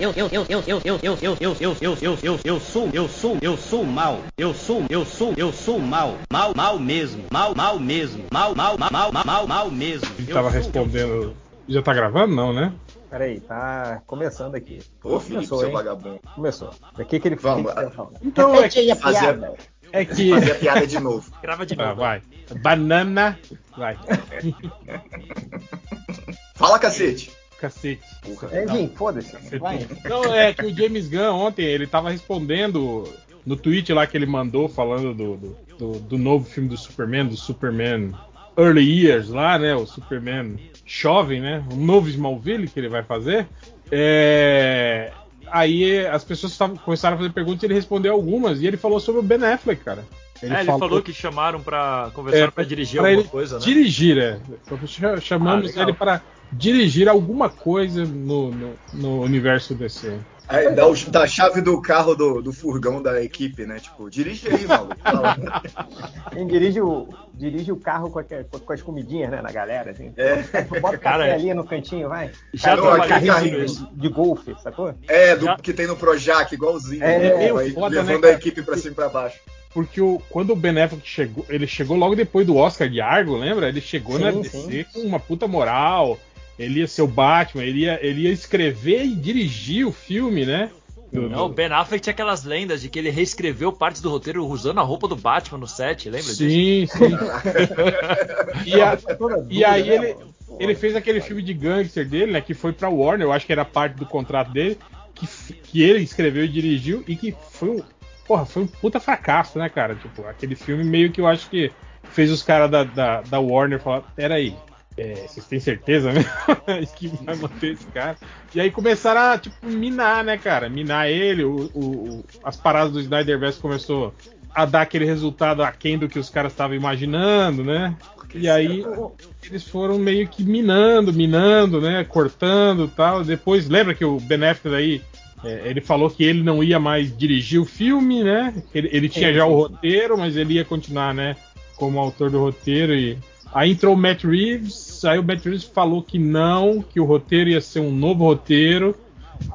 Eu, eu, eu, eu, eu, eu, eu, eu, eu, eu, eu, eu, eu, eu sou, eu sou, eu sou mal. Eu sou, eu sou, eu sou mal. Mal, mal mesmo. Mal, mal mesmo. Mal, mal, mal, mal, mal, mal mesmo. Ele tava respondendo. Já tá gravando, não, né? Peraí, tá começando aqui. Ô, Felipe, Começou, seu hein? vagabundo. Começou. O que, que ele Vamos, que que fala? Então é Repete aí a fazer- piada. É que. Fazer a piada de novo. Grava de Ah, novo. vai. Banana. Vai. Fala, cacete. Cacete. É, gente, foda-se. Vai. Não, é que o James Gunn ontem, ele tava respondendo no tweet lá que ele mandou, falando do, do, do- do novo filme do Superman, do Superman Early Years lá, né? O Superman jovem, né? O novo Smallville que ele vai fazer. É, Aí as pessoas tavam- começaram a fazer perguntas e ele respondeu algumas. E ele falou sobre o Ben Affleck, cara. é, ele falou que chamaram pra conversar É, pra dirigir pra alguma ele coisa, né? dirigir, é. Ch- Chamamos Ah, ele para dirigir alguma coisa no, no, no universo DC. Aí dá, o- dá a chave do carro do, do furgão da equipe, né? Tipo, dirige aí, maluco. Quem dirige o, dirige o carro com, aque- com as comidinhas, né, na galera, assim. É. Bota o Cara, café ali no cantinho, vai. Já Cara, trabalhei carrinho carrinho. de, de golfe, sacou? É, do Já- que tem no Projac, igualzinho. É, né? meio Vai foda, né, levando cara? a equipe pra cima e pra baixo. Porque o, quando o Ben Affleck chegou, ele chegou logo depois do Oscar de Argo, lembra? Ele chegou Sim, na sim. DC com uma puta moral. Ele ia ser o Batman, ele ia, ele ia escrever e dirigir o filme, né? Não, o Ben Affleck tinha aquelas lendas de que ele reescreveu partes do roteiro usando a roupa do Batman no set, lembra disso? Sim, sim. e, a- e aí né, ele, ele fez aquele filme de gangster dele, né? Que foi pra Warner, eu acho que era parte do contrato dele, que, que ele escreveu e dirigiu e que foi um. Porra, foi um puta fracasso, né, cara? Tipo, aquele filme meio que eu acho que fez os caras da, da, da Warner falar, peraí. É, vocês têm certeza mesmo que vai manter esse cara? E aí começaram a, tipo, minar, né, cara? Minar ele, o, o- as paradas do Snyderverse começou a dar aquele resultado aquém do que os caras estavam imaginando, né? E aí eles foram meio que minando, minando, né? Cortando e tal. Depois, lembra que o Ben Affleck daí, é, ele falou que ele não ia mais dirigir o filme, né? Ele, ele tinha Sim, já o roteiro, mas ele ia continuar, né? Como autor do roteiro e Aí entrou o Matt Reeves, aí o Matt Reeves falou que não, que o roteiro ia ser um novo roteiro.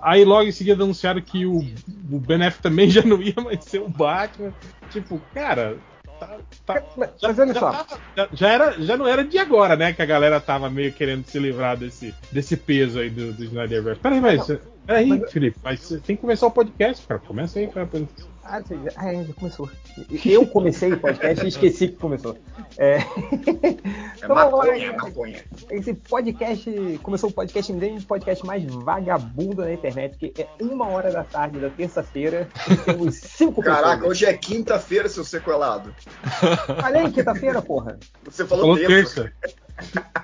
Aí logo em seguida anunciaram que o, o Ben Affleck também já não ia mais ser o Batman. Tipo, cara, tá- tá- Mas, mas olha já, só, tava- já- já era, já não era de agora, né? Que a galera tava meio querendo se livrar desse, desse peso aí do, do Snyderverse. Peraí, mas. Peraí, Mas- Felipe, mas você tem que começar o podcast, cara. Começa aí, cara. Ah, já, ah, é, já começou. Eu comecei o podcast e esqueci que começou. É... É Então, vamos lá. maconha, é maconha. Esse podcast começou o podcast MD, o podcast mais vagabundo da internet, que é uma hora da tarde da terça-feira. Temos cinco Caraca, pessoas. hoje é quinta-feira, seu sequelado. Olha aí, quinta-feira, porra. Você falou, Falou terça. terça.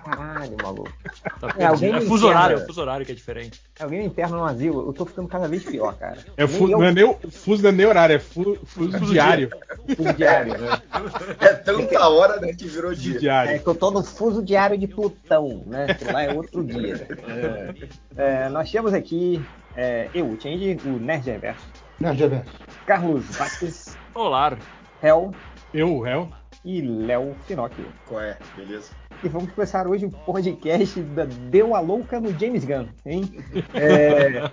Caralho, maluco. Tá É, alguém é fuso horário, é fuso horário que é diferente. Alguém interno no asilo. Eu tô ficando cada vez pior, cara. É fuso, eu, não é nem o fuso não é nem horário, é fu- fuso, Fuso diário. fuso diário, né? É tanta hora, né, que virou Fuso dia. É diário. que eu tô no fuso diário de Plutão, né? Que lá é outro dia. É. É, nós temos aqui é, eu, o Change, o Nerd Reverso, Nerd Reverso. Carlos Vasquez, Olá. Hel Eu, o réu. e Léo Finocchio. Qual é? Beleza. E vamos começar hoje o podcast da Deu a Louca no James Gunn, hein? É,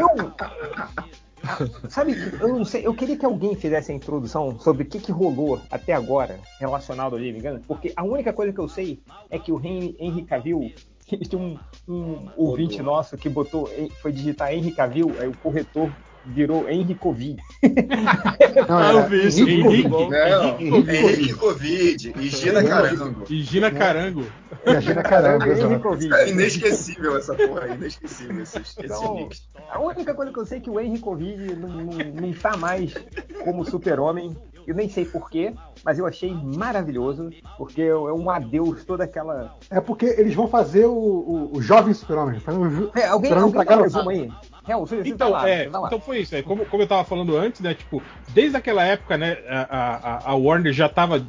eu. Sabe, eu não sei, eu queria que alguém fizesse a introdução sobre o que, que rolou até agora relacionado ao James Gunn, porque a única coisa que eu sei é que o Henry, Henry Cavill. Tinha um, um ouvinte nosso que botou, foi digitar Henry Cavill, aí o corretor virou Henry Covid. Não, Ah, era eu vi isso. Henrique Henrique. Covid. Não, Henrique Henrique Covid e Gina Carango. E Gina Carango. Henry. Covid. É inesquecível essa porra aí, inesquecível esse, esse Então, mix. a única coisa que eu sei é que o Henry Covid não, não, não tá mais como super-homem. Eu nem sei porquê, mas eu achei maravilhoso, porque é um adeus toda aquela. É porque eles vão fazer o, o, o jovem super-homem. É, alguém, super-homem alguém garotada. resumo aí. Então, tá lá, é, tá então foi isso, né? Como, como eu tava falando antes, né? Tipo, desde aquela época, né, a, a, a Warner já tava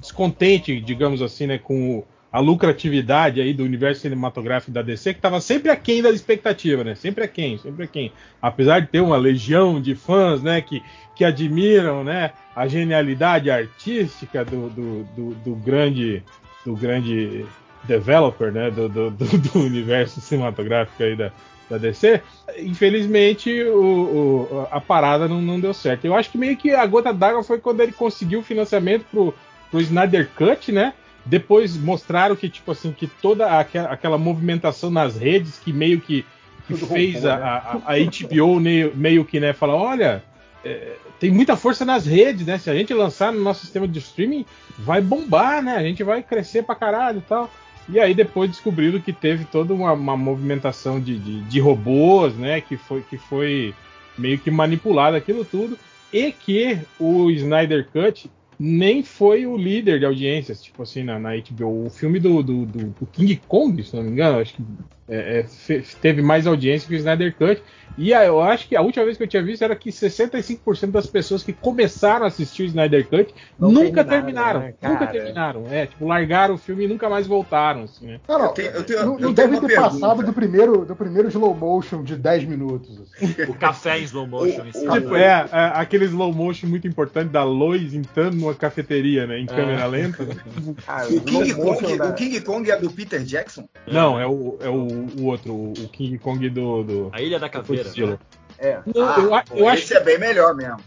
descontente, digamos assim, né, com a lucratividade aí do universo cinematográfico da DC, que tava sempre aquém da expectativa, né? Sempre aquém, sempre aquém. Apesar de ter uma legião de fãs, né, que, que admiram, né, a genialidade artística do, do, do, do grande do grande developer, né, do, do, do- do universo cinematográfico aí da, da DC, infelizmente o, o- a parada não, não deu certo. Eu acho que meio que a gota d'água foi quando ele conseguiu o financiamento pro, pro Snyder Cut, né? Depois mostraram que, tipo assim, que toda aquela, aquela movimentação nas redes que meio que, que fez roubou, a, né? a, a HBO meio, meio que, né, falar, olha, é, tem muita força nas redes, né? Se a gente lançar no nosso sistema de streaming, vai bombar, né? A gente vai crescer pra caralho e tal. E aí depois descobriram que teve toda uma, uma movimentação de, de, de robôs, né? Que foi, que foi meio que manipulado aquilo tudo. E que o Snyder Cut nem foi o líder de audiências, tipo assim, na, na HBO. O filme do, do, do- do King Kong, se não me engano, acho que é, é, fe- teve mais audiência que o Snyder Cut. E a- eu acho que a última vez que eu tinha visto era que 65% das pessoas que começaram a assistir o Snyder Cut Não nunca terminaram, terminaram. né, nunca cara? terminaram. É, tipo, largaram o filme e nunca mais voltaram, assim, né? Não, não, Eu tenho- eu tenho- não, eu não tenho deve ter pergunta. passado do primeiro, do primeiro slow motion de 10 minutos. assim. O café em slow motion em cima. Tipo, é, é, aquele slow motion muito importante da Lois entrando numa cafeteria, né? Em câmera lenta. né? Cara, O King, Kong, o King Kong é do Peter Jackson? Não, é o, é o, o outro, o King Kong do. do A Ilha da Caveira. Godzilla. É. Não, Ah, eu, a- pô, eu acho esse é bem melhor mesmo.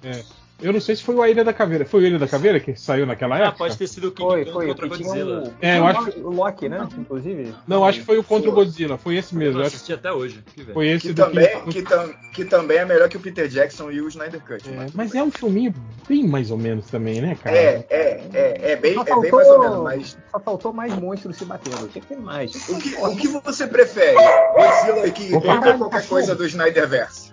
Eu não sei se foi o A Ilha da Caveira. Foi o Ilha da Caveira que saiu naquela Ah, época? pode ter sido o King Foi, Kong foi. contra Que tinha Godzilla. o, É, eu o acho Loki- o Loki, né? Inclusive. Não, acho que foi o contra o Foi. Godzilla. Foi esse mesmo. Eu acho assisti até hoje. Que que foi esse Que do também, King que, tam- que também é melhor que o Peter Jackson e o Snyder Cut. É, mas, mas é um filminho bem mais ou menos também, né, cara? é, é, é, é bem, Só é bem faltou- mais ou menos, mas Só faltou mais monstros se batendo. Tinha que ter mais. o que, o que você prefere? Godzilla e King Kong ou qualquer coisa do Snyderverse?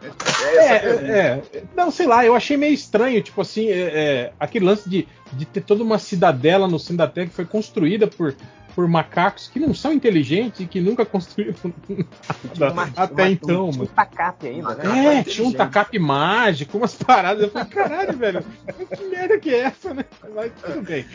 É. É, é, não, sei lá, eu achei meio estranho, tipo assim, é, é, aquele lance de, de ter toda uma cidadela no Terra que foi construída por, por macacos que não são inteligentes e que nunca construíram nada Uma- até uma- então, um, mano. Um tacape ainda, né? É, tinha um tacape mágico, umas paradas. Eu falei, caralho, velho, que merda que é essa, né? Mas tudo bem.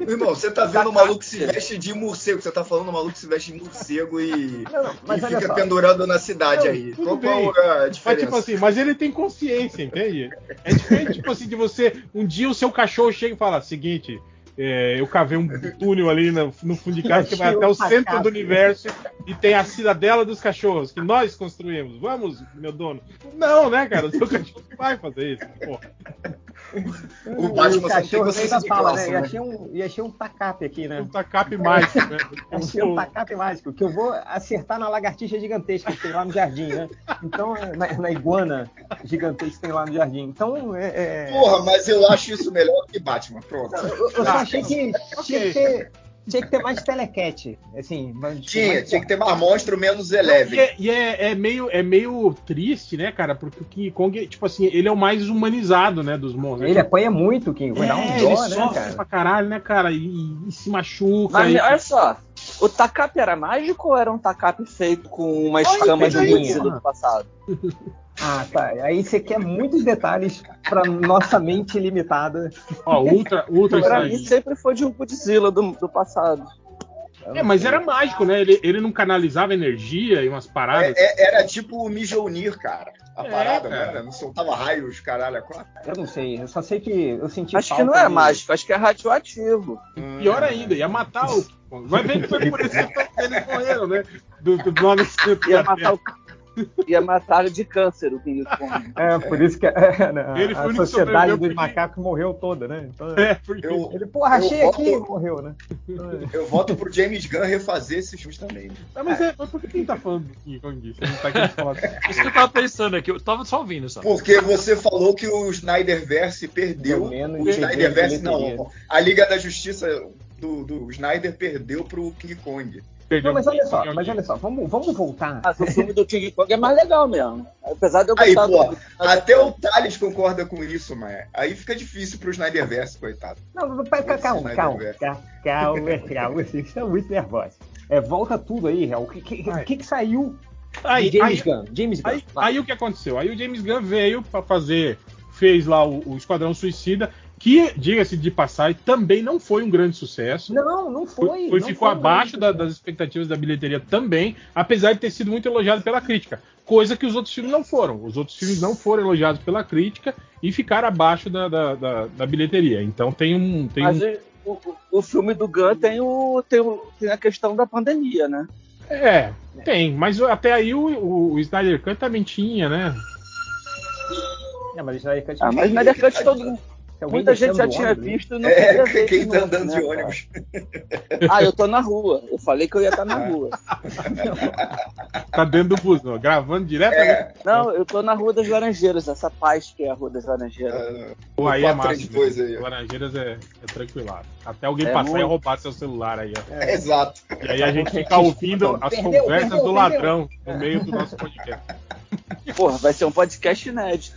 Irmão, você tá vendo o maluco que se veste de morcego. Você tá falando o maluco que se veste de morcego e, Não, não, mas e fica só. pendurando na cidade Não, aí. tudo Qual, bem. qual a Mas, tipo assim, mas ele tem consciência, entende? É diferente, tipo assim, de você. Um dia o seu cachorro chega e fala: seguinte, é, eu cavei um túnel ali no, no fundo de casa que vai até o centro do universo e tem a cidadela dos cachorros que nós construímos. Vamos, meu dono. Não, né, cara? O seu cachorro não vai fazer isso. Pô. O Batman tem cachorro ainda de fala, classe, né? E né? achei um, e achei um tacape aqui, né? Um tacape mágico, né? Achei um tacape mágico, que eu vou acertar na lagartixa gigantesca que tem lá no jardim, né? Então, é, na, na iguana gigantesca que tem lá no jardim. Então, é. é- Porra, mas eu acho isso melhor que Batman. Pronto. eu, eu só achei que tinha que ter, tinha que ter mais telecat. Assim, mas- Tinha, mais- tinha que ter mais monstro menos E, Eleven. é, e é- é meio, é meio triste, né, cara? Porque o King Kong, tipo assim, ele é o mais humanizado, né, dos monstros. Ele apanha muito, King. Vai dar um É, dó, ele né, sofre cara? pra caralho, né, cara? E, e se machuca. Mas e- olha só, o tacape era mágico ou era um tacape feito com uma escama de um do passado? Ah, tá. Aí você quer muitos detalhes pra nossa mente limitada. Ó, ultra, ultra Pra mim sempre foi de um Godzilla do, do passado. É, mas era mágico, né? Ele, ele não canalizava energia e umas paradas. É- é- era tipo o Mijonir, cara. A É, parada, cara. né? Não soltava raios, caralho, quatro. Eu não sei, eu só sei que eu senti Acho que não é de- mágico, acho que é radioativo. Pior ainda, ia matar o. Vai ver que foi por isso que eles morreram, né? Do, do no centro Ia matar, o... ia matar de câncer o King Kong. É, por isso que é, né, Ele foi o a único que sociedade dos macacos morreu toda, né? Então, É, porque. Eu, ele, porra, achei aqui e morreu, né? eu voto pro James Gunn refazer esses filmes também. Ah, mas, é, mas por que quem tá falando do King Kong? Ele não tá querendo falar. Isso que eu tava pensando aqui, eu tava só ouvindo só. Porque você falou que o Snyderverse perdeu. Deu menos O de Snyderverse, não. A Liga da Justiça do, do Snyder perdeu pro King Kong. Não, mas olha só, mas olha só, vamos, vamos voltar. Mas o filme do King Kong é mais legal mesmo. Apesar de eu Aí, gostar pô, do. até o Thales concorda com isso, mas aí fica difícil pro Snyderverse, coitado. Não, não, pera, calma, calma, calma, calma, calma, vocês estão muito nervosos. É, volta tudo aí, Real. O que, que, que, que saiu Aí, James aí, Gunn? James Gunn. Aí, aí o que aconteceu? Aí o James Gunn veio pra fazer, fez lá o, o Esquadrão Suicida, que, diga-se de passagem, também não foi um grande sucesso. Não, não foi. Foi- não ficou foi, abaixo da- das expectativas da bilheteria também, apesar de ter sido muito elogiado pela crítica. Coisa que os outros filmes não foram. Os outros filmes não foram elogiados pela crítica e ficaram abaixo da, da, da- da bilheteria. Então tem um. Tem Mas um o, o, o filme do Gunn tem, o, tem, o, tem a questão da pandemia, né? É, tem, mas até aí o, o, o Snyder Cut também tinha, né? É, mas o Snyder Cut Ah, mas Snyder Cut todo mundo. Se alguém Muita gente já tinha ônibus, visto e não É, queria ver quem de tá novo, andando né, de cara? ônibus. Ah, eu tô na rua. Eu falei que eu ia estar na rua. Tá dentro do busão, gravando direto. É, Não, eu tô na Rua das Laranjeiras, essa paz que é a Rua das Laranjeiras. ah, Pô, aí é massa. dois aí, né? Laranjeiras é, é tranquilado. Até alguém É passar e muito. roubar seu celular aí, ó. é, exato. E aí a gente fica ouvindo as Perdeu, conversas perdeu, do perdeu. ladrão no meio do nosso podcast. Porra, vai ser um podcast inédito.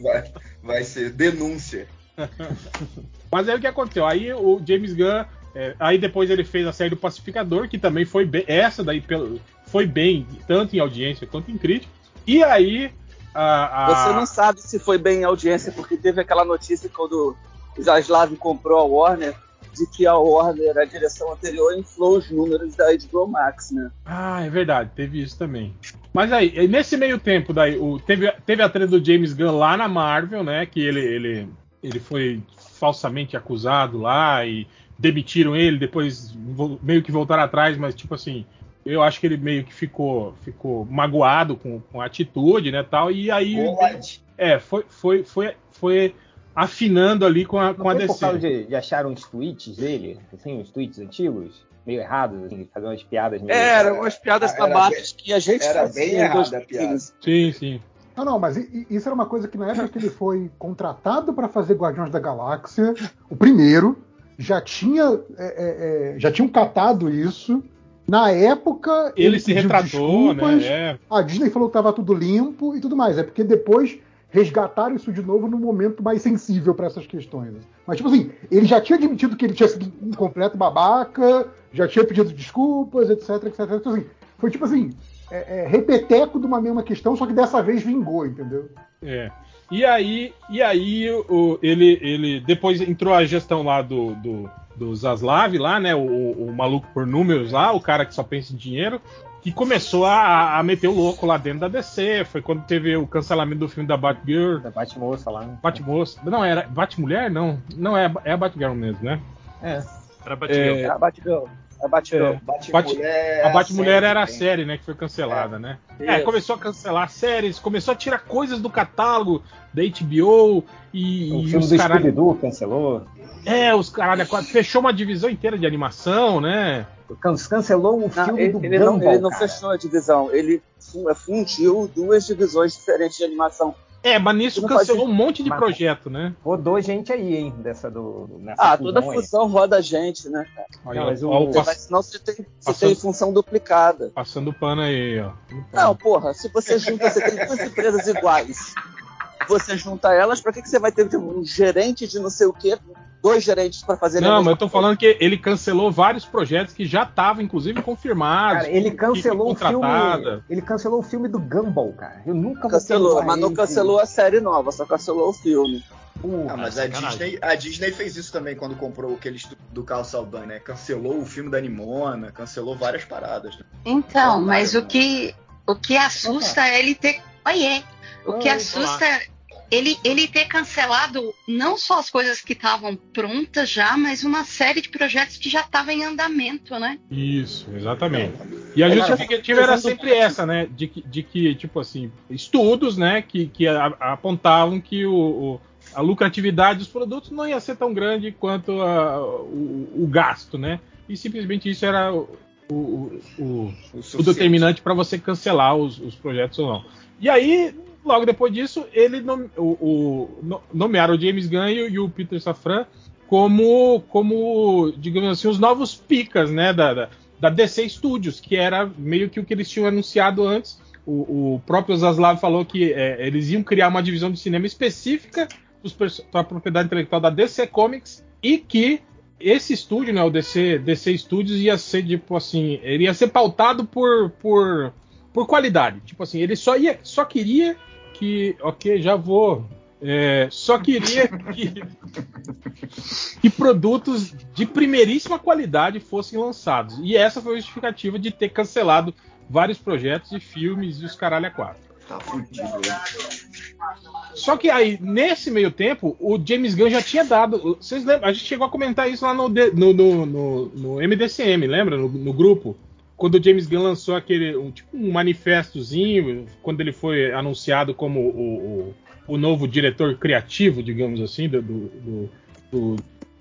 Vai, vai ser denúncia. Mas aí o que aconteceu? Aí o James Gunn. é, aí depois ele fez a série do Pacificador, que também foi bem. Essa daí pelo- foi bem, tanto em audiência quanto em crítica. E aí. A, a- Você não sabe se foi bem em audiência, porque teve aquela notícia quando o Zaslav comprou a Warner, de que a Warner, a direção anterior, inflou os números da HBO Max, né? Ah, é verdade, teve isso também. Mas aí, nesse meio tempo, daí, o, teve, teve a treta do James Gunn lá na Marvel, né? Que ele, ele, ele foi falsamente acusado lá e demitiram ele, depois meio que voltaram atrás, mas tipo assim, eu acho que ele meio que ficou, ficou magoado com, com a atitude, né, tal, e aí Covarde. é, foi, foi, foi, foi afinando ali com a, Não com a foi por DC. causa de, de achar uns tweets dele, assim, uns tweets antigos, meio errados, assim, fazer umas piadas meio. É, eram umas piadas Era babadas que a gente era fazia bem em errada a 2015. Sim, sim. Não, não, mas isso era uma coisa que na época que ele foi contratado para fazer Guardiões da Galáxia, o primeiro, já tinha é, é, é, já tinham catado isso. Na época Ele, se pediu retratou, né? É. A Disney falou que estava tudo limpo e tudo mais. É porque depois resgataram isso de novo no momento mais sensível para essas questões. Mas, tipo assim, ele já tinha admitido que ele tinha sido um completo babaca, já tinha pedido desculpas, etc, etc. Então, assim, foi tipo assim, é, é, repeteco de uma mesma questão, só que dessa vez vingou, entendeu? É. E aí, e aí o, ele, ele depois entrou a gestão lá do, do, do Zaslav lá, né? O, o maluco por números lá, o cara que só pensa em dinheiro, que começou a, a meter o louco lá dentro da DC. Foi quando teve o cancelamento do filme da Batgirl. Da Batmoça lá, né? Batmoça. Não, era Batmulher? Não. Não, é, a- é a Batgirl mesmo, né? É. Era Batgirl. É, É a Batgirl. É a Batgirl. É. Batmulher. A Batmulher era a série. né? Que foi cancelada, né? É, Isso. começou a cancelar séries, começou a tirar coisas do catálogo da HBO e, O e filme os do caralho. Scooby-Doo cancelou. É, os caralho, quase fechou uma divisão inteira de animação, né? Can- Cancelou o Não, filme ele, do ele não, Gumball, ele não cara. fechou a divisão, ele fu- fundiu duas divisões diferentes de animação. É, mas nisso Não cancelou pode- um monte de Mas- projeto, né? Rodou gente aí, hein, dessa do. Nessa Ah, toda fusão aí. roda a gente, né? Olha, Não, mas o- ó, Você pass- vai- senão você tem, você Passando- tem função duplicada. passando pano aí, ó. Não, porra, se você junta, você tem duas empresas iguais. Você junta elas, pra que, que você vai ter tipo, um gerente de não sei o quê, dois gerentes pra fazer Não, mas eu tô coisa? falando que ele cancelou vários projetos que já estavam, inclusive, confirmados. Cara, ele cancelou o filme. Ele cancelou o filme do Gumball, cara. Eu nunca Cancelou, mas não cancelou a série nova, só cancelou o filme. Porra. Ah, mas a. Disney, a Disney fez isso também quando comprou aqueles do, do Carl Saldanha, né? Cancelou o filme da Nimona, cancelou várias paradas. Né? Então, mas o né? que, o que assusta é ele ter. Oiê! O que assusta é ele, ele ter cancelado não só as coisas que estavam prontas já, mas uma série de projetos que já estavam em andamento, né? Isso, exatamente. E a É, justificativa era sempre essa, né? De que, de que tipo assim, estudos, né? Que, que a- apontavam que o, o- a lucratividade dos produtos não ia ser tão grande quanto a- o, o gasto, né? E simplesmente isso era o, o, o- O, o suficiente. determinante para você cancelar os, os projetos ou não. E aí, logo depois disso, ele nom- o, o- no- nomearam o James Gunn e o Peter Safran como, como, digamos assim, os novos picas, né, da, da, da DC Studios, que era meio que o que eles tinham anunciado antes. O, o próprio Zaslav falou que é, eles iam criar uma divisão de cinema específica para a propriedade intelectual da DC Comics e que esse estúdio, né, o DC, DC Studios, ia ser tipo assim, ele ia ser pautado por, por, por qualidade. Tipo assim, ele só ia, só queria que, ok, já vou, é, só queria que, que produtos de primeiríssima qualidade fossem lançados. E essa foi a justificativa de ter cancelado vários projetos e filmes e os caralho a quatro. Tá fudido. Só que aí, nesse meio tempo, o James Gunn já tinha dado. Vocês lembram? A gente chegou a comentar isso lá no, no, no, no- no MDCM, lembra? No, no grupo. Quando o James Gunn lançou aquele um, tipo um manifestozinho, quando ele foi anunciado como o, o, o novo diretor criativo, digamos assim, do, do, do,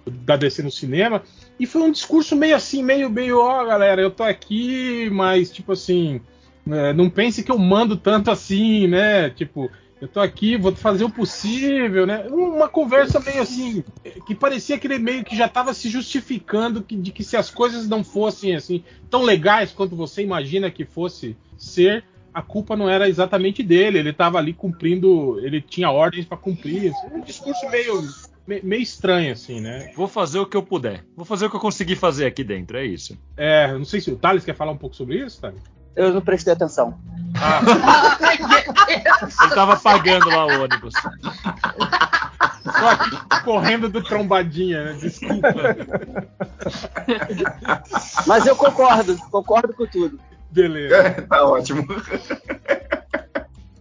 da DC no cinema, e foi um discurso meio assim, meio, meio, ó, oh, galera, eu tô aqui, mas tipo assim, é, não pense que eu mando tanto assim, né? Tipo, eu tô aqui, vou fazer o possível, né? Uma conversa meio assim, que parecia que ele meio que já estava se justificando que, de que se as coisas não fossem assim tão legais quanto você imagina que fosse ser, a culpa não era exatamente dele. Ele estava ali cumprindo, ele tinha ordens para cumprir. Assim, um discurso meio meio estranho, assim, né? Vou fazer o que eu puder. Vou fazer o que eu conseguir fazer aqui dentro, é isso. É, não sei se o Thales quer falar um pouco sobre isso, Thales? Eu não prestei atenção. Ah. Ele tava pagando lá o ônibus. Só aqui correndo do trombadinha, né? Desculpa. Mas eu concordo, concordo com tudo. Beleza. tá ótimo.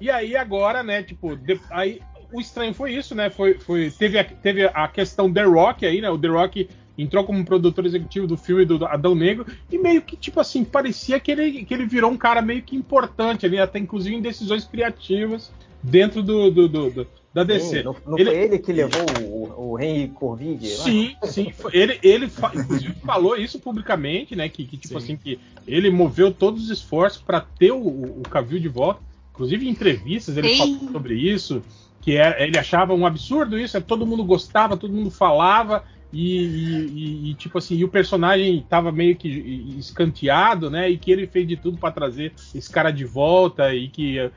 E aí agora, né, tipo, de, aí o estranho foi isso, né? Foi, foi teve, a, teve a questão The Rock aí, né? O The Rock entrou como produtor executivo do filme do Adão Negro e meio que, tipo assim, parecia que ele, que ele virou um cara meio que importante ali, até inclusive em decisões criativas dentro do, do, do, do da DC. Sim, não, não ele, foi ele que levou o, o Henry Corvig? Sim, sim. Ele, ele inclusive falou isso publicamente, né? Que, que tipo sim. assim, que ele moveu todos os esforços para ter o, o Cavill de volta. Inclusive em entrevistas ele sim. falou sobre isso, que é, ele achava um absurdo isso, todo mundo gostava, todo mundo falava, e, e, e, tipo assim, o personagem tava meio que escanteado, né? E que ele fez de tudo para trazer esse cara de volta e que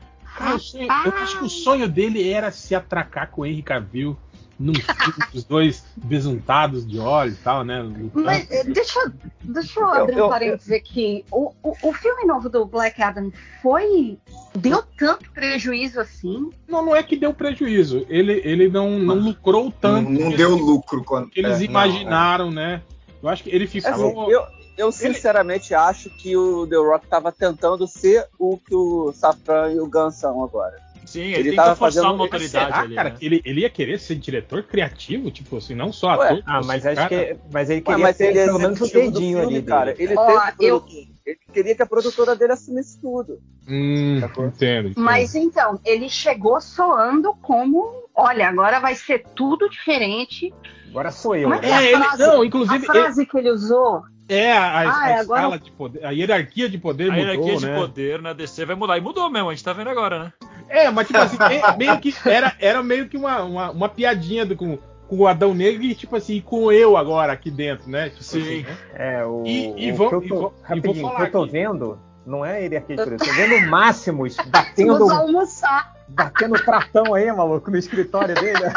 sonho, eu acho que o sonho dele era se atracar com o Henry Cavill num filme dos dois besuntados de óleo e tal, né? Mas deixa, deixa eu abrir eu, um parênteses aqui. O, o, o, filme novo do Black Adam foi. deu tanto prejuízo assim? Não, não é que deu prejuízo. Ele, ele não, não lucrou tanto. Não, não deu lucro quando. Que eles é, imaginaram, não, é. né? Eu acho que ele ficou. Assim, eu, eu sinceramente ele... acho que o The Rock estava tentando ser o que o Safran e o Gun são agora. Sim, ele, ele tava forçar fazendo... uma autoridade Será, ali. Cara, né? ele, ele ia querer ser diretor criativo, tipo assim, não só Ué, ator. Ah, mas acho cara... que. Mas ele queria Ué, mas ter ele pelo menos o dedinho ali. Cara. Ele, oh, eu... ele queria que a produtora dele assumisse tudo. Hum, entendo, entendo. Mas então, ele chegou soando como: olha, agora vai ser tudo diferente. Agora sou eu. Como é é, é a frase, não, inclusive, a frase ele... que ele usou? É, a, a, ah, a agora... escala de poder, a hierarquia de poder a mudou, hierarquia né? de poder na DC vai mudar. E mudou mesmo, a gente tá vendo agora, né? É, mas tipo assim, meio que era, era meio que uma, uma, uma piadinha do, com, com o Adão Negro e tipo assim, com eu agora aqui dentro, né? Tipo Sim. Assim, né? É, o, e, e o eu tô, e rapidinho, o que eu tô aqui. vendo não é ele aqui, eu tô vendo o Máximos batendo, Vamos almoçar. batendo tratão aí, maluco, no escritório dele.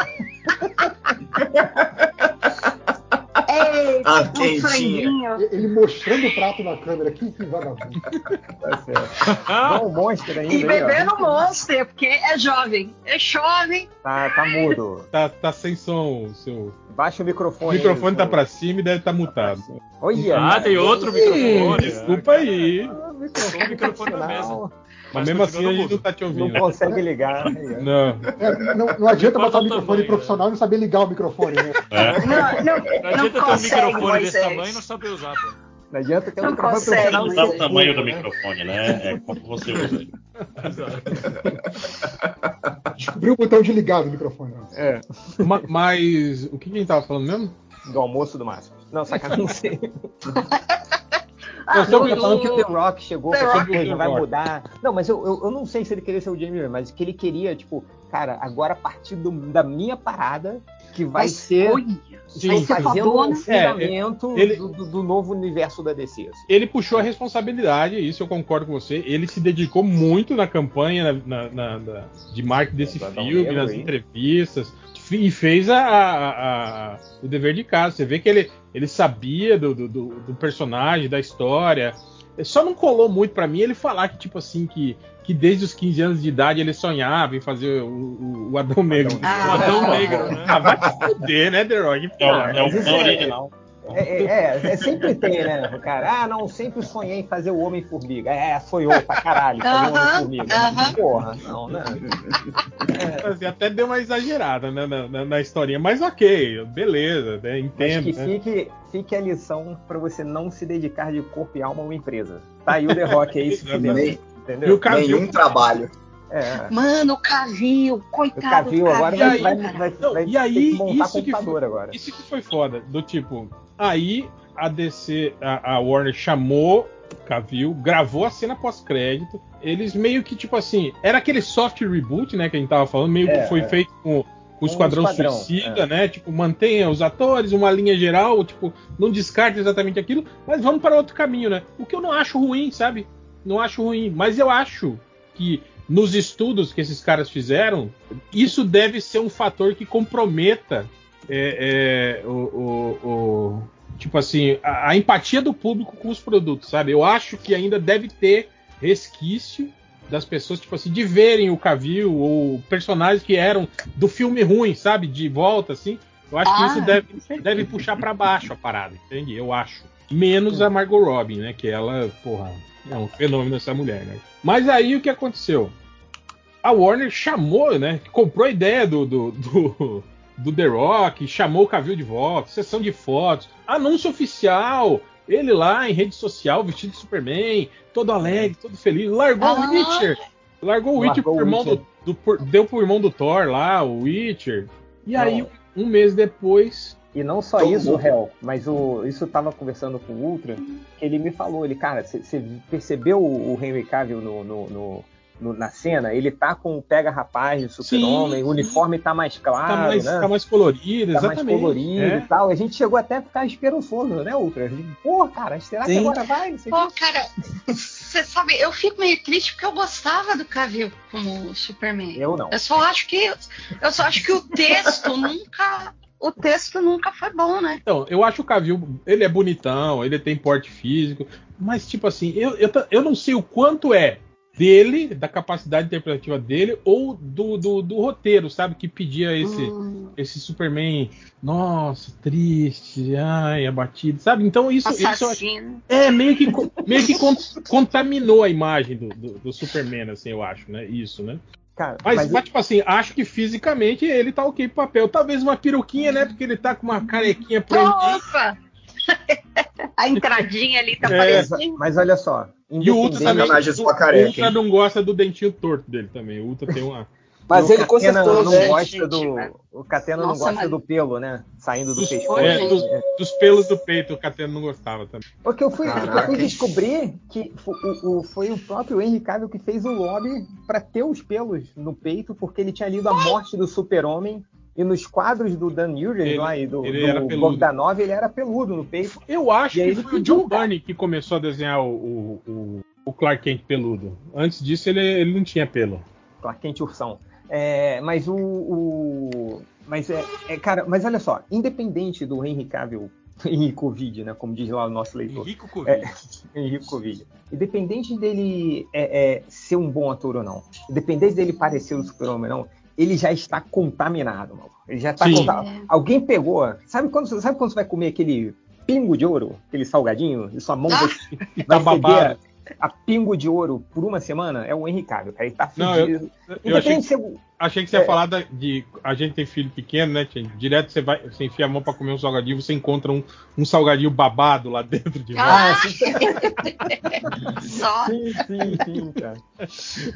Eita, Ah, um quentinha. franguinho. Ele mostrando o prato na câmera aqui, que vagabundo. Tá certo. Bom, monstro ainda. E aí, bebendo Monster, porque é jovem. É jovem. Tá, tá mudo. Tá, tá sem som seu. Baixa o O microfone. microfone aí, tá seu- pra cima e deve estar mutado. Olha, Ah, tem outro microfone. Desculpa aí. Ah, microfone microfone na mesa. Mas mesmo assim a gente não tá te Não ouvindo. consegue ligar. ó. Não. É, não, não adianta Não botar o microfone tamanho, profissional e não saber ligar o microfone, né? Não, não, Não não adianta ter um consegue, microfone desse tamanho e não saber usar, pô. Não adianta ter um Não microfone consegue, profissional. mas Não é o tamanho do né? microfone, né? É como você usa ele. Descobriu o botão de ligar do microfone. É, Ma- Mas o que a gente tava falando mesmo? do almoço do Máximo. Não, sacanagem. Ah, Eu tô do- falando que o The Rock chegou The essa Rock. coisa, vai The Rock. mudar. Não, mas eu, eu, eu não sei se ele queria ser o Jamie Lee, mas que ele queria, tipo, cara, agora a partir do- da minha parada, que vai Mas ser Sim, vai fazendo um fundamento É, ele- do, do- novo universo da DC. assim. Ele puxou a responsabilidade, isso eu concordo com você. Ele se dedicou muito na campanha na- na- na- de marketing desse filme, Negro, nas hein? entrevistas, e fez a- a- a- o dever de casa. Você vê que ele, ele sabia do, do- do- personagem, da história. Só não colou muito pra mim ele falar que, tipo assim, que, que desde os 15 anos de idade ele sonhava em fazer o, o- o Adão Negro. Ah. O Adão Negro, né? Ah, vai se fuder, né, The Rock? É é é é- original. É, é, é, é, sempre tem, né, o cara? Ah, não, sempre sonhei em fazer o Homem-Formiga. É, sonhou pra caralho fazer o Homem-Formiga. aham. Porra, não, né? assim, até deu uma exagerada né, na, na, na historinha, mas ok, beleza, né, Mas entendo. que né? fique, fique a lição pra você não se dedicar de corpo e alma a uma empresa. Tá aí o The Rock aí se fudendo. Nem- E Entendeu? o Nenhum trabalho. É. Mano, o Cavil, O coitado Cavil do agora vai, aí- vai, cara. vai, Não, vai e ter aí, que montar isso que computador foi- agora. Isso que foi foda, do tipo, aí a DC, a, a Warner chamou Cavil, gravou a cena pós-crédito, eles meio que, tipo assim, era aquele soft reboot, né, que a gente tava falando, meio É, que foi é. feito com, o Um Esquadrão esquadrão, Suicida, é. né, tipo, mantenha os atores, uma linha geral, tipo, não descarte exatamente aquilo, mas vamos para outro caminho, né, o que eu não acho ruim, sabe, não acho ruim, mas eu acho que nos estudos que esses caras fizeram, isso deve ser um fator que comprometa é, é, o, o- o- tipo assim a, a empatia do público com os produtos, sabe? Eu acho que ainda deve ter resquício das pessoas tipo assim de verem o Cavill ou personagens que eram do filme ruim, sabe? De volta assim. Eu acho que Ah, isso deve, deve puxar pra baixo a parada, entende? Eu acho. Menos a Margot Robbie, né? Que ela, porra, é um fenômeno essa mulher, né? Mas aí o que aconteceu? A Warner chamou, né? Comprou a ideia do, do, do, do The Rock, chamou o Cavill de volta, sessão de fotos, anúncio oficial, ele lá em rede social, vestido de Superman, todo alegre, todo feliz, largou Ah. o Witcher, largou o Witcher Largou pro o irmão Witcher. do, do- por- deu pro irmão do Thor lá, o Witcher. E aí, um mês depois, E não só isso, Hel, mas o, isso eu tava conversando com o Ultra, que ele me falou, ele, cara, você percebeu o o Henry Cavill no, no- no- no- na cena? Ele tá com o pega rapaz de super-homem, o uniforme tá mais claro, tá, mais, né? tá mais colorido, Tá mais exatamente. colorido é. e tal. A gente chegou até a ficar esperançoso, né, Ultra? A gente, Pô, cara, será que Sim. agora vai? Pô, cara, você sabe, eu fico meio triste porque eu gostava do Cavill como Superman. Eu não. Eu só acho que eu só acho que o texto nunca o texto nunca foi bom, né? Então, eu acho o Cavill, ele é bonitão, ele tem porte físico, mas tipo assim, eu, eu, eu não sei o quanto é dele, da capacidade interpretativa dele, ou do, do, do roteiro, sabe? Que pedia esse, Hum, esse Superman, nossa, triste, ai, abatido, sabe? Então isso, isso assassino. é meio que, meio que con- contaminou a imagem do, do, do Superman, assim, eu acho, né? Isso, né? Cara, Mas, mas, mas, tipo assim, acho que fisicamente ele tá ok pro papel. Talvez uma peruquinha, né? Porque ele tá com uma carequinha proeminente. Nossa! A entradinha ali tá É. parecendo. mas olha só. E o Ultra também. O Ultra não gosta do dentinho torto dele também. O Ultra tem uma. Mas o ele não né? gosta gente, do. velho. O Catena não gosta mas- do pelo, né? Saindo do Dos, pescoço. é, dos, dos pelos do peito, o Catena não gostava também. Porque eu fui, eu fui descobrir que o, o- foi o próprio Henry Cavill que fez o lobby pra ter os pelos no peito, porque ele tinha lido a morte do super-homem e nos quadros do Dan Nugent lá e do, ele do. Bogdanov, ele era peludo no peito. Eu acho que foi o John Burney que começou a desenhar o, o, o- Clark Kent peludo. Antes disso, ele, ele não tinha pelo. Clark Kent Ursão. É, mas o, o- mas é, é, cara, mas olha só, independente do Henry Cavill Henry Covid, né, como diz lá o nosso leitor, Rico Covid. Henrique Covid. Independente dele é, é, ser um bom ator ou não, independente dele parecer o super-homem ou não, ele já está contaminado, mano. Ele já está Sim. contaminado. Alguém pegou. Sabe quando, sabe quando você vai comer aquele pingo de ouro, aquele salgadinho, e sua mão Ah. vai, tá vai feder a pingo de ouro por uma semana? É o Henrique Cavill, cara. Ele tá Não, fedido. Eu achei Independente que, ser. achei que você ia É. falar da- de. A gente tem filho pequeno, né? Direto você vai, você enfia a mão pra comer um salgadinho, você encontra um, um salgadinho babado lá dentro de volta. Ah, sim, Só. sim, sim, sim, cara.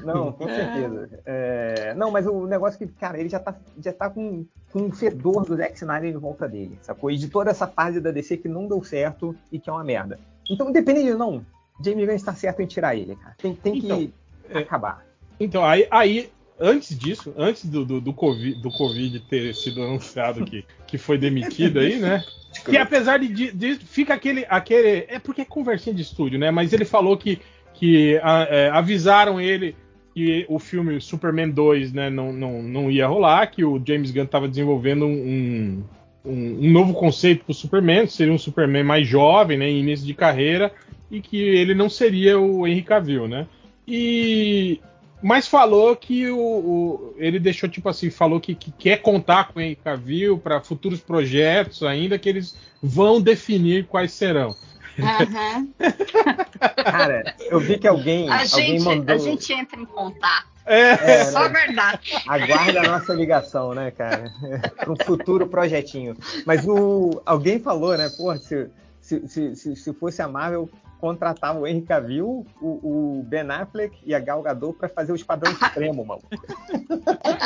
Não, com certeza. É, não, mas o negócio é que, cara, ele já tá, já tá com, com um fedor do Zack Snyder em volta dele, sacou? E de toda essa fase da DC que não deu certo e que é uma merda. Então, independente não, Jamie Gunn está certo em tirar ele, cara. Tem, tem que Então, é- acabar. Então, aí, aí antes disso, antes do, do, do, COVID, do Covid ter sido anunciado que, que foi demitido aí, né? Que apesar de, de, fica aquele, aquele. É porque é conversinha de estúdio, né? Mas ele falou que, que a- é, avisaram ele que o filme Superman 2 né, não, não, não ia rolar, que o James Gunn estava desenvolvendo um, um, um novo conceito para o Superman, seria um Superman mais jovem, né, em início de carreira, e que ele não seria o Henry Cavill, né? E mas falou que o, o- ele deixou tipo assim, falou que, que quer contar com o Henry Cavill para futuros projetos ainda que eles vão definir quais serão. Aham. Cara, eu vi que alguém, A, alguém gente, mandou. a gente entra em contato. É, Só a verdade. Aguarda a nossa ligação, né, cara? Para um futuro projetinho. Mas o alguém falou, né? Pô, se, se, se, se, se fosse a Marvel, contratava o Henry Cavill, o, o Ben Affleck e a Gal Gadot para fazer o Esquadrão Supremo, mano.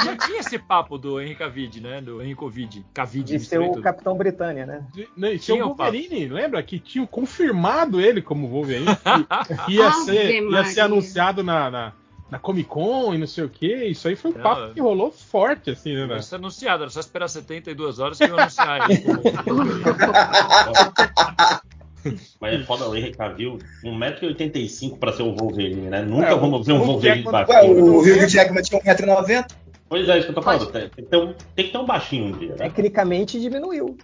Não tinha esse papo do Henry Cavill, né? Do Henry Covid. Cavill, De ser o Capitão Britânia, né? Não, e tinha o o papo. Wolverine, lembra? Que tinham confirmado ele como Wolverine. Que, que ia, ser, ia ser anunciado na, na, na Comic Con e não sei o que. Isso aí foi um Não, papo que rolou forte, assim, né? Isso é anunciado, era só esperar 72 horas que iam anunciar ele. Mas é foda o Henry Cavill, 1,85m pra ser o Wolverine, né? Nunca É, vamos ver um Wolverine Jackman- Ué, baixinho. o Hugh Jackman tinha 1,90m. Pois é, isso que eu tô falando. Tem, tem que ter um, tem que ter um baixinho um dia, né? Tecnicamente diminuiu.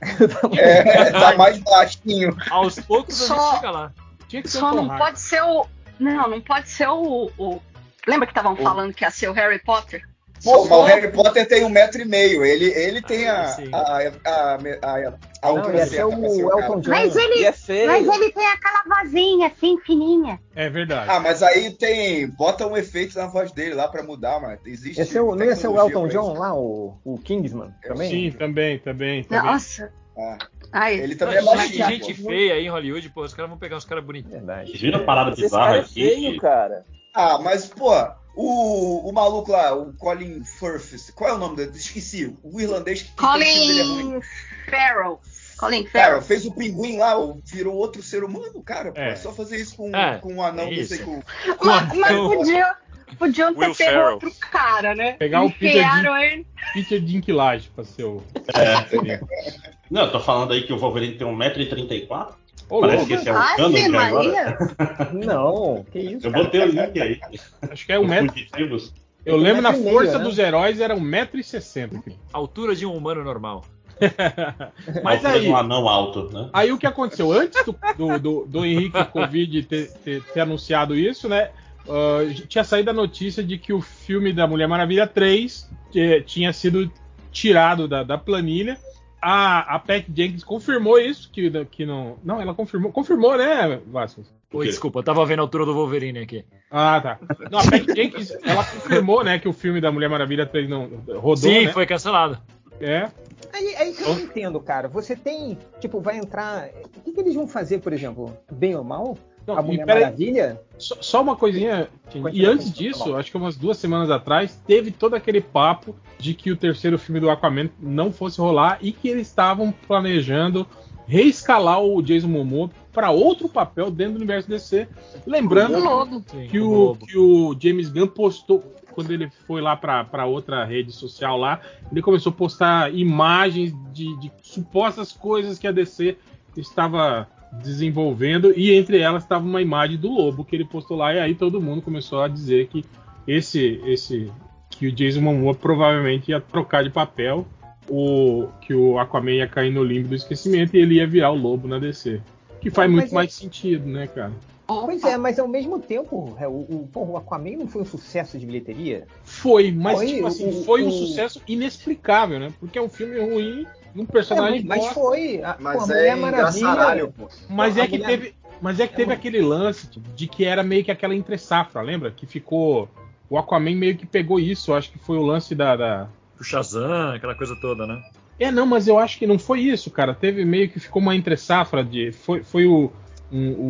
É, tá mais baixinho. Aos poucos a Só- gente chega lá. Tinha que ser Só não pode ser o. Não, não pode ser o. o- Lembra que estavam falando que ia ser o Harry Potter? Pô, mas o Harry Potter tem um metro e meio. Ele, ele tem a, Ah, a, a, a, a, a Não, altura certa. Mas E ele, é mas ele tem aquela vozinha assim, fininha. É verdade. Ah, mas aí tem. Bota um efeito na voz dele lá pra mudar, mas existe. Ia ser o- não ia ser o Elton John lá, o, o Kingsman também? Sim, também, também. também. Nossa. Ah, Ai, ele também é baixinho. que gente pô. feia aí em Hollywood, pô, os caras vão pegar uns caras bonitinhos. Verdade. Viram a parada Esse bizarra é aqui? feio, cara. Ah, mas, pô, o, o maluco lá, o Colin Firth, qual é o nome dele? Esqueci. O irlandês que o filme dele é ruim. Colin Farrell. Colin Farrell. fez o pinguim lá, virou outro ser humano, cara. É. é só fazer isso com, É, com um anão é desse isso. com. Mas, mas podia, podiam ter Will pego Ferrell. outro cara, né? Pegar o Peter ele. Peter Dinklage pra ser o. Não, eu tô falando aí que o Wolverine tem 1,34m. Ô, Parece que esse é o canon de agora. Maria. Não, que isso. Eu cara. botei o link aí. Acho que é o Os metro. fugitivos. Eu lembro na metro e meio, Força né? dos Heróis era 1,60m. Altura de um humano normal. Mas Altura de aí, um anão alto, né? aí o que aconteceu? Antes do, do, do, do Henrique Covid ter, ter, ter anunciado isso, né? ah, tinha saído a notícia de que o filme da Mulher Maravilha 3 que tinha sido tirado da, da planilha. A, a Pat Jenkins confirmou isso, que, que não. Não, ela confirmou. Confirmou, né, Vasco? Oi, desculpa, eu tava vendo a altura do Wolverine aqui. Ah, tá. Não, a Pat Jenkins, ela confirmou, né, que o filme da Mulher Maravilha 3 não rodou, Sim, né? foi cancelado. É. Aí, aí que eu não entendo, cara. Você tem, tipo, vai entrar. O que, que eles vão fazer, por exemplo? Bem ou mal? Não, a Mulher peraí, Maravilha? Só, só uma coisinha. E antes continua, disso, tá acho que umas duas semanas atrás, teve todo aquele papo de que o terceiro filme do Aquaman não fosse rolar e que eles estavam planejando reescalar o Jason Momoa para outro papel dentro do universo DC. Lembrando. Sim, que o, que o James Gunn postou quando ele foi lá para outra rede social lá, ele começou a postar imagens de, de supostas coisas que a DC estava desenvolvendo e entre elas estava uma imagem do lobo que ele postou lá e aí todo mundo começou a dizer que esse esse que o Jason Momoa provavelmente ia trocar de papel, o que o Aquaman ia cair no limbo do esquecimento e ele ia virar o lobo na DC. Que faz Mas muito é- mais sentido, né, cara? Pois é, mas ao mesmo tempo, é, o, o, porra, o Aquaman não foi um sucesso de bilheteria? Foi, mas Foi, tipo assim, o- foi um o- sucesso inexplicável, né? Porque é um filme ruim, um personagem É, mas bosta, foi. A, Mas pô, a é engraçaralho, pô. mas a é que mulher- teve, mas é que teve É, aquele lance tipo, de que era meio que aquela entre safra, lembra? Que ficou o Aquaman meio que pegou isso, acho que foi o lance da, da... O Shazam, aquela coisa toda, né? É, não, mas eu acho que não foi isso, cara. Teve meio que ficou uma entre safra de foi, foi o, um- o-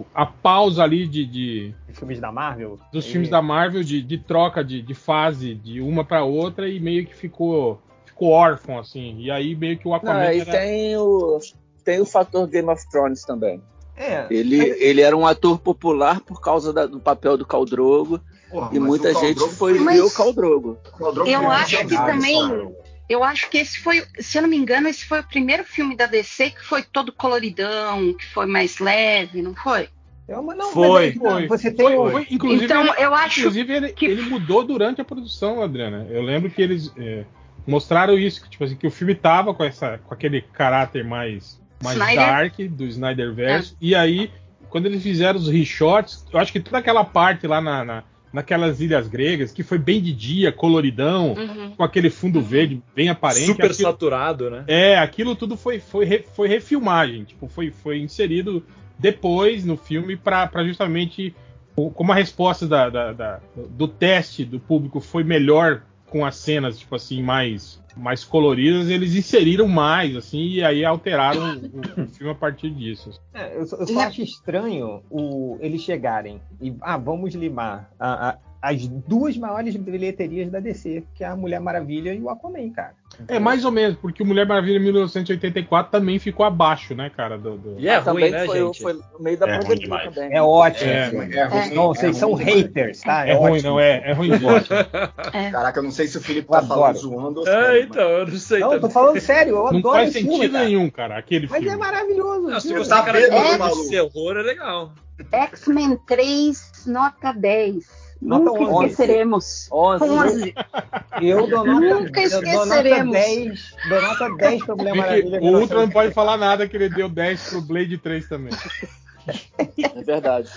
o- a pausa ali de, de- Os filmes da Marvel. dos E- filmes da Marvel de, de troca de, de fase de uma pra outra e meio que ficou ficou órfão assim. E aí meio que o Não, Aquaman e era- tem o, tem o fator Game of Thrones também. É, Ele, ele era um ator popular por causa da- do papel do Khal Drogo Porra, e muita gente foi Mas- ver o Khal Drogo. o Khal Drogo Eu acho que também-. Eu acho que esse foi, se eu não me engano, esse foi o primeiro filme da DC que foi todo coloridão, que foi mais leve, não foi? é uma, não, Foi, mas aí, foi. Você tem Foi, o- foi. Inclusive, Então, ele, eu acho inclusive ele, que- ele mudou durante a produção, Adriana. Eu lembro que eles é, mostraram isso, que, tipo assim, que o filme tava com, essa, com aquele caráter mais, mais Snyder. dark do Snyderverse. E aí, quando eles fizeram os reshots, eu acho que toda aquela parte lá na, na- naquelas ilhas gregas, que foi bem de dia, coloridão, Uhum. com aquele fundo verde bem aparente. Super aquilo- saturado, né? é, aquilo tudo foi, foi, re- foi refilmagem, tipo, foi, foi inserido depois no filme pra pra justamente como a resposta da- da- da- do teste do público foi melhor com as cenas, tipo assim, mais, mais coloridas, eles inseriram mais, assim, e aí alteraram o, o filme a partir disso. É, eu só, eu só acho estranho o, eles chegarem e ah, vamos limar a- a- as duas maiores bilheterias da DC, que é a Mulher Maravilha e o Aquaman, cara. É mais ou menos, porque o Mulher Maravilha 1984 também ficou abaixo, né, cara? do- do- E é Ah, também ruim, né, foi, gente? foi no meio da É pandemia demais. também. É ótimo. É, É ruim, Não, vocês é são demais. haters, tá? É, ruim, ótimo. não é? É ruim demais. Caraca, eu não sei se o Felipe tá falando zoando ou É, sério, então, eu não sei Não, eu tô também. falando sério, eu Não adoro faz esse sentido cara. nenhum, cara, aquele Mas filme. é maravilhoso. Não, se você Tá cara vendo, de maluco? terror, é legal. X-Men 3, nota 10. Nota Nunca 11. esqueceremos. 11. 11. Eu dou nota, Nunca eu dou nota esqueceremos. 10, dou nota 10 pra Mulher Bem que Maravilha. o Ultra não pode falar nada que ele deu 10 pro Blade 3 também. É verdade.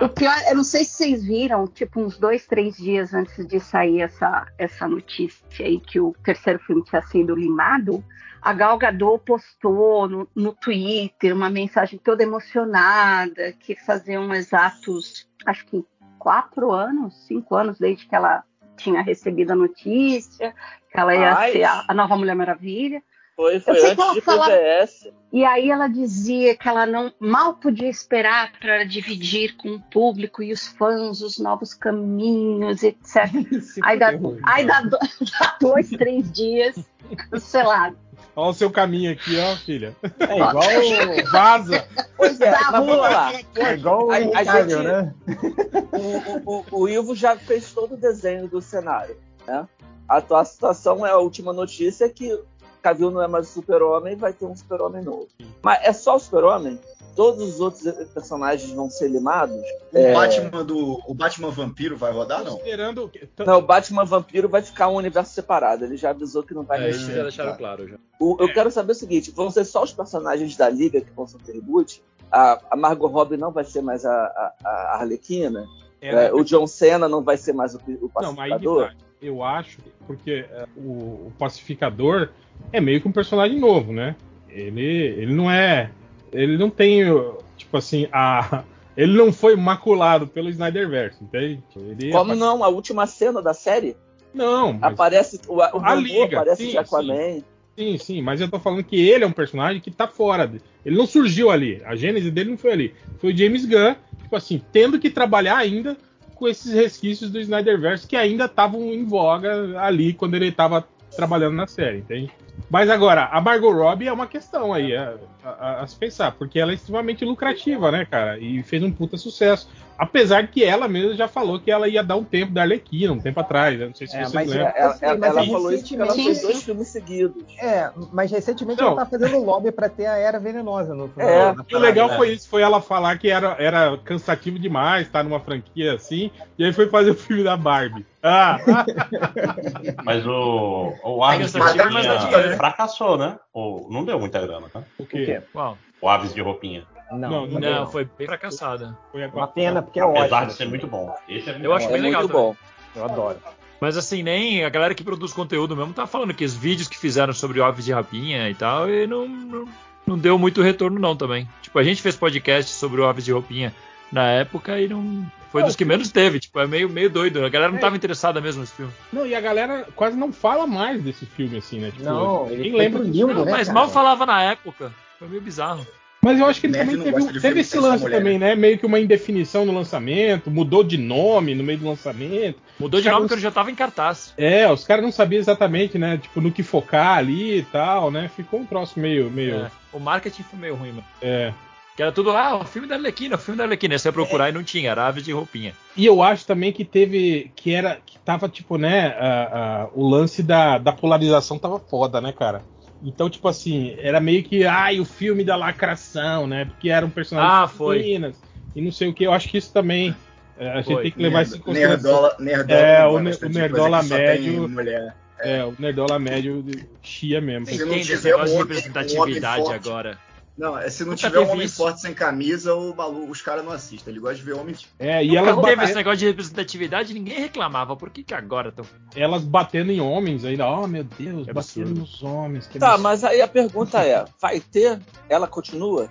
O pior, eu não sei se vocês viram, tipo, uns dois, três dias antes de sair essa, essa notícia aí que o terceiro filme tinha sido limado, a Gal Gadot postou no, no Twitter uma mensagem toda emocionada, que faziam exatos, acho que quatro anos, cinco anos desde que ela tinha recebido a notícia, que ela ia Ai. ser a, a nova Mulher Maravilha. Foi, foi sei que antes ela de falava- PBS. E aí ela dizia que ela não mal podia esperar para dividir com o público e os fãs os novos caminhos, etc. Aí dá, aí dá, do- dá dois, três dias cancelado. Olha o seu caminho aqui, ó, filha. É igual, Vaza! Pois é, mas vamos rua. lá. é igual o A- a Henrique, gente- né? O, o, o, o Ivo já fez todo o desenho do cenário. Né? A atual situação é a última notícia é que Cavill não é mais o super-homem vai ter um super-homem novo. Mas é só o super-homem? Todos os outros personagens vão ser limados? O É. Batman do. O Batman Vampiro vai rodar, não? Considerando Não, o Batman Vampiro vai ficar um universo separado. Ele já avisou que não vai É, mexer. já deixaram tá. claro já. O- eu quero saber o seguinte: vão ser só os personagens da Liga que vão ser reboot? A, a Margot Robbie não vai ser mais a, a, a Arlequina? É, o John Cena não vai ser mais o, o Não, pacificador? tá. Eu acho, porque é, o, pacificador é meio que um personagem novo, né? Ele, ele não é. Ele não tem, tipo assim, a. Ele não foi maculado pelo Snyderverse, entende? Ele Como não? A última cena da série Não, mas, aparece o, o A Liga, aparece sim, de Aquaman. sim, sim, mas eu tô falando que ele é um personagem que tá fora. Ele não surgiu ali. A gênese dele não foi ali. Foi o James Gunn, tipo assim, tendo que trabalhar ainda com esses resquícios do Snyderverse que ainda estavam em voga ali quando ele tava trabalhando na série, entende? Mas agora, a Margot Robbie é uma questão aí a, a- a se pensar, porque ela é extremamente lucrativa, né, cara? E fez um puta sucesso. Apesar de que ela mesma já falou que ela ia dar um tempo da Arlequina, um tempo atrás. Eu não sei se É, vocês mas lembram. Ela, Sim, ela- mas ela é falou isso porque ela recentemente- fez dois filmes seguidos. É, mas recentemente Não. ela tá fazendo lobby pra ter a Era Venenosa no final. É, da E o legal parada, foi isso, foi ela falar que era, era cansativo demais, tá numa franquia assim, e aí foi fazer o filme da Barbie. Ah, Mas o, o Aves de Roupinha né? fracassou, né? O, não deu muita grana, tá? o O quê? quê? Qual? O Aves de Roupinha. Não, Não, não, não. Não, foi bem fracassada. Foi Uma pena, porque é Apesar ótimo. de ser muito bom. Esse é muito Eu acho bom. É bem legal muito também. bom. Eu adoro. Mas assim, nem a galera que produz conteúdo mesmo tá falando que os vídeos que fizeram sobre Aves de Rapinha e tal, e não, não, não deu muito retorno não também. Tipo, a gente fez podcast sobre o Aves de Roupinha na época e não... Foi dos que menos teve, tipo, é meio, meio doido. A galera não É. tava interessada mesmo nesse filme. Não, e a galera quase não fala mais desse filme, assim, né? Tipo, Não, ninguém lembra disso. né, Mas cara? mal falava na época. Foi meio bizarro. Mas eu acho que ele também não teve, um- teve esse lance mulher, também, né? Meio que uma indefinição no lançamento, mudou de nome no meio do lançamento. Mudou de nome não- porque ele já tava em cartaz. É, os caras não sabiam exatamente, né? Tipo, no que focar ali e tal, né? Ficou um troço meio. meio É, o marketing foi meio ruim, mano. é. Que era tudo, ah, o filme da Arlequina, o filme da Arlequina. Você ia procurar e não tinha, era Aves de Roupinha. E eu acho também que teve. Que era. Que tava, tipo, né? a- a- o lance da, da polarização tava foda, né, cara? Então, tipo assim, era meio que. Ai, o filme da lacração, né? Porque eram personagens Ah, foi. femininas E não sei o que. Eu acho que isso também. é, a gente Foi. tem que levar isso em consideração. Nerdola, nerdola, É, o ne- o nerdola médio- mulher. É, o Nerdola médio chia mesmo. Se Tem não esse tiver negócio de um um representatividade agora. Não, é, se não Nunca tiver um homem isso. forte sem camisa, o maluco, os caras não assistem. Ele gosta de ver homem. É, e elas, Quando teve bate- esse negócio de representatividade, ninguém reclamava. Por que, que agora estão. elas batendo em homens ainda. Oh, meu Deus, Que batendo nos homens. que Tá, absurdo. mas aí a pergunta é: vai ter? Ela continua?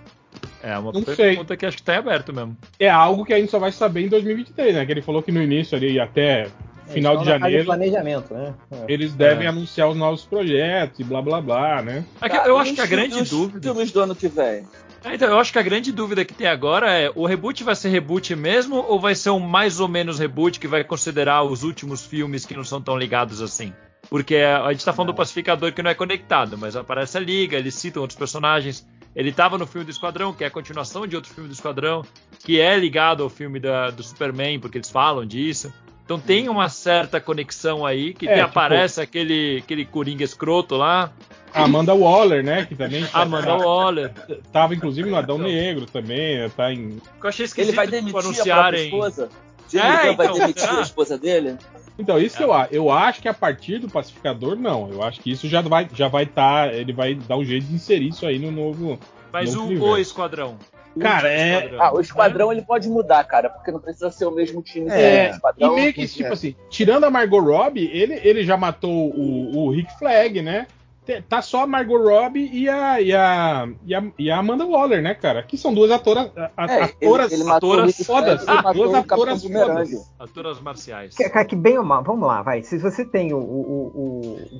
É uma Não sei. pergunta que acho que tá em aberto mesmo. É algo que a gente só vai saber em 2023, né? Que ele falou que no início ali, até final Eles de janeiro, planejamento, né? É. eles devem É. anunciar os novos projetos e blá blá blá, né? É Ah, eu acho que a grande os dúvida. filmes do ano que vem. É, Então, eu acho que a grande dúvida que tem agora é: o reboot vai ser reboot mesmo ou vai ser um mais ou menos reboot que vai considerar os últimos filmes que não são tão ligados assim? Porque a gente tá falando do Pacificador que não é conectado, mas aparece a Liga, eles citam outros personagens. Ele tava no filme do Esquadrão, que é a continuação de outro filme do Esquadrão, que é ligado ao filme da- do Superman, porque eles falam disso. Então tem uma certa conexão aí, que É, tipo- aparece aquele, aquele Coringa escroto lá, A Amanda Waller, né? Que também Amanda Waller. tava inclusive no Adão Negro também, tá em. Eu achei esquisito Ele vai tipo, demitir a própria anunciarem. esposa? Jimmy É, Gunn vai então, demitir será? a esposa dele? Então, isso que eu acho. Eu acho que a partir do pacificador, não. Eu acho que isso já vai já vai estar. ele vai dar um jeito de inserir isso aí no novo. Mas Novo o, o Esquadrão. O Cara, é- Esquadrão. Ah, o esquadrão ele pode mudar, cara, porque não precisa ser o mesmo time. É, do esquadrão. e meio que, tipo assim, tirando a Margot Robbie, ele, ele já matou o, o Rick Flag, né? Tá só a Margot Robbie e a, e, a, e, a, e a Amanda Waller, né, cara? Que são duas atoras, a- É, atoras, ele, ele atoras fodas. Matou duas atoras fodas. Aturas marciais. Que, cara, que bem ou mal, vamos lá, vai. Se você tem o, o,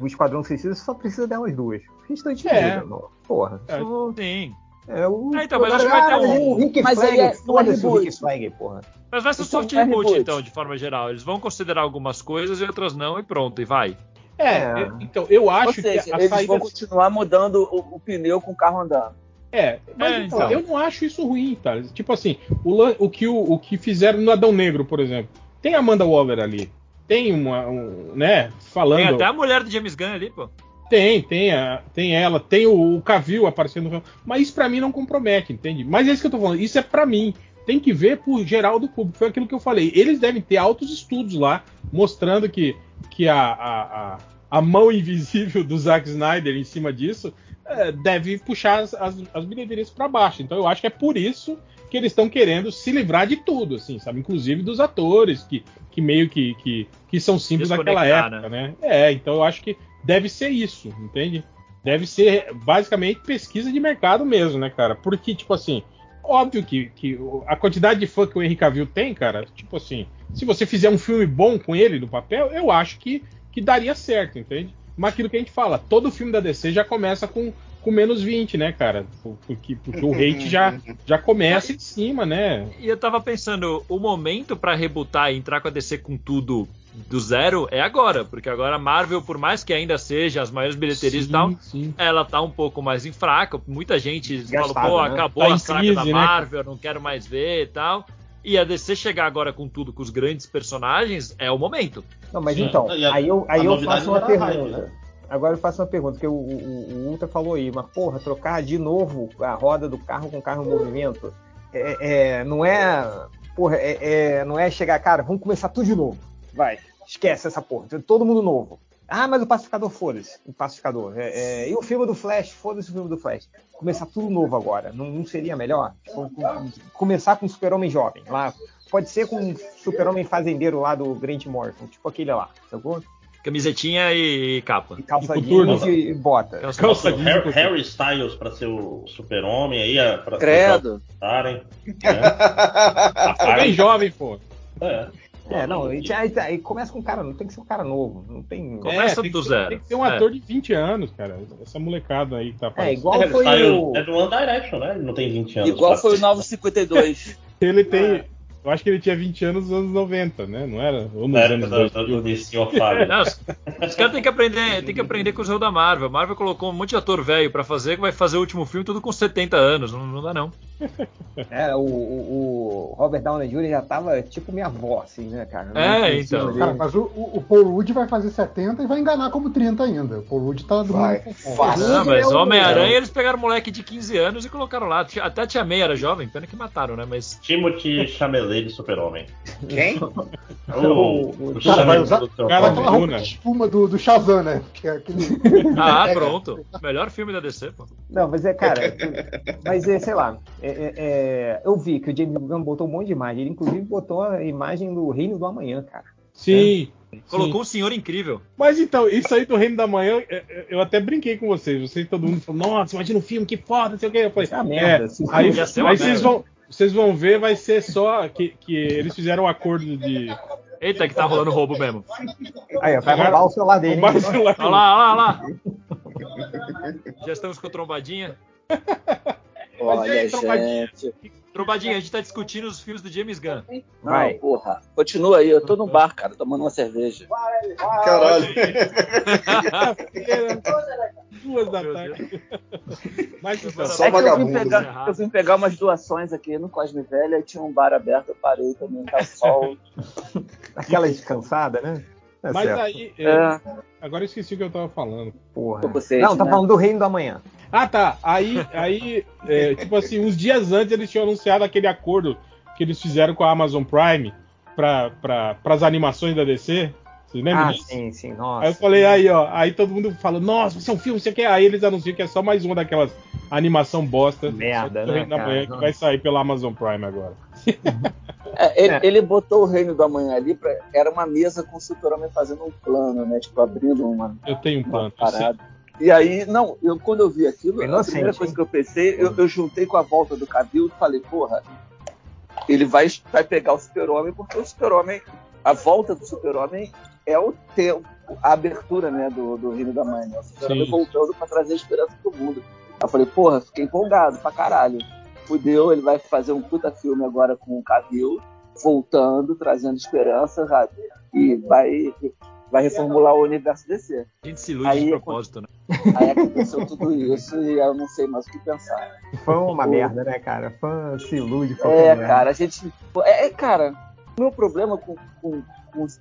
o, o Esquadrão Suicida, você só precisa delas duas. Restante É. não. Porra. É. só- Sim. É o. Ah, então, mas acho que vai ter um- O Rick Mas Flag, é- não é foda-se o reboot. Rick Flag, porra. Mas vai ser Então, soft é reboot, reboot. então, de forma geral. Eles vão considerar algumas coisas e outras não, e pronto, e vai. É, É. então, eu acho seja, que a eles saída. vão continuar mudando o, o pneu com o carro andando. É, mas É, então, então. eu não acho isso ruim, tá? Tipo assim, o, o, que, o, o que fizeram no Adão Negro, por exemplo. Tem a Amanda Waller ali. Tem uma. Um, né? Falando. Tem até a mulher do James Gunn ali, pô. Tem, tem, a, tem ela, tem o, o Cavill aparecendo. Mas isso pra mim não compromete, entende? Mas é isso que eu tô falando. Isso é pra mim. Tem que ver por geral do público. Foi aquilo que eu falei. Eles devem ter altos estudos lá, mostrando que, que a, a, a, a mão invisível do Zack Snyder em cima disso é, deve puxar as, as, as bilheterias pra baixo. Então eu acho que é por isso que eles estão querendo se livrar de tudo, assim, sabe? Inclusive dos atores, que, que meio que, que, que são símbolos daquela Desconectar, época, né? É, então eu acho que deve ser isso, entende? Deve ser basicamente pesquisa de mercado mesmo, né, cara? Porque, tipo assim, óbvio que, que a quantidade de fã que o Henry Cavill tem, cara, tipo assim, se você fizer um filme bom com ele no papel, eu acho que, que daria certo, entende? Mas aquilo que a gente fala, todo filme da DC já começa com, com menos 20, né, cara? Porque, porque o hate já, já começa em cima, né? E eu tava pensando, o momento pra rebutar e entrar com a DC com tudo do zero é agora, porque agora a Marvel, por mais que ainda seja as maiores bilheterias e tal, sim. ela tá um pouco mais em fraca. Muita gente falou, Gastada, pô, né? acabou Tá a saga crise, da né? Marvel, não quero mais ver e tal. E a DC chegar agora com tudo, com os grandes personagens, é o momento. Não, mas Sim. então, a- aí eu, aí eu faço uma hype, pergunta. né? Agora eu faço uma pergunta, porque o, o, o Ultra falou aí, mas porra, trocar de novo a roda do carro com o carro em movimento, é, é- não é. Porra, é, é- não é chegar, cara, vamos começar tudo de novo. Vai, esquece essa porra, todo mundo novo. Ah, mas o pacificador, foda-se. O pacificador. É, é, e o filme do Flash, foda-se o filme do Flash. Começar tudo novo agora. Não, não seria melhor? Tipo, com- começar com o super-homem jovem lá. Pode ser com o super-homem fazendeiro lá do Grant Morrison, tipo aquele lá, sacou? Camisetinha e capa. E calça E jeans e bota. Calça- Calça Harry. Harry Styles pra ser o super-homem aí, a- pra Credo. estarem. Alguém jovem, pô. É. É, não, aí, aí- aí começa com um cara, não tem que ser um cara novo, não tem. Começa tem do que, zero. Tem que ser um É. ator de 20 anos, cara. Essa molecada aí que tá É, aparecendo. igual Harry foi o. é do One Direction, né? Ele não tem 20 anos. Igual foi o 952. Ele tem. Eu acho que ele tinha 20 anos nos anos 90, né? Não era? Ou nos época anos do, 2000. do, DC. Não, os, os caras têm que aprender, tem que aprender com os erros da Marvel. A Marvel colocou um monte de ator velho pra fazer, que vai fazer o último filme tudo com 70 anos. Não, não dá, não. É, o, o, o Robert Downey Jr. já tava tipo minha avó, assim, né, cara? É, Em cima então. Cara, mas o, o o Paul Rudd vai fazer 70 e vai enganar como 30 ainda. O Paul Rudd tá do Vai, fácil. Não, mas é o- Homem-Aranha eles pegaram um moleque de 15 anos e colocaram lá. Até a Tia May era jovem, pena que mataram, né? Mas. Timothy Chalamet de super-homem. Quem? O, o Cara, vai usar- Super-Homem. cara, Aquela roupa de espuma do, do Shazam, né? Que é aquele... Ah, pronto. Melhor filme da DC, pô. Não, mas é, cara, mas é, sei lá, é, é, é, eu vi que o James Gunn botou um monte de imagem, ele inclusive botou a imagem do Reino do Amanhã, cara. Sim. Colocou sim. um senhor incrível. Mas então, isso aí do Reino da Manhã, é, é, eu até brinquei com vocês. Vocês, todo mundo falou, nossa, imagina um filme, que foda, não sei o que. Eu falei, é uma merda, é, assim, aí, aí vocês merda. vão. Vocês vão ver, vai ser só que, que eles fizeram um acordo de. Eita, que tá rolando roubo mesmo. Aí, ó, vai roubar o celular dele. roubar o celular. Olha lá, olha lá, olha lá. Já estamos com trombadinha. Olha, aí, trombadinha? gente. Trombadinha, a gente tá discutindo os filmes do James Gunn. Não, Vai. porra. Continua aí, eu tô no bar, cara, tomando uma cerveja. Caralho. Duas da tarde. Mas então, Só é que eu vim, vagabundo, pegar, eu vim pegar umas doações aqui no Cosme Velha e tinha um bar aberto, eu parei também, tá sol. Aquela descansada, né? Tá mas certo. aí. é, É, Agora eu esqueci o que eu tava falando. Porra. tô com sede, Não, tá né? falando do Reino do Amanhã. Ah, tá. Aí, aí é, tipo assim, uns dias antes eles tinham anunciado aquele acordo que eles fizeram com a Amazon Prime para pra, as animações da DC. Vocês lembram Ah, disso? sim, sim, nossa. Aí eu falei, aí, ó. Aí todo mundo fala, nossa, vai ser um filme, você quer? Aí eles anunciam que é só mais uma daquelas animação bosta Merda, né, Reino da cara? Manhã que vai sair pela Amazon Prime agora. É, ele, É. ele botou o Reino do Amanhã ali, pra, era uma mesa com o Super-Homem fazendo um plano, né? Tipo, abrindo uma, Eu tenho um plano. parada. E aí, não, eu, quando eu vi aquilo, a Inocente, primeira coisa hein? que eu pensei, eu, eu juntei com a volta do Cavill e falei, porra, ele vai, vai pegar o Super-Homem, porque o Super-Homem, a volta do Super-Homem é o tempo, a abertura, né, do, do Reino da Manhã, né? O Sim. voltando pra trazer esperança pro mundo. Aí eu falei, porra, fiquei empolgado pra caralho. Fudeu, ele vai fazer um puta filme agora com o Cavill, voltando, trazendo esperança, sabe? E vai, vai reformular o universo DC. A gente se ilude Aí, de propósito, né? Aí aconteceu tudo isso e eu não sei mais o que pensar. Fã uma O- merda, né, cara? Fã se ilude É, cara, a gente. É, é, cara, o meu problema com, com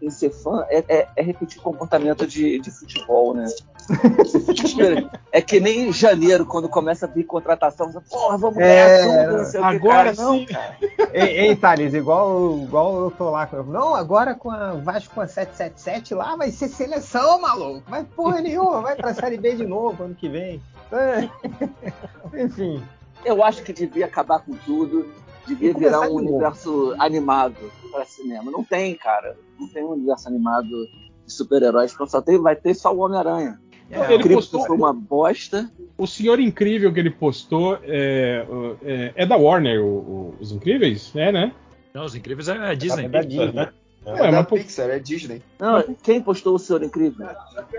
em ser fã é, é- é repetir comportamento de, de futebol, né? é que nem em janeiro, quando começa a vir contratação, você, porra, vamos É, ganhar tudo, não sei o que, agora cara. Não, sim. cara. Ei, ei, Thales, igual, igual eu tô lá com. Não, agora com a Vasco com a 777 lá vai ser seleção, maluco. Vai porra nenhuma, vai pra Série B de novo ano que vem. É. Enfim. Eu acho que devia acabar com tudo, E virar um universo animado para cinema. Não tem, cara. Não tem um universo animado de super-heróis. Então Só tem, vai ter só o Homem-Aranha. Ele O Krypton postou- foi uma bosta. O Senhor Incrível que ele postou é, é, é da Warner, o- o- Os Incríveis? É, né? Não, os incríveis é a Disney. É da Disney. né? É Ué, da por- Pixar, é Disney. Não, quem postou o Senhor Incrível?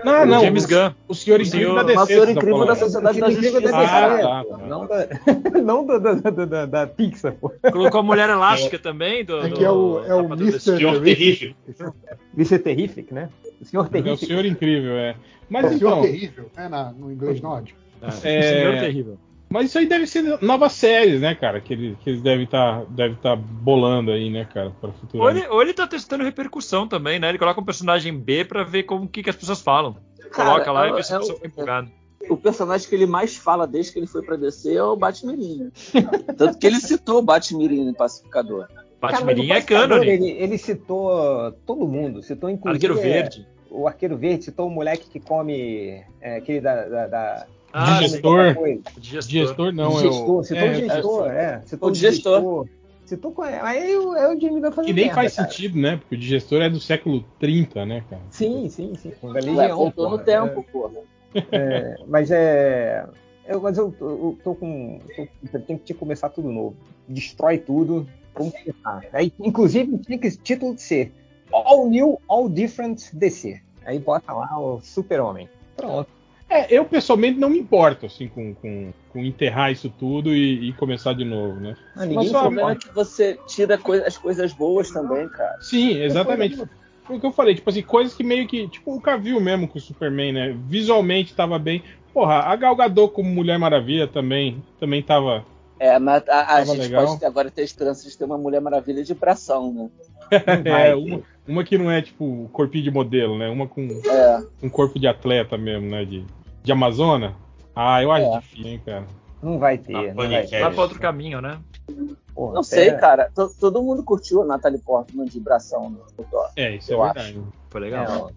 Não, O não. James o, Gunn. o Senhor Incrível da DC. Mas o Senhor tá Incrível da. Sociedade da Justiça. da Ah, tá, tá. Não da, não da, da, da, da, Pixar, pô. Colocou a Mulher Elástica também. Do, É que é o, é o Mr. Senhor Terrific. terrível. Mr. Terrific, né? O Senhor É o. Senhor Incrível, é. É Mas o Senhor então, Terrível, né, na- no inglês nórdico. É, Senhor Terrível. Mas isso aí deve ser novas séries, né, cara? Que, ele- que eles devem estar devem tá bolando aí, né, cara, para o futuro. Ou ele, ou ele tá testando repercussão também, né? Ele coloca um personagem B pra ver como que, que as pessoas falam. Cara, Coloca lá é- e vê se é a pessoa fica empolgada. O personagem que ele mais fala desde que ele foi pra DC é o Batmirim. Tanto que ele citou o Batmirim no Pacificador. Batmirim é cânone. Ele, ele citou todo mundo, citou inclusive Arqueiro é, Verde. o Arqueiro Verde, citou o moleque que come é, aquele da, da, da Ah, Digestor. digestor. Gestor não, é Digestor, o. citou é, o gestor, é, citou O o digestor. digestor. Citou com aí o- é o Jimmy vai fazer Que nem merda, faz cara. sentido, né? Porque o digestor é do século 30, né, cara? Sim, sim, sim. Legião, voltou no porra. tempo, porra. É, mas é. Eu, mas eu, eu tô com. Tô, eu tenho que começar tudo novo. Destrói tudo. Vamos começar. Aí, inclusive, tinha que esse título de ser All New, All Different DC. Aí bota lá o Super-Homem. Pronto. É, eu pessoalmente não me importo, assim, com, com, com enterrar isso tudo e, e começar de novo, né? Ah, ninguém Mas problema é que você tira coi- as coisas boas também, cara. Sim, exatamente. Foi o que eu falei, tipo assim, coisas que meio que. Tipo o Cavill mesmo com o Superman, né? Visualmente tava bem. Porra, a Gal Gadot como Mulher Maravilha também, também tava. É, mas a, a gente legal. pode agora ter esperança de ter uma Mulher Maravilha de bração, né? é, uma, uma que não é tipo corpinho de modelo, né? Uma com É. um corpo de atleta mesmo, né? De, de Amazona. Ah, eu acho É. difícil, hein, cara. Não vai ter. Ah, não vai ter. Vai pra outro caminho, né? Porra, Não sei, cara. To- todo mundo curtiu a Natalie Portman de bração no Thor. É, isso Eu é verdade. Foi É, legal. ó.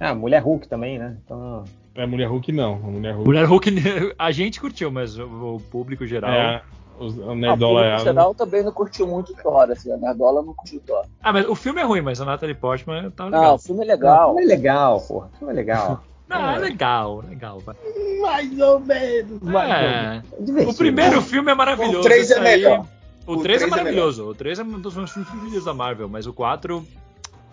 Ah, Mulher Hulk também, né? Então, É Mulher Hulk não. A Mulher Hulk. Mulher Hulk, a gente curtiu, mas o, o público geral. É, Os, a Ah, Nerdola o é. público geral também não curtiu muito Thor, assim, a Nerdola não curtiu Thor. Ah, mas o filme é ruim, mas a Natalie Portman tá Não, legal. o filme é Não, legal. filme é legal, porra. Filme é legal. Não, é legal, legal. vai. Mais ou menos. mais ou É. menos. O primeiro filme é maravilhoso. O três esse é melhor. O O 3 é três é maravilhoso. O 3 é um dos meus filmes preferidos da Marvel, mas o 4.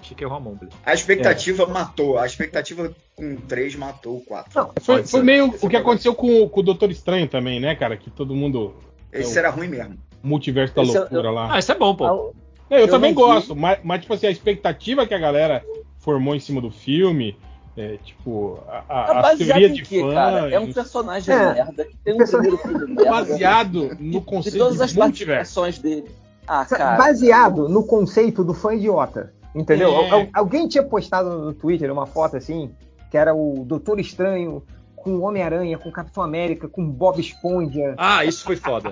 Achei que a mão. Billy. A expectativa matou. A expectativa com 3 matou o 4. Não, Foi, foi meio o que é o aconteceu com, com o Doutor Estranho também, né, cara? Que todo mundo. Esse era ruim mesmo. Multiverso da Esse eu- loucura lá. Ah, isso é bom, pô. Ah, É, eu, eu também gosto, mas, mas, tipo assim, a expectativa que a galera formou em cima do filme, é, tipo, a, a, É as baseado teorias em de quê, fãs, cara? É um personagem É. merda, que tem um primeiro filme merda. baseado no de conceito todas de as multiverso. participações dele. Ah, cara. Baseado no conceito do fã idiota. Entendeu? É. Al- alguém tinha postado no Twitter uma foto assim, que era o Doutor Estranho com o Homem-Aranha, com o Capitão América, com Bob Esponja, Ah, isso foi foda.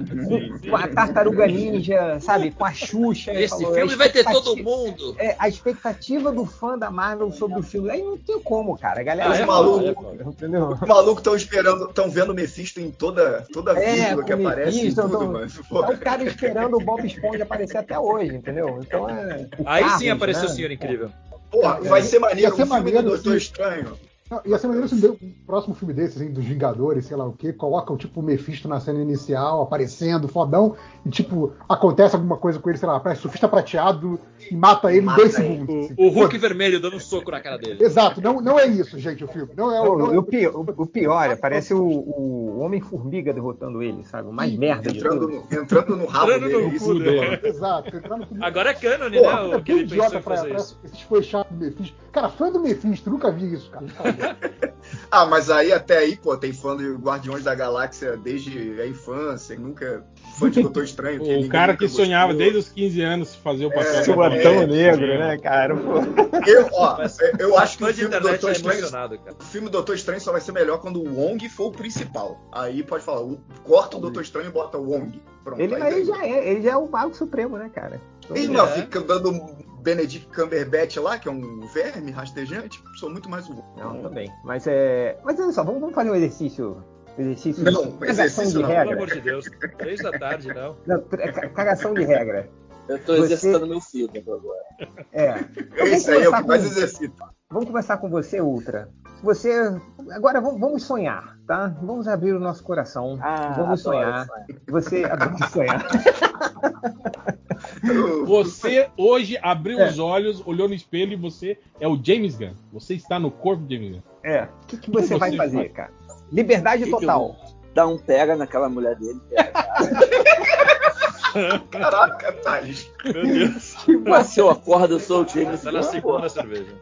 com a Tartaruga Ninja, sabe? Com a Xuxa. Esse Falou, filme vai ter todo mundo. É, a expectativa do fã da Marvel sobre o filme. Aí não tem como, cara. A galera Os é malucos- maluca, entendeu? Os malucos estão esperando, estão vendo o Mephisto em toda, toda É, vírgula que aparece Mephisto, tudo, então- mano. É o cara esperando o Bob Esponja aparecer até hoje, entendeu? Então é. Aí sim apareceu né? o Senhor Incrível. Porra, vai ser maneiro. Ia ser o filme maneiro do Doutor Estranho. Não, ia ser maneiro se o próximo filme desses, hein, dos Vingadores, sei lá o quê, colocam tipo o Mephisto na cena inicial, aparecendo, fodão, e tipo, acontece alguma coisa com ele, sei lá, aparece surfista prateado e mata ele em dois ele. segundos. O, assim. o Hulk Pô, vermelho dando um soco na cara dele. Exato, não, não é isso, gente, o filme. Não é, o- não O, é o pior, o- o pior é, parece o, o Homem-Formiga derrotando ele, sabe? O mais merda de Entrando tudo. no, entrando no rabo Entrando dele. no isso falando. Exato, entrar no. Agora é canon, né? é O que ele bem pensou idiota pra, fazer pra isso. esses fãs chatos do Mephisto. Cara, fã do Mephisto, nunca vi isso, cara. Ah, mas aí até aí, pô, tem fã de Guardiões da Galáxia desde a infância, nunca fã de Doutor Estranho. O cara que sonhava gostou. desde os 15 anos fazer o papel É, do é, é, Negro, né, cara? Pô. Eu, ó, eu acho que o filme Doutor é Estranho cara. O filme Doutor Estranho só vai ser melhor quando o Wong for o principal. Aí pode falar, o- corta o Doutor Estranho e bota o Wong. Pronto. Ele, ele já é, ele já é o Mago Supremo, né, cara? Ih, não, fica dando Benedict Cumberbatch lá, que é um verme rastejante. Sou muito mais o Wong. Não, também. Mas é. Mas olha só, vamos, vamos fazer um exercício. Exercício Não, de exercício de não, Pelo regra. amor de Deus. Três da tarde, não. Não, ca- cagação de regra. Eu tô Você- exercitando meu fígado agora. É. Esse aí é o que começar mais com- exercita. Vamos começar com você, Ultra. Você. Agora vamos, vamos sonhar, tá? Vamos abrir o nosso coração. Ah, vamos adoro sonhar. sonhar. Você adora sonhar. Você hoje abriu É. os olhos, olhou no espelho e você é o James Gunn. Você está no corpo de James Gunn. É. O que, que você Você vai fazer, faz? cara? Liberdade Que que eu total. Dar um pega naquela mulher dele. Caraca, Thales. Meu Deus. Mas se eu acordo, eu sou o James Tá na Gunn, pô. segunda cerveja.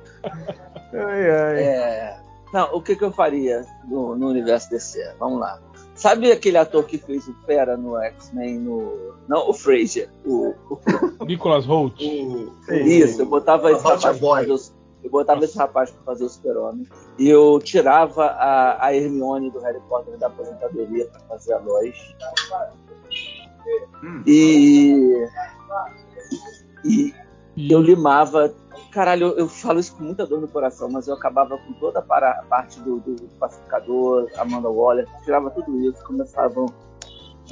Ai, ai. É... Não, o que, que eu faria no, no universo DC? Vamos lá. Sabe aquele ator que fez o Fera no X-Men? No... Não, o Frazier. O, o- Nicholas Holt. O- Isso, eu botava esse rapaz Your pra Boy. fazer o, eu botava esse rapaz pra fazer o Super-Homem. E eu tirava a, a Hermione do Harry Potter da aposentadoria pra fazer a Lois. Hum. E, e eu limava. Caralho, eu, falo isso com muita dor no coração, mas eu acabava com toda a parte do, do pacificador, Amanda Waller, tirava tudo isso, começava um,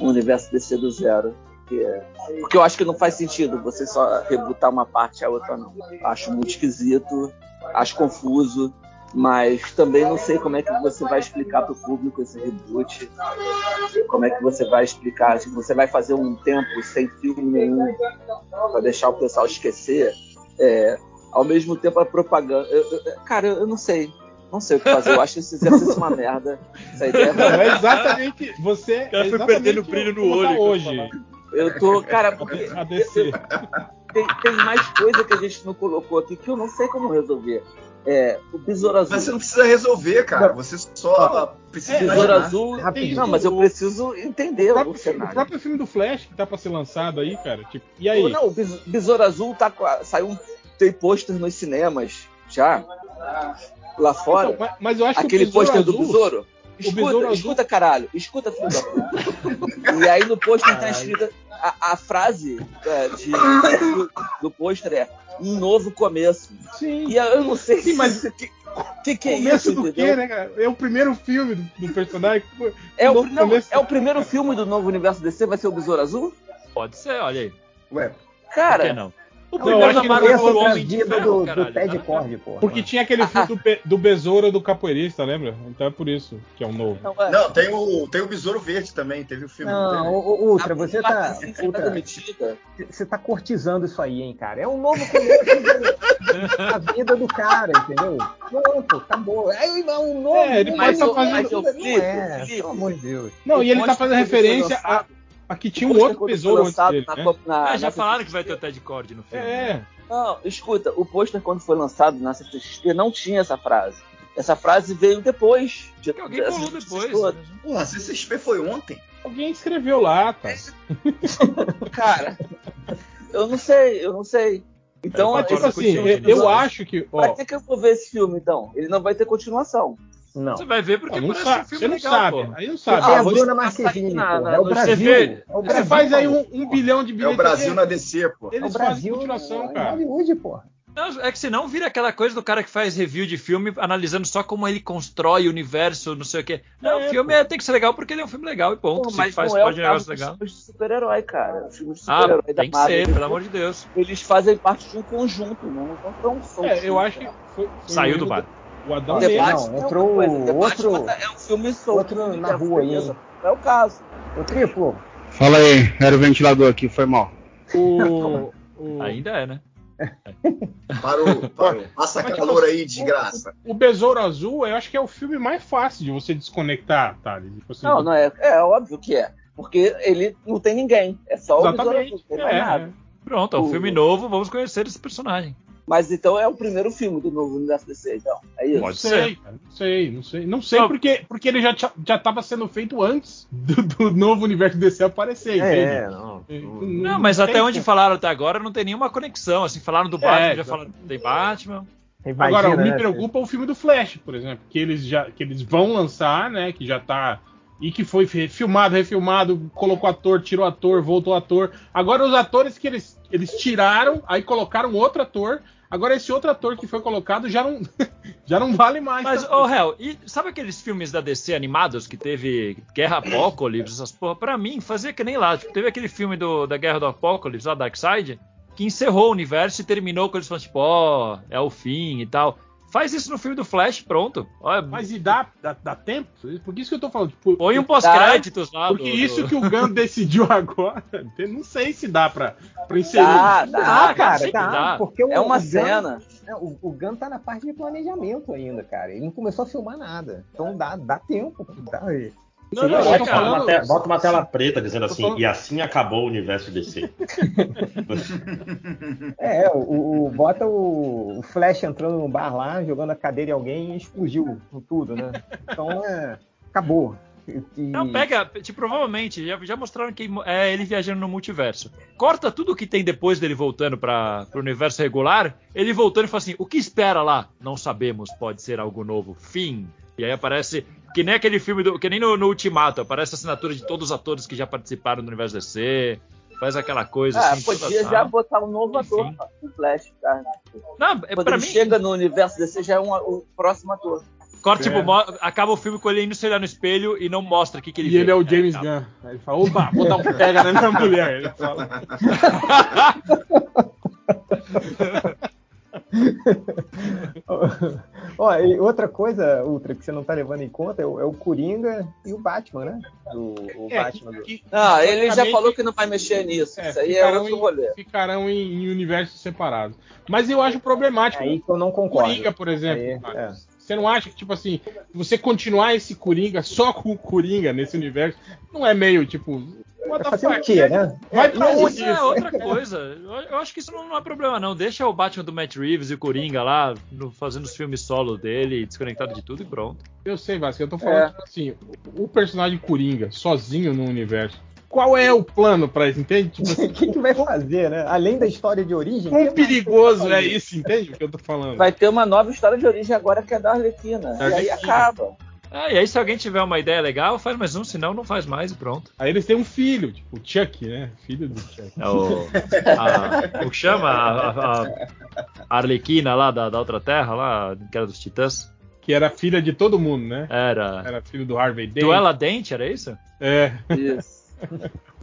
um universo DC do zero. Que é- porque eu acho que não faz sentido você só rebutar uma parte e a outra não. Acho muito esquisito, acho confuso, mas também não sei como é que você vai explicar para o público esse reboot. Como é que você vai explicar? Se você vai fazer um tempo sem filme nenhum para deixar o pessoal esquecer. É, ao mesmo tempo a propaganda. eu- eu- cara, eu não sei. Não sei o que fazer. Eu acho esse exercício uma merda. Essa ideia Não, é exatamente. Você. cara é foi perdendo brilho no tá olho, hoje. Eu tô. Cara, porque A DC. tem, tem mais coisa que a gente não colocou aqui que eu não sei como resolver. É, o Besouro Azul. Mas você não precisa resolver, cara. Você só precisa É, Besouro. Azul. Rapidinho. Não, mas eu preciso entender O o, próprio, o cenário. próprio filme do Flash que tá pra ser lançado aí, cara. Tipo, e aí? Não, o Bes- Besouro Azul tá, saiu um. Tem pôster nos cinemas já. Lá fora. Então, mas, eu acho Aquele pôster do Besouro. Escuta, Azul- escuta, caralho. Escuta, filho da puta. E aí no pôster tá escrita a, a frase é, de- do, do pôster é um novo começo. Sim. E eu não sei Sim, mas- o que, que, que é Começo isso, do entendeu? quê, né, cara? É o primeiro filme do, do personagem. É o, não, começo. é o primeiro filme do novo universo DC, vai ser o Besouro Azul? Pode ser, olha aí. Ué, Por que Cara, eu acho da que Marvel Começo foi o pra Homem de Ferro, do, do caralho. Ted Tá- Cord, porra. Porque tinha aquele filme do, do Besouro do Capoeirista, lembra? Então é por isso que é um novo. não, é, não, tem o, tem o Besouro Verde também, teve o filme. Não, teve? Ultra, a você tá, parte tá Ultra, você tá cortizando isso aí, hein, cara. É um novo começo da vida do cara, entendeu? Pronto, acabou. É um novo. É, ele Mas pode tá o- fazendo. mas Não Felipe, é, pelo amor de Deus. Não, e ele tá fazendo referência a, lançado- a que tinha um outro besouro antes dele, na né? na- Ah, já na falaram que vai ter o Ted Cord no filme. É. Não, escuta, o pôster quando foi lançado na CCXP não tinha essa frase. Essa frase veio depois. De, Que alguém colou notícias depois. todas. Porra, a CCXP foi ontem. Alguém escreveu lá, tá? Cara, eu não sei, eu não sei. Então, Eu Mas, tipo assim, contigo, filme- eu, acho que. Pra Ó, que, que eu vou ver esse filme, então? Ele não vai ter continuação. Não. Você vai ver porque não parece sabe, um filme você não legal, sabe. pô. Aí não sabe. Ah, a Bruna Marquezine, na- É o Brasil. CV. É o Você Brasil. faz aí pô. um, um bilhão de É bilhetes. o Brasil na DC, pô. É Eles o fazem Brasil. continuação, é cara. Hollywood, porra. Não, é que senão vira aquela coisa do cara que faz review de filme analisando só como ele constrói o universo, não sei o quê. Não, É, o filme é- tem que ser legal porque ele é um filme legal e ponto. Pô, Se mas faz não é pode o um caso negócio legal. filmes de super-herói, cara. Os filmes de Ah, super-herói da tem que Marvel, ser, pelo amor de Deus. Eles fazem parte de um conjunto, não não tão soltos. É, eu acho que foi. foi Saiu o do bar. O Adão Negro. Não, é entrou coisa, The outro- é um filme solto. outro na é rua aí? Não é o caso. O triplo. Fala aí, era o ventilador aqui, foi mal. O, o, Ainda é, né? Parou, parou. Passa Mas, calor tipo, aí, desgraça. o Besouro Azul, eu acho que é o filme mais fácil de você desconectar, tá? Tipo assim, Não, não é. É óbvio que é. Porque ele não tem ninguém. É só o Besouro Exatamente. Azul, não É, nada. Pronto, é um O- filme novo, vamos conhecer esse personagem. Mas então é o primeiro filme do novo universo DC, então. É isso. Não Pode sei, ser. não sei, não sei. Não sei Não. porque, porque ele já, já tava sendo feito antes do, do novo universo DC aparecer, É, entende? não. Não, mas até onde falaram até agora não tem nenhuma conexão. Assim, falaram do Batman, já exato. falaram tem Batman. Imagina, Agora, me né, preocupa o filme do Flash, por exemplo, que eles já que eles vão lançar, né? Que já tá e que foi fi- filmado, refilmado, colocou ator, tirou ator, voltou ator. Agora os atores que eles eles tiraram, aí colocaram outro ator. Agora esse outro ator que foi colocado já não já não vale mais. Mas, ô, Hel, e sabe aqueles filmes da DC animados que teve Guerra Apocalipse, essas porra? Pra mim, fazia que nem lá. Tipo, teve aquele filme do, da Guerra do Apocalipse, lá, Darkseid, que encerrou o universo e terminou com eles falando, tipo, ó, é o fim e tal. Faz isso no filme do Flash, pronto. Olha, Mas e dá, dá, dá tempo? Por isso que eu tô falando. Tipo, põe um pós-créditos lá. Porque do- isso que o Gun decidiu agora, não sei se dá pra, pra inserir. Dá, Ah, dá. cara, tá. dá. Porque o, É uma o Gun- cena. é, o, o Gun tá na parte de planejamento ainda, cara. Ele não começou a filmar nada. Então dá, dá tempo. Dá, Não, Sim, não, é, Bota falando. uma, te- bota uma tela preta dizendo assim, falando- e assim acabou o universo DC. É, o, o- bota o, o Flash entrando no bar lá, jogando a cadeira em alguém e explodiu com tudo, né? Então é. Acabou. E- Não, pega, tipo, provavelmente, já, já mostraram que é ele viajando no multiverso. Corta tudo que tem depois dele voltando para o universo regular, ele voltando e fala assim: o que espera lá? Não sabemos, pode ser algo novo. Fim. E aí aparece, que nem aquele filme, do, que nem no, no Ultimato, aparece a assinatura de todos os atores que já participaram do universo DC. Faz aquela coisa Ah, assim. toda podia tal. já botar um novo Enfim. ator no Flash, cara. Não, é, Quando pra ele mim, chega no universo DC, já é um, o próximo ator. corta, tipo, É. acaba o filme com ele indo se olhar no espelho e não mostra o que, que ele E vê. ele é o James acaba. Gunn. Aí ele fala, opa, vou dar um pega na minha mulher. Ele fala. Ó, e outra coisa, Ultra, que você não tá levando em conta é o, é o Coringa e o Batman, né? O, o É, Batman do. que- Não, ele já falou que não vai mexer nisso. é, Isso aí é ficarão outro em- rolê. Ficarão em, em universos separados. Mas eu acho problemático. É aí que eu não o concordo. Coringa, por exemplo. Aí, é. Você não acha que, tipo assim, você continuar esse Coringa só com o Coringa nesse universo, não é meio, tipo. What Vai the fazer o quê, né? Vai É, pra e- onde Isso é outra coisa. Eu, acho que isso não, não é problema, não. Deixa o Batman do Matt Reeves e o Coringa lá no- fazendo os filmes solo dele, desconectado de tudo e pronto. Eu sei, Vasco, eu tô falando, É. tipo assim, o personagem Coringa, sozinho no universo. Qual é o plano pra isso, entende? Tipo assim, O que, que vai fazer, né? Além da história de origem. quão perigoso é isso, entende o que eu tô falando? Vai ter uma nova história de origem agora que é da Arlequina. Da E aí Arlequina. acaba. Ah, e aí se alguém tiver uma ideia legal, faz mais um, senão não faz mais e pronto. Aí eles têm um filho, tipo o Chuck, né? Filho do Chuck. É o, a, o que chama? A, a, a Arlequina lá da, da outra terra, lá, que era dos Titãs. Que era filha de todo mundo, né? Era. Era filho do Harvey Dent. Duela Dente, era isso? É. Isso.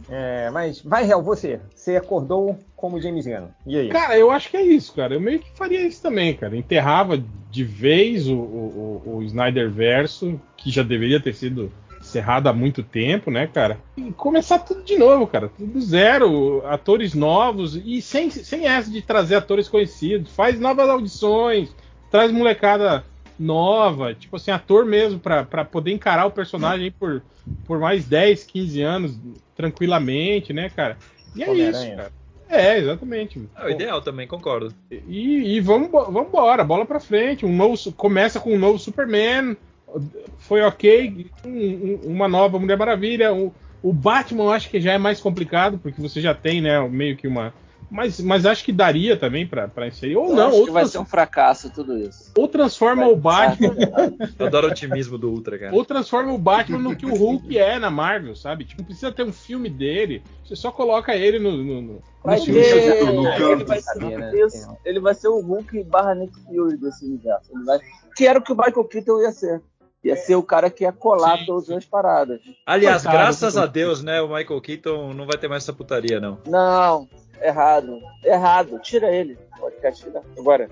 É, mas vai, Real, você. Você acordou como James Gunn. E aí? Cara, eu acho que é isso, cara. Eu meio que faria isso também, cara. Enterrava de vez o, o, o, Snyder Verso, que já deveria ter sido encerrado há muito tempo, né, cara? E começar tudo de novo, cara. Tudo do zero, atores novos e sem, sem essa de trazer atores conhecidos. Faz novas audições, traz molecada nova, tipo assim, ator mesmo, pra, pra poder encarar o personagem aí por, por mais 10, 15 anos tranquilamente, né, cara? E é isso, cara. É, exatamente. É o ideal também, concordo. E, e vamos, vamos embora, bola pra frente. Um novo, começa com um novo Superman, foi ok. Um- um- uma nova Mulher Maravilha. O, o Batman eu acho que já é mais complicado, porque você já tem, né, meio que uma. Mas, mas acho que daria também pra, pra inserir. Ou Eu não, acho ou, que vai ser um fracasso tudo isso. ou transforma Vai o Batman. Eu adoro o otimismo do Ultra, cara. Ou transforma o Batman no que o Hulk é na Marvel, sabe? Tipo, não precisa ter um filme dele. Você só coloca ele no. no, no Vai ter, no ele, vai ser, né? ele vai ser o Hulk barra Nick Fury desse universo. Ele vai, que era o que o Michael Keaton ia ser. Ia ser o cara que ia colar Sim, todas as paradas. Aliás, Coitado, graças a. Deus, né, o Michael Keaton não vai ter mais essa putaria, não. Não, errado. Errado. Tira ele. Podcast, tira. Agora.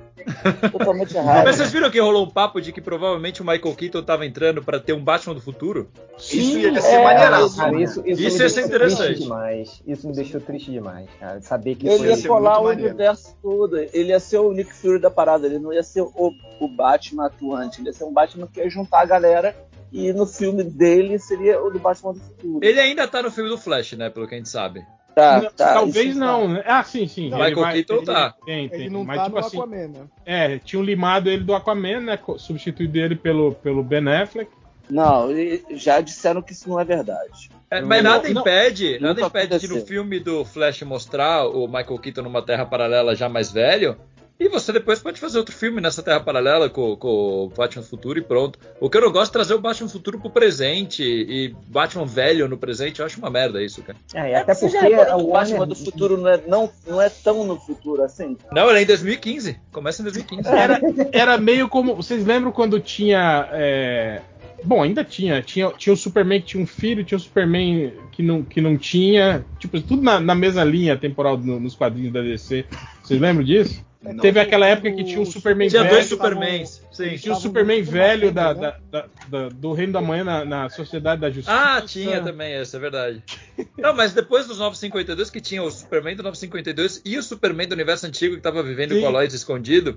Totalmente errado. Mas vocês viram que rolou um papo de que provavelmente o Michael Keaton tava entrando pra ter um Batman do futuro? Isso ia ser é, maneiraço. Cara, isso, isso, Isso ia ser interessante. demais. Isso me deixou triste demais, cara. Saber que Ele foi. ia ser colar muito o maneiro. universo todo. Ele ia ser o Nick Fury da parada. Ele não ia ser o, o Batman atuante. Ele ia ser um Batman que ia juntar a galera. E no filme dele seria o do Batman do futuro. Ele ainda tá no filme do Flash, né, pelo que a gente sabe. Tá, Não, tá. Talvez não, né? Ah, sim, sim. Não, Ele Michael vai- Keaton ele- tá. Tem, tem. Ele não mas, tá tipo no assim, Aquaman, né? É, tinham limado ele do Aquaman, né? Substituído ele pelo, pelo Ben Affleck. Não, já disseram que isso não é verdade. É, mas Não, nada não. impede, nada Nunca impede de no filme do Flash mostrar o Michael Keaton numa Terra paralela já mais velho. E você depois pode fazer outro filme nessa Terra paralela com, com o Batman Futuro e pronto. O que eu não gosto é trazer o Batman Futuro pro presente e Batman velho no presente. Eu acho uma merda isso, cara. É, e até Você porque o Batman Warner. do futuro não é, não, não é tão no futuro assim? Não, ele é em 2015. Começa em 2015. Era, era meio como. Vocês lembram quando tinha. é, Bom, ainda tinha. tinha. Tinha o Superman que tinha um filho, tinha o Superman que não, que não tinha. Tipo, tudo na, na mesma linha temporal no- nos quadrinhos da DC. Vocês lembram disso? Não. Teve aquela época que tinha o Superman Tinha velho. dois Supermans. Sim. Tinha o Estavam Superman velho da, né? da- da- da- do Reino da Manhã na, na Sociedade da Justiça. Ah, tinha também esse, é verdade. Não, mas depois dos 952 que tinha o Superman do 952 e o Superman do universo antigo que tava vivendo Sim. com a Lois escondido.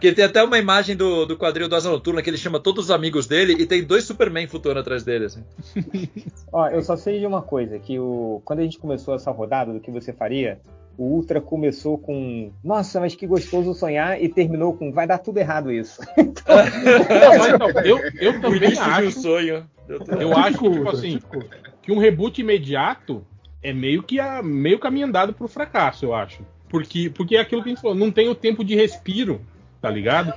Que tem até uma imagem do, do quadril do Asa Noturna que ele chama todos os amigos dele e tem dois Superman flutuando atrás dele. Assim. Ó, eu só sei de uma coisa, que o... quando a gente começou essa rodada do que você faria, o Ultra começou com Nossa, mas que gostoso sonhar e terminou com vai dar tudo errado isso. Não, mas então, eu, eu também de um acho. sonho. Eu errado. acho que, tipo assim, que um reboot imediato é meio que a, meio caminho andado pro fracasso, eu acho. Porque, porque é aquilo que a gente falou, não tem o tempo de respiro, tá ligado?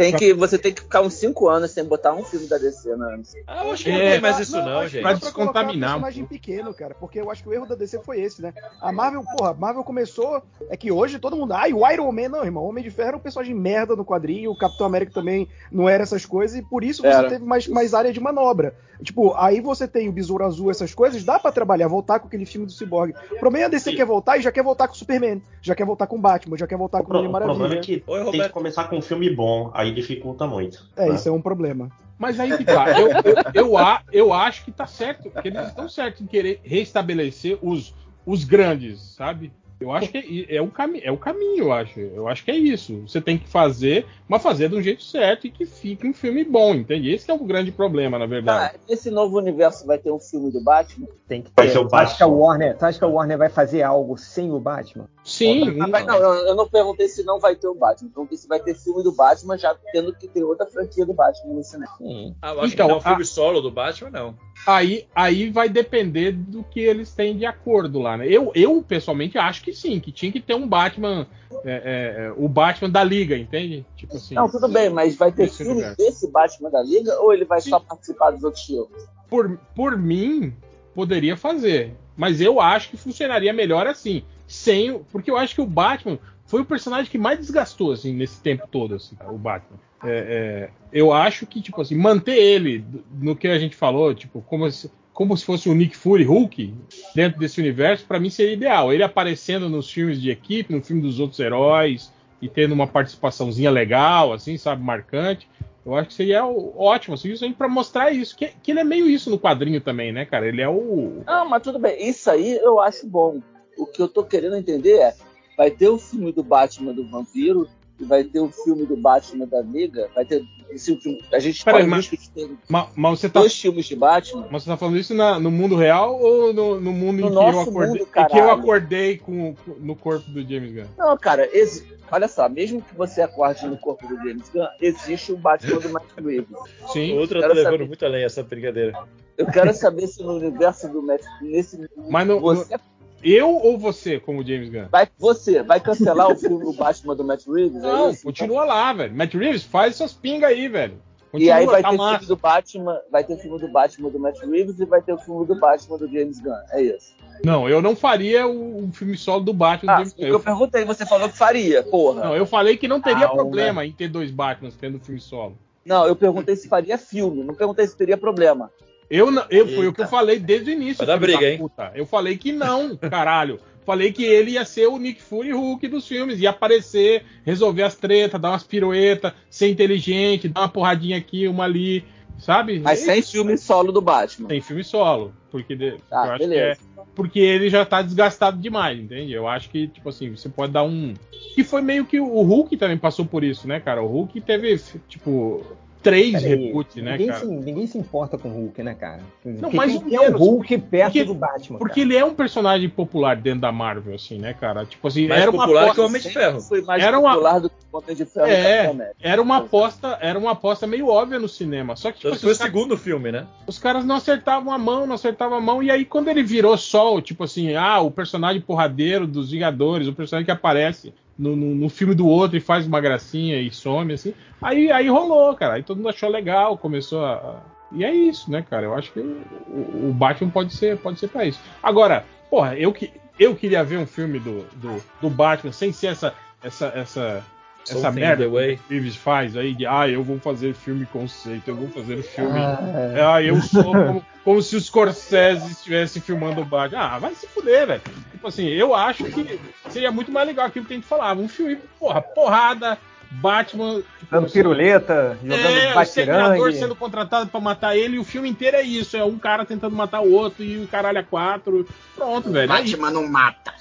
Tem que, você tem que ficar uns 5 anos sem botar um filme da DC na Ah, eu acho que não É, tem mais isso, não, que gente. Pra descontaminar um personagem pequeno, cara. Porque eu acho que o erro da DC foi esse, né? A Marvel, porra, a Marvel começou. É que hoje todo mundo. Ai, o Iron Man, não, irmão. O Homem de Ferro era um personagem merda no quadrinho. O Capitão América também não era essas coisas. E por isso você Era. teve mais, mais área de manobra. Tipo, aí você tem o Besouro Azul, essas coisas. Dá pra trabalhar, voltar com aquele filme do Cyborg. O problema é a DC quer voltar e já quer voltar com o Superman. Já quer voltar com o Batman. Já quer voltar O, com o pro- Mulher o problema Maravilha. é que Oi, tem que começar com um filme bom, aí dificulta muito. É, né? isso é um problema. Mas aí que tá. Eu, eu, eu, a- eu acho que tá certo. Que eles estão certos em querer restabelecer os, os grandes, sabe? Eu acho que é, é, o cami é o caminho, eu acho. Eu acho que é isso. Você tem que fazer, mas fazer de um jeito certo e que fique um filme bom, entende? Esse é o grande problema, na verdade. Ah, nesse novo universo vai ter um filme do Batman? Tem que Vai ter. ser o Tu acha que a Batman. Warner, acha que a Warner vai fazer algo sem o Batman? Sim, mas não, eu eu não perguntei se não vai ter o Batman. Eu perguntei se vai ter filme do Batman, já tendo que ter outra franquia do Batman no cinema. Sim. Ah, eu acho Então, que não, a- filme solo do Batman, não. Aí, aí vai depender do que eles têm de acordo lá, né? Eu, eu pessoalmente acho que sim, que tinha que ter um Batman, é, é, é, o Batman da Liga, entende? Tipo assim. Não, tudo bem, mas vai ter filme universo. desse Batman da Liga ou ele vai só participar dos outros filmes? Por, por mim, poderia fazer. Mas eu acho que funcionaria melhor assim. Sem, porque eu acho que o Batman foi o personagem que mais desgastou assim, nesse tempo todo, assim, o Batman. É, é, eu acho que, tipo assim, manter ele no que a gente falou, tipo, como se, como se fosse o Nick Fury Hulk dentro desse universo, pra mim seria ideal. Ele aparecendo nos filmes de equipe, no filme dos outros heróis, e tendo uma participaçãozinha legal, assim, sabe, marcante. Eu acho que seria ótimo, assim, isso aí pra mostrar isso. Que, que ele é meio isso no quadrinho também, né, cara? Ele é o. Não, mas tudo bem. Isso aí eu acho bom. O que eu tô querendo entender é: vai ter o filme do Batman do Vampiro e vai ter o filme do Batman da Liga. Vai ter esse filme. A gente o mas- risco de ter Ma- Mas, você tá. dois filmes de Batman. Mas você tá falando isso na- no mundo real ou no, no mundo No em que eu acordei, mundo, em que eu acordei com, com- no corpo do James Gunn? Não, cara, exi- olha só, mesmo que você acorde no corpo do James Gunn, existe o Batman do Matt Reeves. Sim. Outra tá Quero levando saber- muito além essa brincadeira. Eu quero saber se no universo do Matt nesse Mas no- você Eu ou você, como James Gunn? vai você vai cancelar o filme do Batman do Matt Reeves? é Não, isso? continua lá, velho. Matt Reeves, faz suas pingas aí, velho. E Continua, aí vai tá ter massa. filme do Batman, vai ter filme do Batman do Matt Reeves e vai ter o filme do Batman do James Gunn. É isso. Não, eu não faria o, o filme solo do Batman do Ah, James Gunn. eu perguntei, você falou que faria, porra. Não, eu falei que não teria Ah, problema em ter dois Batmans tendo filme solo. Não, eu perguntei se faria filme, não perguntei se teria problema. Eu, eu foi o que eu falei desde o início. Vai dar filho briga, da hein? puta. Eu falei que não, caralho. Falei que ele ia ser o Nick Fury Hulk dos filmes, ia aparecer, resolver as tretas, dar umas piruetas, ser inteligente, dar uma porradinha aqui, uma ali, sabe? Mas É sem isso. filme solo do Batman. Tem filme solo, porque Ah, eu acho beleza. que é porque ele já tá desgastado demais, entende? Eu acho que tipo assim, você pode dar um que foi meio que o Hulk também passou por isso, né, cara? O Hulk teve tipo três Peraí, reboots, né, ninguém, cara? se, ninguém se importa com o Hulk, né, cara? Não, quem ou tem o. Hulk perto Porque- do Batman. Porque ele é um personagem popular dentro da Marvel, assim, né, cara? Tipo assim, Mais era uma popular aposta, que o Homem de Ferro. Foi mais Era uma- popular do que o Homem de Ferro É, era uma aposta, era uma aposta meio óbvia no cinema. Só que tipo, Tanto assim, foi o segundo filme, né? os caras não acertavam a mão, não acertavam a mão. E aí, quando ele virou só, tipo assim, ah, o personagem porradeiro dos Vingadores, o personagem que aparece no, no- no filme do outro e faz uma gracinha e some, assim. Aí, aí rolou, cara. Aí todo mundo achou legal, começou a. E é isso, né, cara? Eu acho que o, o Batman pode ser, pode ser pra isso. Agora, porra, eu, que, eu queria ver um filme do, do, do Batman sem ser essa. essa, essa essa Something merda the way. que o Reeves faz aí de ah, eu vou fazer filme conceito, eu vou fazer filme. Ah, Ah, eu sou como, como se os Scorsese estivessem filmando o Batman. Ah, vai se fuder, velho. Tipo assim, eu acho que seria muito mais legal aquilo que a gente falava. Um filme, porra, porrada, Batman. tipo, dando assim, piruleta, jogando é, o Senador batirangue. sendo contratado pra matar ele, e o filme inteiro é isso. É um cara tentando matar o outro e o caralho é quatro. Pronto, velho. É. Batman não mata.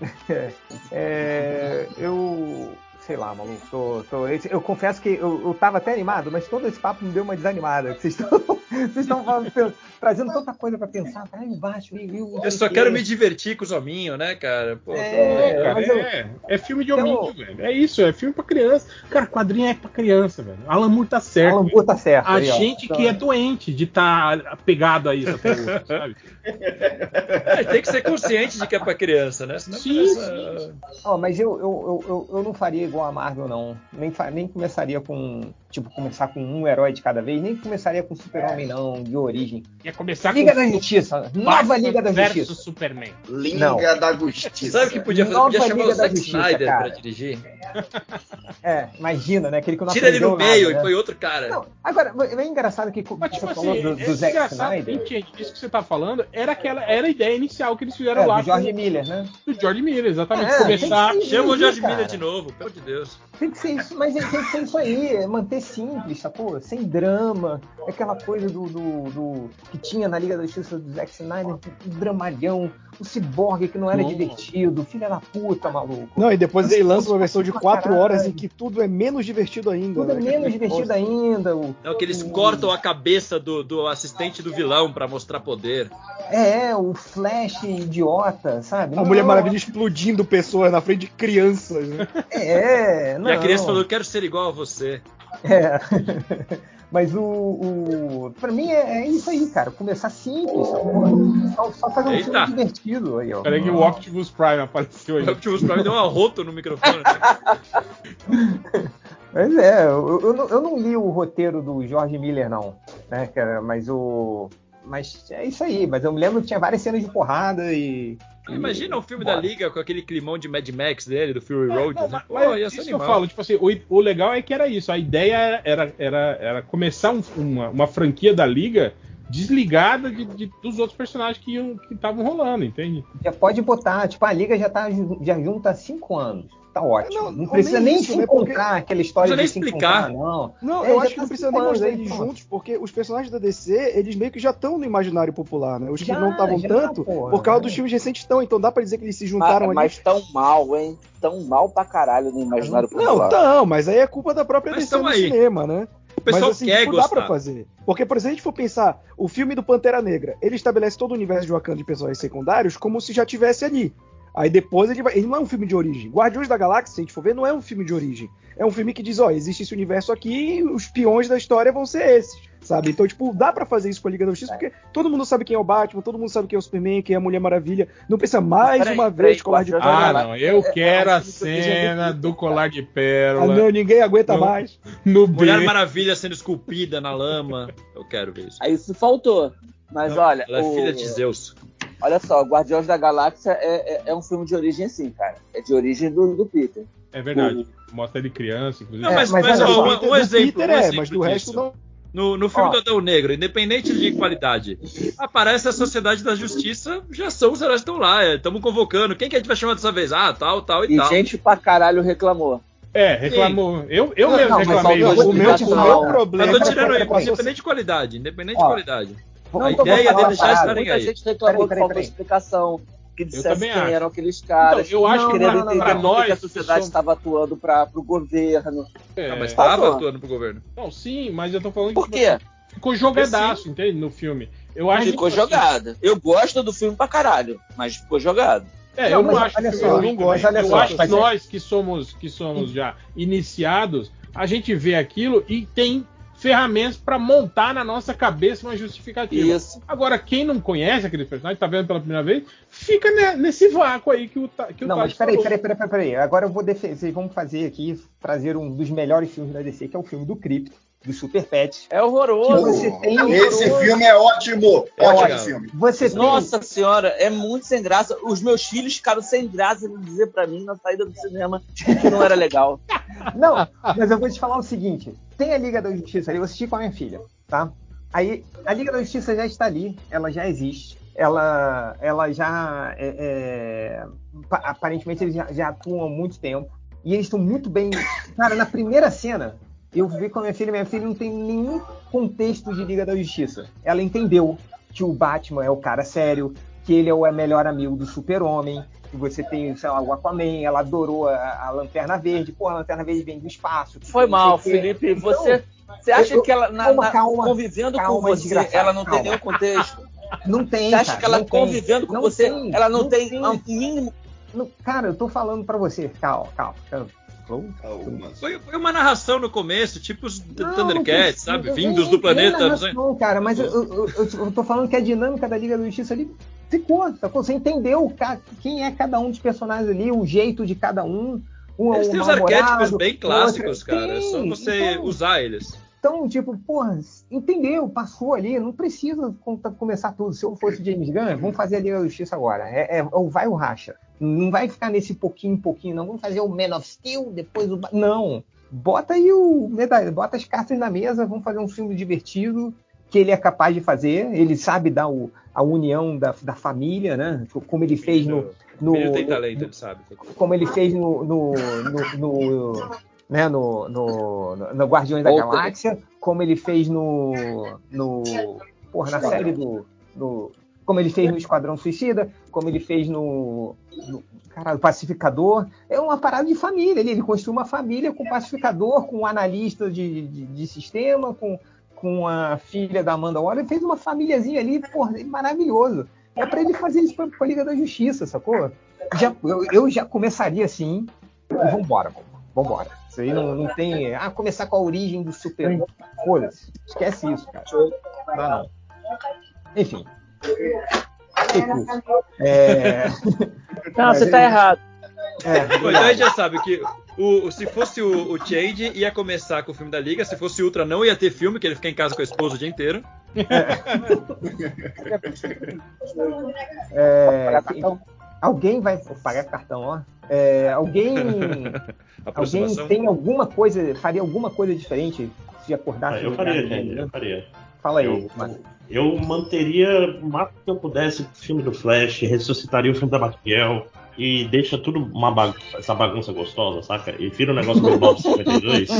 É, eu. Sei lá, maluco. Tô, tô- esse- eu confesso que eu, eu tava até animado, mas todo esse papo me deu uma desanimada. Vocês estão vocês estão falando- trazendo tanta coisa pra pensar. Ai, o Batman, e o- Eu só quero me divertir com os hominhos, né, cara? Pô, É, É, cara, mas eu- é, é filme de Então- hominho, velho. É isso, é filme pra criança. Cara, quadrinho é pra criança, velho. Alan Moore tá certo. Alan Moore tá certo. A aí, ó. gente Então, que é doente de estar tá pegado a isso até hoje, sabe? É, tem que ser consciente de que é pra criança, né? Senão Sim, começa- Ó, mas eu, eu, eu, eu, eu não faria igual a Marvel, não. Nem, nem começaria com. Tipo, começar com um herói de cada vez, nem começaria com Super-Homem, não, de origem. Ia começar Liga com da Justiça, nova Liga da versus Justiça. Superman. Liga Não. da Justiça. Sabe o que podia fazer? Nova Podia chamar o Liga da Zack Justiça, Snyder cara. pra dirigir. É, imagina, né? Aquele que não Tira ele no meio nada, e né? põe outro cara. Não, agora, é engraçado que Mas, você tipo falou assim, do, do é Zack engraçado, Snyder. entende? Isso que você tá falando era aquela era a ideia inicial que eles fizeram É, lá do George com- Miller, né? do George Miller, exatamente. É, Começar. Chama o George cara. Miller de novo, pelo amor de Deus. Tem que ser isso, mas tem que ser isso aí, é manter simples, sacou? Sem drama, aquela coisa do, do, do- que tinha na Liga da Justiça do Zack Snyder, o dramalhão, o ciborgue que não era Nossa. divertido, filha da puta, maluco. Não, e depois ele lança uma versão de Pra 4 caralho. horas em que tudo é menos divertido ainda. Tudo é né? menos divertido ainda. O, Não, que eles o- cortam a cabeça do, do assistente do vilão pra mostrar poder. É, o Flash idiota, sabe? A Não, Mulher Maravilha explodindo pessoas na frente de crianças. Né? É, não. E a criança falou: Eu quero ser igual a você. É. Mas o. o pra mim é, é isso aí, cara. Começar simples. Só, só fazer um Eita. filme divertido aí, ó. Peraí que o Optimus Prime apareceu aí. O Optimus Prime deu uma rota no microfone. Mas é, eu, eu, não, eu não li o roteiro do George Miller, não. Né, cara? Mas o. Mas é isso aí. Mas eu me lembro que tinha várias cenas de porrada e. Imagina o filme Bora. da Liga com aquele climão de Mad Max dele, do Fury Road. Não, né? mas, Pô, isso ser que eu animal. falo, tipo assim, o, o legal é que era isso. A ideia era, era, era começar um- uma, uma franquia da Liga desligada de, de- dos outros personagens que iam- que estavam rolando, entende? Já pode botar, tipo, a liga já tá já junta há cinco anos. Tá ótimo. Não, Não, precisa nem nem isso, se né, porque- encontrar aquela história Não de precisa se nem explicar. encontrar, não. Não, É, eu acho que tá não precisa cinco nem mostrar eles pronto. juntos, porque os personagens da DC, eles meio que já estão no imaginário popular, né? Os que Já, não estavam tanto, porra, por causa é. dos filmes recentes estão, então dá pra dizer que eles se juntaram Mas, ali. mas tão mal, hein? Tão mal pra caralho no imaginário Não, popular. não, mas aí é culpa da própria Mas DC no aí. cinema, né? O pessoal mas assim, quer tipo, dá gostar. pra fazer. Porque, por exemplo, se a gente for pensar, o filme do Pantera Negra, ele estabelece todo o universo de Wakanda de personagens secundários como se já tivesse ali. Aí depois ele vai. Ele não é um filme de origem. Guardiões da Galáxia, se a gente for ver, não é um filme de origem. É um filme que diz, ó, existe esse universo aqui e os peões da história vão ser esses. Sabe? Então, tipo, dá pra fazer isso com a Liga da Justiça, porque todo mundo sabe quem é o Batman, todo mundo sabe quem é o Superman, quem é a Mulher Maravilha. Não precisa mais Peraí, uma peraí, vez colar de da Ah, pérola. não, eu é- quero é a cena do colar de Ah, pérola não, ninguém aguenta Não. mais. no B. Mulher Maravilha sendo esculpida na lama. Eu quero ver isso. Aí isso faltou. Mas olha, Ela é o- filha de Zeus. Olha só, Guardiões da Galáxia é, é- é um filme de origem sim, cara. É de origem do, do Peter. É verdade. Mostra ele criança, inclusive. Não, É, mas, mas mas, olha ó, um, um exemplo. Peter um é, exemplo mas do disso. resto não. No, no filme Ó. do Adão Negro, independente de qualidade, aparece a Sociedade da Justiça, já são os heróis que estão lá. Estamos convocando. Quem que a gente vai chamar dessa vez? Ah, tal, tal e, E tal. gente pra caralho reclamou. É, reclamou. Eu, eu Não, mesmo não, mas reclamei. ó, mas eu- O meu, te o meu problema. Eu tô tirando Peraí, aí, independente de qualidade. Independente de Ó, qualidade. A ideia deles já parada. estarem Muita aí. gente reclamou Peraí, que faltou explicação. Que dissesse quem acho. eram aqueles caras. Então, eu acho que querendo pra- entender pra por que nós que a sociedade somos- estava atuando para o governo. É, Não, mas tá estava bom. atuando pro governo. Não, sim, mas eu tô falando Por que quê? ficou jogadaço, entende? No filme. Eu acho Ficou que, assim, jogada. Eu gosto do filme pra caralho, mas ficou jogado. É, Não, eu não acho olha que só, eu gosto. olha eu só, acho que é- nós que somos que somos já iniciados, a gente vê aquilo e tem ferramentas pra montar na nossa cabeça uma justificativa. Isso. Agora, quem não conhece aquele personagem, tá vendo pela primeira vez, fica ne- nesse vácuo aí que o, que o Não, mas Thales peraí, peraí, peraí, peraí, peraí. Agora eu vou defender. Vocês vão fazer aqui, trazer um dos melhores filmes da DC, que é o filme do Crypto, do Super Pet. É horroroso. Você tem Esse filme é ótimo. É ótimo ótimo. filme. Você tem- Nossa senhora, é muito sem graça. Os meus filhos ficaram sem graça de dizer pra mim na saída do cinema que não era legal. Não, mas eu vou te falar o seguinte: tem a Liga da Justiça ali, eu assisti com a minha filha, tá? Aí a Liga da Justiça já está ali, ela já existe, ela, ela já é, é, pa- aparentemente eles já, já atuam há muito tempo e eles estão muito bem. Cara, na primeira cena eu vi com a minha filha, minha filha não tem nenhum contexto de Liga da Justiça. Ela entendeu que o Batman é o cara sério, que ele é o melhor amigo do Super-Homem, que você tem, sei lá, o Aquaman, ela adorou a, a Lanterna Verde, pô, a Lanterna Verde vem do espaço. Foi mal, o. Felipe. Então, Você, você acha eu- que ela, na- calma, calma, convivendo calma, com você, ela não tem nenhum contexto? Não tem, Você acha cara, que ela não tem. convivendo com Não você, tem, ela não, não tem, tem. um mínimo. Cara, eu tô falando pra você, calma, calma. calma. Algumas. Foi, foi uma narração no começo, tipo os Não, Thundercats, não sabe? Vindos do planeta. não cara, mas eu, eu, eu- eu tô falando que a dinâmica da Liga da Justiça ali ficou, sacou? Você entendeu quem é cada um dos personagens ali, o jeito de cada um. Um Eles um têm os arquétipos bem clássicos, outro- cara. É só você então- usar eles. Então, tipo, porra, entendeu, passou ali, não precisa com- começar tudo. Se eu fosse James Gunn, vamos fazer a Liga da Justiça agora. É, é o vai ou racha. Não vai ficar nesse pouquinho, pouquinho, não. Vamos fazer o Man of Steel, depois o. Não. Bota aí o. medalha, Bota as cartas na mesa, vamos fazer um filme divertido, que ele é capaz de fazer. Ele sabe dar o, a união da, da família, né? Como ele fez no. no Ele tem no- talento, ele sabe. como ele fez no, no, no, no- né, no, no, no Guardiões da. Galáxia, como ele fez no, no porra, na série do, do como ele fez no Esquadrão Suicida, como ele fez no, no caralho, Pacificador, é uma parada de família, ele, ele construiu uma família com pacificador, com um analista de, de, de sistema, com, com a filha da Amanda Waller, ele fez uma famíliazinha ali, porra, maravilhoso. É pra ele fazer isso pra, pra Liga da Justiça, sacou? Já, eu, eu já começaria assim, e vambora. Vambora. Isso aí não, não tem. Ah, começar com a origem do super. Foda-se. Esquece isso, cara. Não dá não. Enfim. É... Não, você tá errado. É, Bom, então a gente já sabe que o, se fosse o, o Change, ia começar com o filme da Liga. Se fosse o Ultra, não ia ter filme, que ele fica em casa com a esposa o dia inteiro. É, alguém vai pagar cartão, ó. É, alguém, alguém tem alguma coisa, faria alguma coisa diferente se acordasse? Ah, eu faria, lugar gente, dele, eu né? faria. Fala aí, Eu- Marcos. Eu manteria o máximo que eu pudesse o filme do Flash, ressuscitaria o filme da Batgirl e deixa tudo uma bagunça, essa bagunça gostosa, saca? E vira o negócio do 952.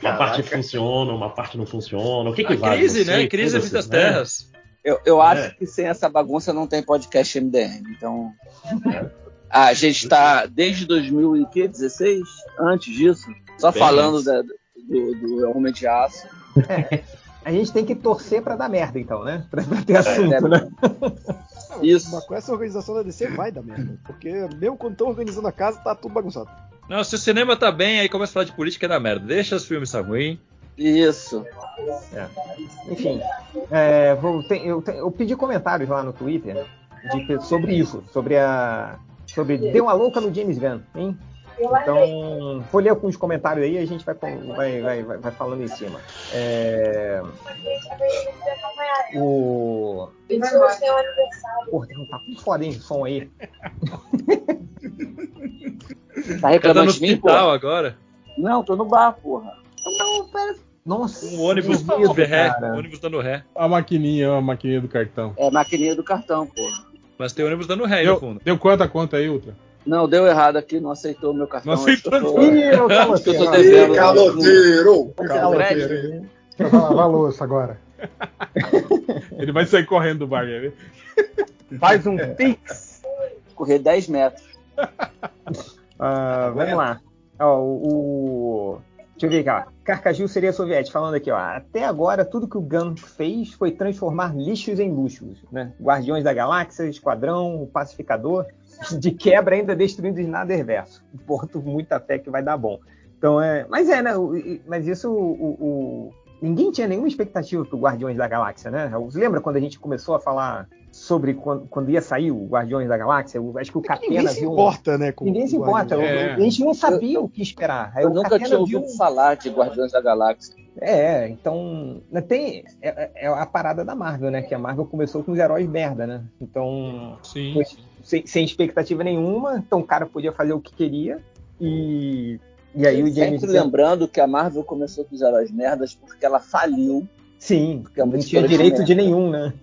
uma parte funciona, uma parte não funciona. O que que A vale? crise, Você, né? Crise das né? terras. Eu, eu acho É. que sem essa bagunça não tem podcast MDM. Então. A gente tá desde 2016, antes disso, só Bem falando da- do, do Homem de Aço. A gente tem que torcer pra dar merda, então, né? Pra, pra ter assunto, né? Isso. Mas com essa organização da DC vai dar merda. Porque mesmo quando estão organizando a casa, tá tudo bagunçado. Não, se o cinema tá bem, aí começa a falar de política é da merda. Deixa os filmes estar ruim. Isso. Enfim, é, vou- tem- eu, te- eu pedi comentários lá no Twitter de sobre isso, sobre a. Sobre Deu uma louca no James Gunn, hein? Então, vou ler alguns comentários aí e a gente vai, vai, vai, vai, falando em cima. É, o. Porra, tá muito foda, hein, som aí. Tá Tá reclamando no de mim, porra? agora. Não, tô no bar, porra. Pera. Nossa, Um ônibus dando ré. cara. Ônibus dando ré. A maquininha, a maquininha do cartão. É maquininha do cartão, porra. Mas tem ônibus dando ré aí no Deu, fundo. deu quanto a conta aí, Ultra? Não, deu errado aqui, não aceitou o meu cartão. Não aceitou eu tô- Ih, eu tô devendo. Caloteiro! Caloteiro. Vai lavar a louça agora. Ele vai sair correndo do bar, ver? Faz um pix. Correr 10 metros. Ah, vamos lá. Ó, o, o- Deixa eu ver ó. Carcaju seria soviético, falando aqui, ó. Até agora, tudo que o Gun fez foi transformar lixos em luxos, né? Guardiões da Galáxia, Esquadrão, o Pacificador, de quebra ainda destruindo o Snyderverso. Porto muita fé que vai dar bom. Então, é... Mas é, né? o- Mas isso, o... o- Ninguém tinha nenhuma expectativa pro Guardiões da Galáxia, né? Lembra quando a gente começou a falar sobre quando, quando ia sair o Guardiões da Galáxia? Eu acho que o Catena Ninguém se viu um- importa, né? Com Ninguém se importa. É. A gente não sabia o que esperar. Aí Eu o nunca Catena tinha ouvido viu- falar de Guardiões da Galáxia. É, então. né, Tem, é, é a parada da Marvel, né? Que a Marvel começou com os heróis merda, né? Então. Sim. foi sem, sem expectativa nenhuma. Então o cara podia fazer o que queria. E. E aí o James. Sempre lembrando que a Marvel começou com os heróis merdas porque ela faliu. Sim, Porque é não tinha de direito merda. de nenhum, né?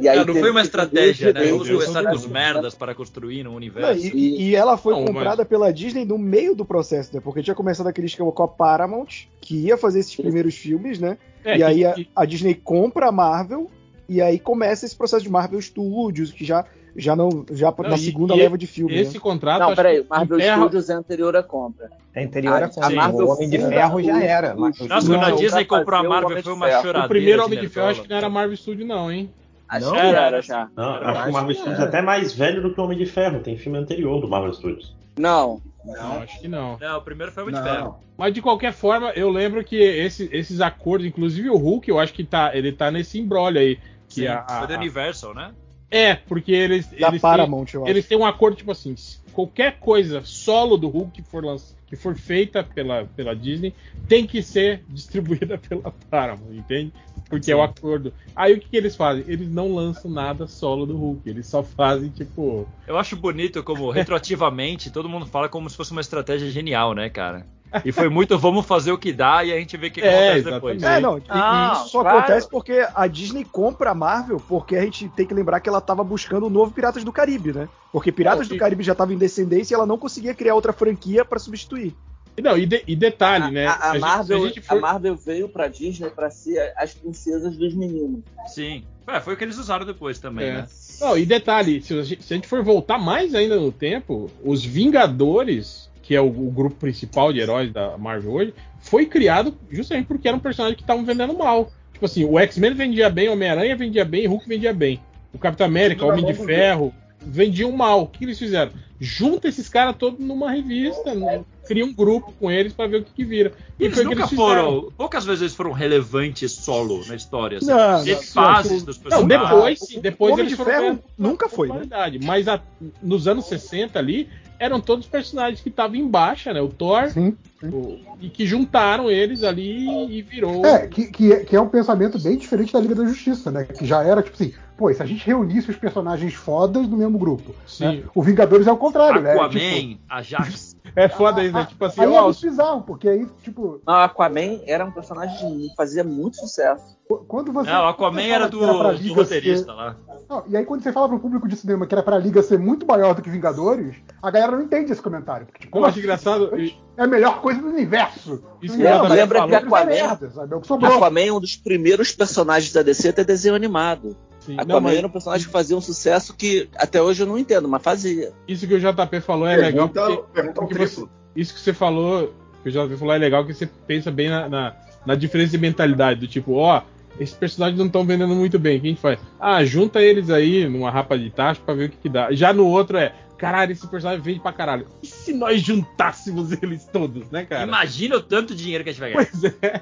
E aí não foi uma estratégia, né? essas merda. merdas para construir um Não, universo. e, e ela foi Não, comprada pela Disney no meio do processo, né? Porque tinha começado aquele esquema com a Paramount, que ia fazer esses primeiros filmes, né? É, e aí a, a Disney compra a Marvel, e aí começa esse processo de Marvel Studios, que já, já não. Já Não, na e- segunda e leva de filmes. esse né? contrato. Não, peraí, Marvel enterra- Studios é anterior à compra. É anterior A- a, a Marvel O Homem de Ferro já era. Nossa, Studios. quando a Não, Disney comprou a Marvel Homem foi de uma choradeira. O primeiro Homem de Ferro acho que não era Marvel Studio, não, hein? Acho Não, que era. era já. Não, Eu acho que acho o Marvel que Studios é. até mais velho do que o Homem de Ferro. Tem filme anterior do Marvel Studios. Não, Não, acho que não. Não, o primeiro foi o Homem de Ferro. Mas de qualquer forma, eu lembro que esse- esses acordos, inclusive o Hulk, eu acho que tá, ele tá nesse embrólio aí. Que Sim, a- a- foi da Universal, né? é, porque eles, Da eles, têm, Paramount, eu acho. eles têm um acordo, tipo assim, qualquer coisa solo do Hulk que for, que for feita pela, pela Disney tem que ser distribuída pela Paramount, entende? Porque é o acordo. Aí o que, que eles fazem? Eles não lançam nada solo do Hulk, eles só fazem, tipo. Eu acho bonito como, retroativamente, todo mundo fala como se fosse uma estratégia genial, né, cara? E foi muito, vamos fazer o que dá e a gente vê o que É, acontece depois. exatamente. É, não, e- Ah, e isso só claro. acontece porque a Disney compra a Marvel, porque a gente tem que lembrar que ela tava buscando o novo Piratas do Caribe, né? Porque Piratas Não, do e- Caribe já tava em descendência e ela não conseguia criar outra franquia pra substituir. Não, e, de- e detalhe, a, né? a- a Marvel, a gente a for- Marvel veio pra Disney pra ser as princesas dos meninos. Sim. É, foi o que eles usaram depois também, É. né? Não, e detalhe, se a, gente, se a gente for voltar mais ainda no tempo, os Vingadores, que é o, o grupo principal de heróis da Marvel hoje, foi criado justamente porque eram personagens que estavam vendendo mal. Tipo assim, o X-Men vendia bem, o Homem-Aranha vendia bem, Hulk vendia bem. O Capitão América, o Homem de Ferro, vendiam mal. O que eles fizeram? Junta esses caras todos numa revista, né? cria um grupo com eles pra ver o que, que vira. E eles foi o que nunca eles foram. Poucas vezes eles foram relevantes solo na história. assim. Não, não, fases dos Não, personagens. depois, sim, depois Homem eles de foram Ferro nunca foi, né? Mas a- nos anos 60 ali, eram todos os personagens que estavam em baixa, né? O Thor, Sim. o- e que juntaram eles ali e virou. É, que, que, é, que é um pensamento bem diferente da Liga da Justiça, né? Que já era, tipo assim, pô, e se a gente reunisse os personagens fodas no mesmo grupo. Sim. né? O Vingadores é o contrário, né? Aquaman, Tipo, Ajax. É foda isso, né? Tipo assim, aí ó, é muito bizarro, porque aí, tipo, Não, Aquaman era um personagem que fazia muito sucesso. quando você. Não, o Aquaman você era do, que pra do roteirista ser- lá. Não, e aí quando você fala pro público de cinema que era pra Liga ser muito maior do que Vingadores, a galera não entende esse comentário. Porque, tipo, eu acho engraçado. é a melhor coisa do universo. Isso O que Lembra- que é uma Aquaman- merda, sabe? É o que sobrou. Aquaman é um dos primeiros personagens da DC a ter desenho animado. Sim, Aquaman não, mas era um personagem que fazia um sucesso que até hoje eu não entendo, mas fazia. Isso que o JP falou é legal. Pergunta, Porque, pergunta ao porque você- isso que você falou, que o JP falou é legal que você pensa bem na, na, na diferença de mentalidade. Do tipo, ó, esses personagens não estão vendendo muito bem. O que a gente faz? Ah, junta eles aí numa rapa de taxa pra ver o que, que dá. Já no outro é, caralho, esse personagem vende pra caralho. E se nós juntássemos eles todos, né, cara? Imagina o tanto de dinheiro que a gente vai ganhar. Pois é.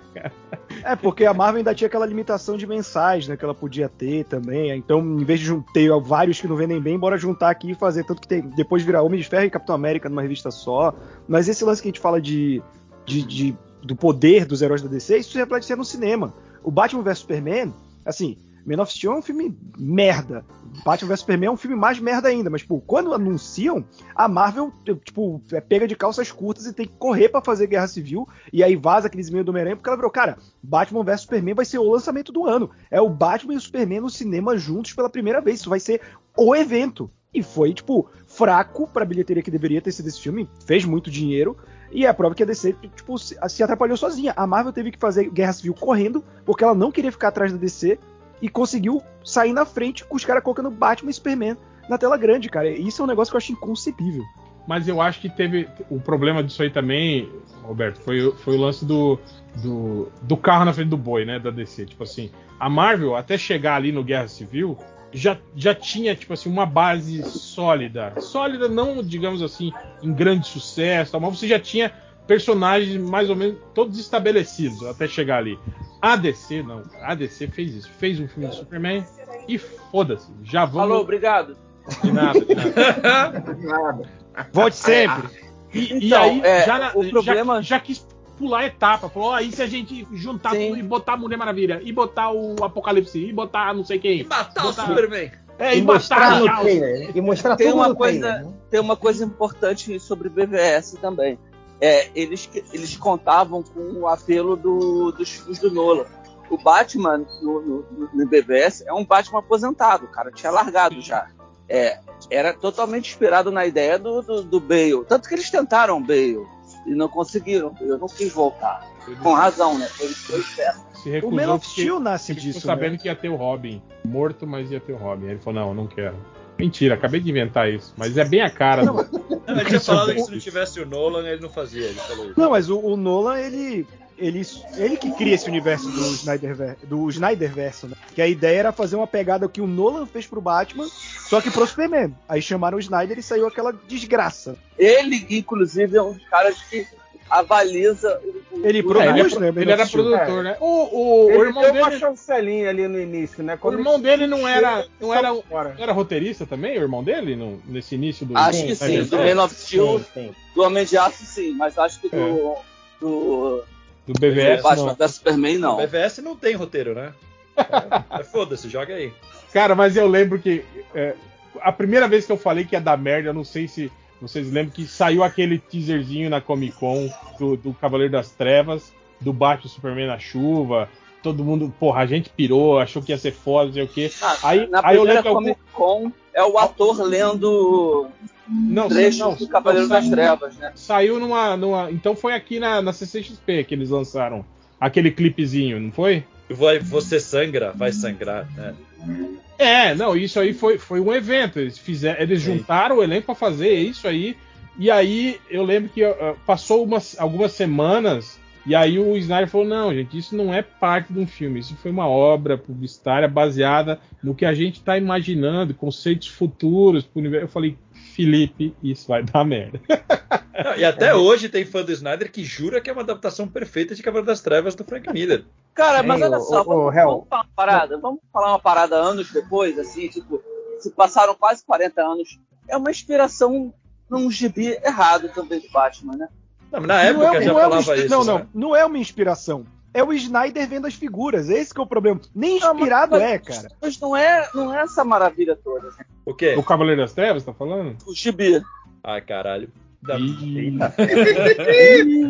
É, porque a Marvel ainda tinha aquela limitação de mensais, né? Que ela podia ter também. Então, em vez de ter vários que não vendem bem, bora juntar aqui e fazer. Tanto que tem. Depois virar Homem de Ferro e Capitão América numa revista só. Mas esse lance que a gente fala de. de, de- do poder dos heróis da DC, isso reflete ser no cinema. O Batman vs Superman, assim, Man of Steel é um filme merda. Batman vs Superman é um filme mais merda ainda, mas, tipo, quando anunciam, a Marvel, tipo, é pega de calças curtas e tem que correr pra fazer Guerra Civil, e aí vaza aqueles e-mails do Homem-Aranha, porque ela virou, cara, Batman vs Superman vai ser o lançamento do ano. É o Batman e o Superman no cinema juntos pela primeira vez. Isso vai ser o evento. E foi, tipo, fraco pra bilheteria que deveria ter sido esse filme. Fez muito dinheiro. E é a prova que a DC, tipo, se atrapalhou sozinha. A Marvel teve que fazer Guerra Civil correndo, porque ela não queria ficar atrás da DC. E conseguiu sair na frente com os caras colocando Batman e Superman na tela grande, cara. Isso é um negócio que eu acho inconcebível. Mas eu acho que teve. O problema disso aí também, Roberto, foi, foi o lance do, do, do carro na frente do boi, né? Da DC. Tipo assim, a Marvel, até chegar ali no Guerra Civil, já, já tinha, tipo assim, uma base sólida. Sólida, não, digamos assim, em grande sucesso, mas você já tinha personagens mais ou menos todos estabelecidos até chegar ali. A DC, não. A DC fez isso. Fez um filme de Superman e foda-se. Já vamos. Alô, obrigado. De nada, de nada. Nada. Volte sempre. E, e Então, aí, é, já, na- o problema- já, já quis pular a etapa. Falou, aí se a gente juntar Sim. tudo e botar a Mulher Maravilha, e botar o Apocalipse, e botar não sei quem. E matar Botar- o Superman. É, E e, mostrar no trailer. E mostrar Tem tudo uma coisa- trailer. né? Tem uma coisa importante sobre BVS também. É, eles, eles contavam com o apelo do- dos filmes do Nolan. O Batman no, no- no BVS é um Batman aposentado, o cara tinha largado já. É, era totalmente inspirado na ideia do, do, do Bale. Tanto que eles tentaram Bale e não conseguiram. Eu não quis voltar. Com razão, né? Foi, foi certo. se O recusou Man of Steel nasce ele ficou disso, sabendo né? que ia ter o Robin. Morto, mas ia ter o Robin. Aí ele falou, não, eu não quero. Mentira, acabei de inventar isso. Mas é bem a cara do. Não, ele tinha falado que se não tivesse o Nolan, ele não fazia. Ele falou isso. Não, mas o, o Nolan, ele, ele. Ele que cria esse universo do Snyder, do Snyderverso, né? Que a ideia era fazer uma pegada que o Nolan fez pro Batman, só que pro Superman. Aí chamaram o Snyder e saiu aquela desgraça. Ele, inclusive, é um dos caras que avaliza o, o- Ele o- produz, É, ele, é- né, Man ele era produtor, né? O, o, o Ele irmão deu uma dele. chancelinha ali no início, né? O Quando irmão ele- dele não era. Não era, não era roteirista também, o irmão dele? No, nesse início do. Acho que sim, do É, Man of Steel, Sim, sim. do Homem de Aço, sim, mas acho que do, É. do, Do do BVS. Batman não. vs Superman, não. O BVS não tem roteiro, né? É, Foda-se, joga aí. Cara, mas eu lembro que é, a primeira vez que eu falei que ia dar merda, eu não sei se vocês lembram que saiu aquele teaserzinho na Comic Con do, do Cavaleiro das Trevas, do Batman Superman na chuva. Todo mundo, porra, a gente pirou, achou que ia ser foda, não sei o quê. Ah, Aí, na aí eu primeira lembro que. Comic Con é o ator lendo não, trechos não, do Cavaleiro não, das Trevas, né? Saiu numa, numa. Então foi aqui na, na CCXP que eles lançaram aquele clipezinho, não foi? Vai, você sangra, vai sangrar, né? É, não, isso aí foi, foi um evento. Eles fizeram, eles juntaram o elenco para fazer isso aí. E aí eu lembro que ah, passou umas, algumas semanas E aí o Snyder falou: não, gente, isso não é parte de um filme, isso foi uma obra publicitária baseada no que a gente está imaginando, conceitos futuros pro universo. Eu falei, Felipe, isso vai dar merda. Não, e até hoje tem fã do Snyder que jura que é uma adaptação perfeita de Cavaleiro das Trevas do Frank Miller. Cara, mas olha só, vamos, vamos falar uma parada. Vamos falar uma parada anos depois, assim, tipo, se passaram quase 40 anos. É uma inspiração num gibi errado também do Batman, né? Não, na época não é, já não é uma falava isso. Não, não, né? não é uma inspiração. É o Snyder vendo as figuras. Esse que é o problema. Nem inspirado mas- é, cara. Mas não é, não é essa maravilha toda. né? O quê? O Cavaleiro das Trevas, tá falando? O gibi. Ai, caralho. Da- Eita,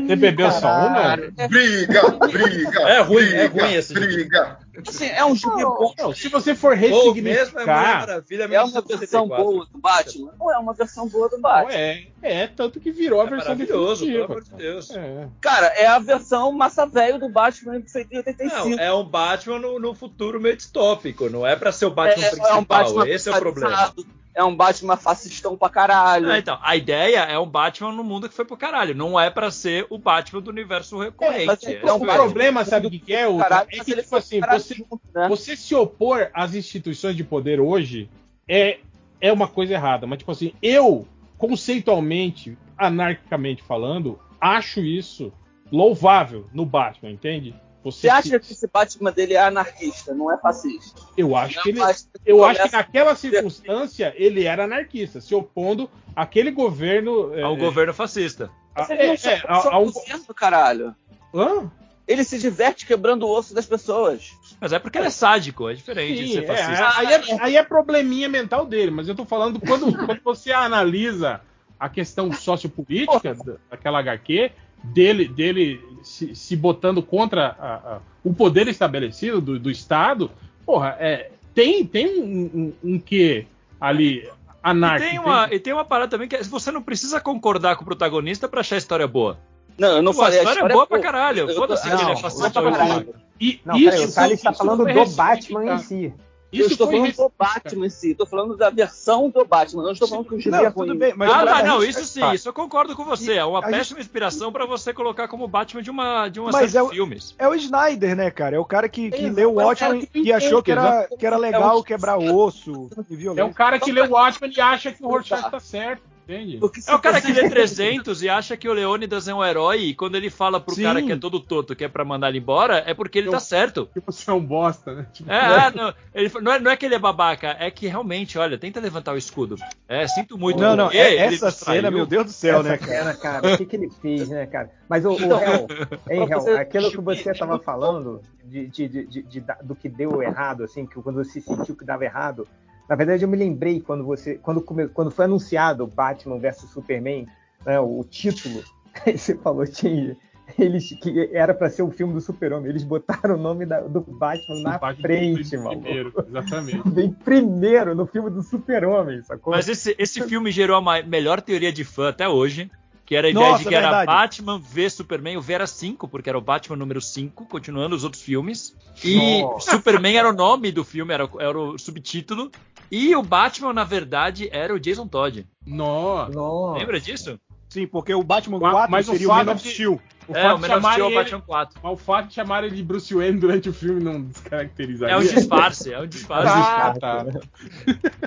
Você bebeu só uma? Briga, briga. É ruim, é briga, ruim esse briga. Assim, é um gibi bom. Não, se você for é ressignificar. Maravilha É uma versão 1974. boa do Batman? Não é uma versão boa do Batman. é, é, tanto que virou a É versão maravilhoso, pelo amor de Deus. É. Cara, é a versão massa velho do Batman feito em 85. Não, é um Batman no, no futuro meio distópico, não é pra ser o Batman É- principal. é um Batman Esse é o problema. É um Batman fascistão pra caralho. Ah, então, a ideia é um Batman no mundo que foi pro caralho. Não é pra ser o Batman do universo recorrente. mas Esse é um o o Batman- problema, sabe o que, que é, Ultra? Caralho, É que, tipo assim, você, junto, né? você se opor às instituições de poder hoje é, é uma coisa errada. Mas, tipo assim, eu, conceitualmente, anarquicamente falando, acho isso louvável no Batman, entende? Você acha que esse Batman dele é anarquista, não é fascista? Eu acho que ele. Eu acho que naquela circunstância ele era anarquista, se opondo àquele governo. é, Ao governo fascista. a- não é, só- é, a- só a um- caralho. Hã? Ele se diverte quebrando o osso das pessoas. Mas é porque ele é sádico, é diferente de Sim, ser é, fascista. aí, é, aí é probleminha mental dele, mas eu tô falando quando, quando você analisa a questão sociopolítica da- daquela HQ, dele, dele se, se botando contra a- a- o poder estabelecido do, do Estado, porra, é, tem, tem um, um, um quê ali E anárquico. tem, uma, e tem uma parada também que é, você não precisa concordar com o protagonista pra achar a história boa. Não, eu não Pô, falei. a história é boa pra caralho. Foda-se que ele é fascista não. E Não, peraí, isso, o Thales está isso falando do Batman em ressignificado. Si. eu Isso estou falando do. Batman em si. Estou falando da versão do Batman. Não estou falando que o gibi é ruim. bem, mas ah, tá, não, gente- isso sim, tá. isso eu concordo com você. É uma a gente- péssima inspiração pra você colocar como Batman de uma, de uma Mas série é de o- filmes. É o Snyder, né, cara? É o cara que, que É, leu o é o Watchmen e achou que era, entende, que era legal quebrar osso e É violência. o cara que lê o Watchmen e acha que o Rorschach tá certo, entende? É o cara que lê 300 e acha que o Leônidas é um herói e quando ele fala pro Sim. cara que é todo torto que é pra mandar ele embora, é porque ele Eu- tá certo. Que você é um bosta, né? Tipo, É, ah, não, ele, não, é, não é que ele é babaca, é que realmente, olha, tenta levantar o escudo. É, sinto muito. Não, não, é- essa cena, meu Deus do céu, Essa né, cara? cena, cara, o que, que ele fez, né, cara? Mas o, o Então, Hel, hein, Hel, aquilo que você estava falando de, de- de- de- do que deu errado, assim, que quando você sentiu que dava errado, na verdade eu me lembrei quando você, quando, quando foi anunciado Batman vs Superman, né, o título, aí você falou, tinha, eles que era para ser o filme do Super-Homem, eles botaram o nome da- do Batman na Batman frente, mano. primeiro, exatamente. Vem primeiro no filme do Super-Homem, sacou? Mas esse, esse filme gerou a melhor teoria de fã até hoje. Que era a ideia Nossa, de que era verdade. Batman v Superman, o V era 5, porque era o Batman número 5, continuando os outros filmes. E Nossa. Superman era o nome do filme, era, o- era o subtítulo. E o Batman, na verdade, era o Jason Todd. Nossa. Lembra disso? Sim, porque o Batman Mas- 4 mas o seria o fato Man of de- Steel. O é, fato o Man of Steel é o ele- Batman 4. Mas o fato de chamarem ele de Bruce Wayne durante o filme não descaracterizaria. É um disfarce, é um disfarce. Ah, tá.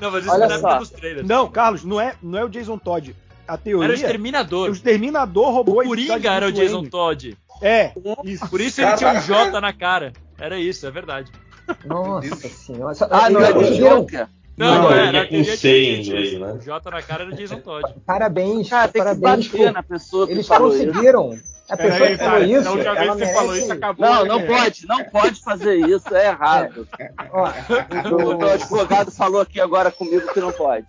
Não, mas isso Olha deve só. nos trailers. Não, Carlos, não é, não é o Jason Todd. A teoria Era o é Exterminador. o Exterminador roubou O Coringa era o Jason Wayne. Todd. É, isso. Por isso ele tinha um J na cara. Era isso, é verdade. Nossa senhora. Ah, não é viram- Joker? Não, Não, era. com C em inglês, né? O J na cara era o Jason Todd. Parabéns, Cara, tem que parabéns. bater pô. na pessoa que Eles falou isso. A pessoa Peraí, que falou cara, isso, da ela você falou isso, acabou. Não, não pode, não pode fazer isso, é errado. Ó, O meu advogado falou aqui agora comigo que não pode.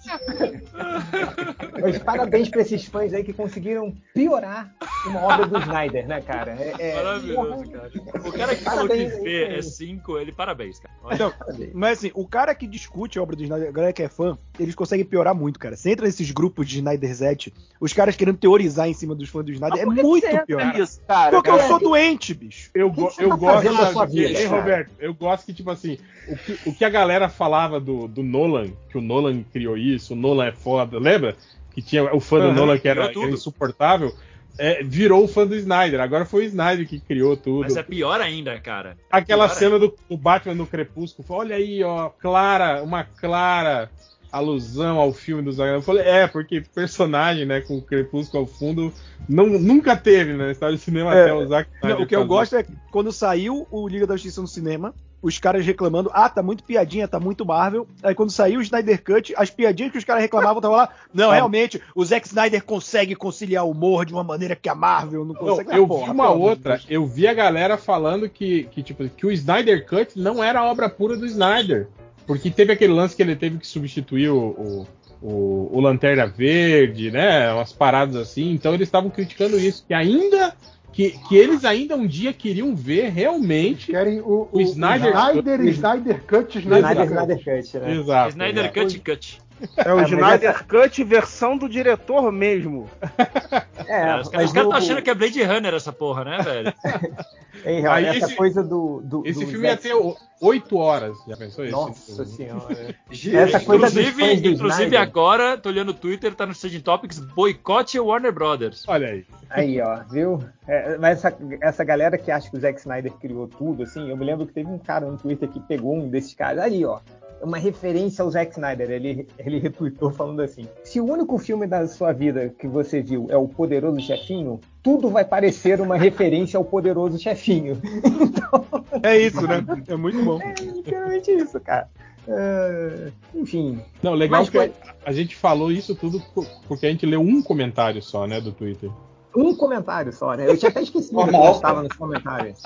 mas parabéns pra esses fãs aí que conseguiram piorar uma obra do Snyder, né, cara? É, é- Maravilhoso, cara. O cara que falou que Parabéns V é 5, ele parabéns, cara. Então, mas assim, o cara que discute a obra do Snyder, a galera que é fã, eles conseguem piorar muito, cara. Você entra nesses grupos de Snyderzete, os caras querendo teorizar em cima dos fãs do Snyder, é Por que muito você cara? Porque eu sou doente, bicho. Eu, go- eu tá gosto da sua vida, Hein? Roberto? Eu gosto que, tipo assim, o que, o que a galera falava do, do Nolan, que o Nolan criou isso, o Nolan é foda, lembra? Que tinha o fã do Aham, Nolan que era, era insuportável. é, virou fã do Snyder. Agora foi o Snyder que criou tudo. Mas é pior ainda, cara. Aquela pior cena do, do Batman no Crepúsculo, olha aí, ó, clara, uma clara alusão ao filme do Zack. Eu falei, é, porque personagem, né, com o Crepúsculo ao fundo, não, nunca teve, né, história do cinema É, até o Zack Não, o que eu gosto é que quando saiu o Liga da Justiça no cinema, os caras reclamando, ah, tá muito piadinha, tá muito Marvel. Aí quando saiu o Snyder Cut, as piadinhas que os caras reclamavam estavam lá. Não, realmente, o Zack Snyder consegue conciliar o humor de uma maneira que a Marvel não Não, consegue. eu Ah, porra, vi uma de outra, eu vi a galera falando que, que, tipo, que o Snyder Cut não era a obra pura do Snyder. Porque teve aquele lance que ele teve que substituir o, o, o- o Lanterna Verde, né? Umas paradas assim. Então eles estavam criticando isso. Que ainda. Que, que eles ainda um dia queriam ver realmente Querem o, o Snyder, Snyder, Snyder Cut, Snyder, Snyder, Cut. Snyder Cut, né? Exato. Snyder. Cut Cut. É o mas Snyder Cut versão do diretor mesmo. É, os caras estão o- achando que é Blade Runner essa porra, né, velho? Em real, Aí essa esse- coisa do. do Esse do filme ia ter oito horas. Já pensou isso? Nossa senhora. Gente, Essa coisa dos Inclusive, fãs do inclusive agora, tô olhando o Twitter, tá no Staging Topics, boicote Warner Brothers. Olha aí. Aí, ó, viu? É, mas essa, essa galera que acha que o Zack Snyder criou tudo, assim, eu me lembro que teve um cara no Twitter que pegou um desses caras. Ali, ó. Uma referência ao Zack Snyder. Ele, ele retweetou falando assim: se o único filme da sua vida que você viu é o Poderoso Chefinho, tudo vai parecer uma referência ao Poderoso Chefinho. É isso, né? É muito bom. É literalmente isso, cara. É, enfim. Não, legal Mas que foi- a gente falou isso tudo por- porque a gente leu um comentário só, né, do Twitter. Um comentário só, né? Eu tinha até esquecido que Normal. estava nos comentários.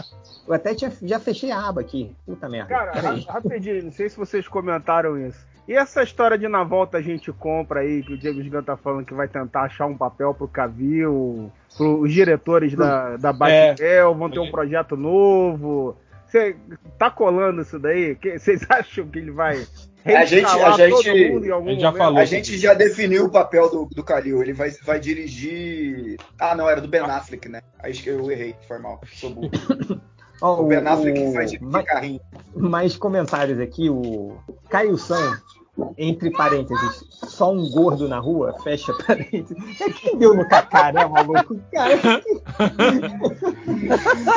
Eu até tinha, já fechei a aba aqui. Puta merda. Cara, rapidinho, não sei se vocês comentaram isso. E essa história de na volta a gente compra aí, que o James Gunn tá falando que vai tentar achar um papel pro Cavill, pros diretores da, da Batgirl, vão ter um projeto novo. Você tá colando isso daí? Que- Vocês acham que ele vai A gente- a gente- a gente já falou. A gente já definiu o papel do, do Kalil. Ele vai, vai dirigir. Ah, não, era do Ben Affleck, né? Aí acho que eu errei, foi mal. Sou burro. Ó, O Ben Affleck o- faz dirigir mais, carrinho. mais comentários aqui. O Caio San, entre parênteses, só um gordo na rua, fecha parênteses. É quem deu no Kaká, né, maluco? Cara,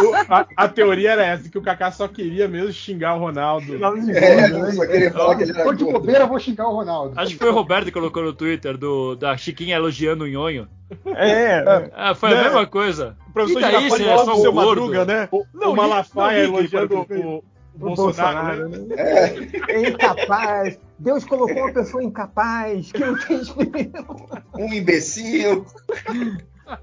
O- a, a teoria era essa, que o Kaká só queria mesmo xingar o Ronaldo. É, eu só queria falar que ele era Tô de gordo. bobeira, vou xingar o Ronaldo. Acho que foi o Roberto que colocou no Twitter do, da Chiquinha elogiando o Nhonho. É, Ah, foi a Né? mesma coisa. o professor você é só seu gordo. Madruga, né? O, Não, o Malafaia elogiando o, o Bolsonaro. Bolsonaro, né? né? É incapaz. Deus colocou uma pessoa incapaz, que não tem. Um imbecil.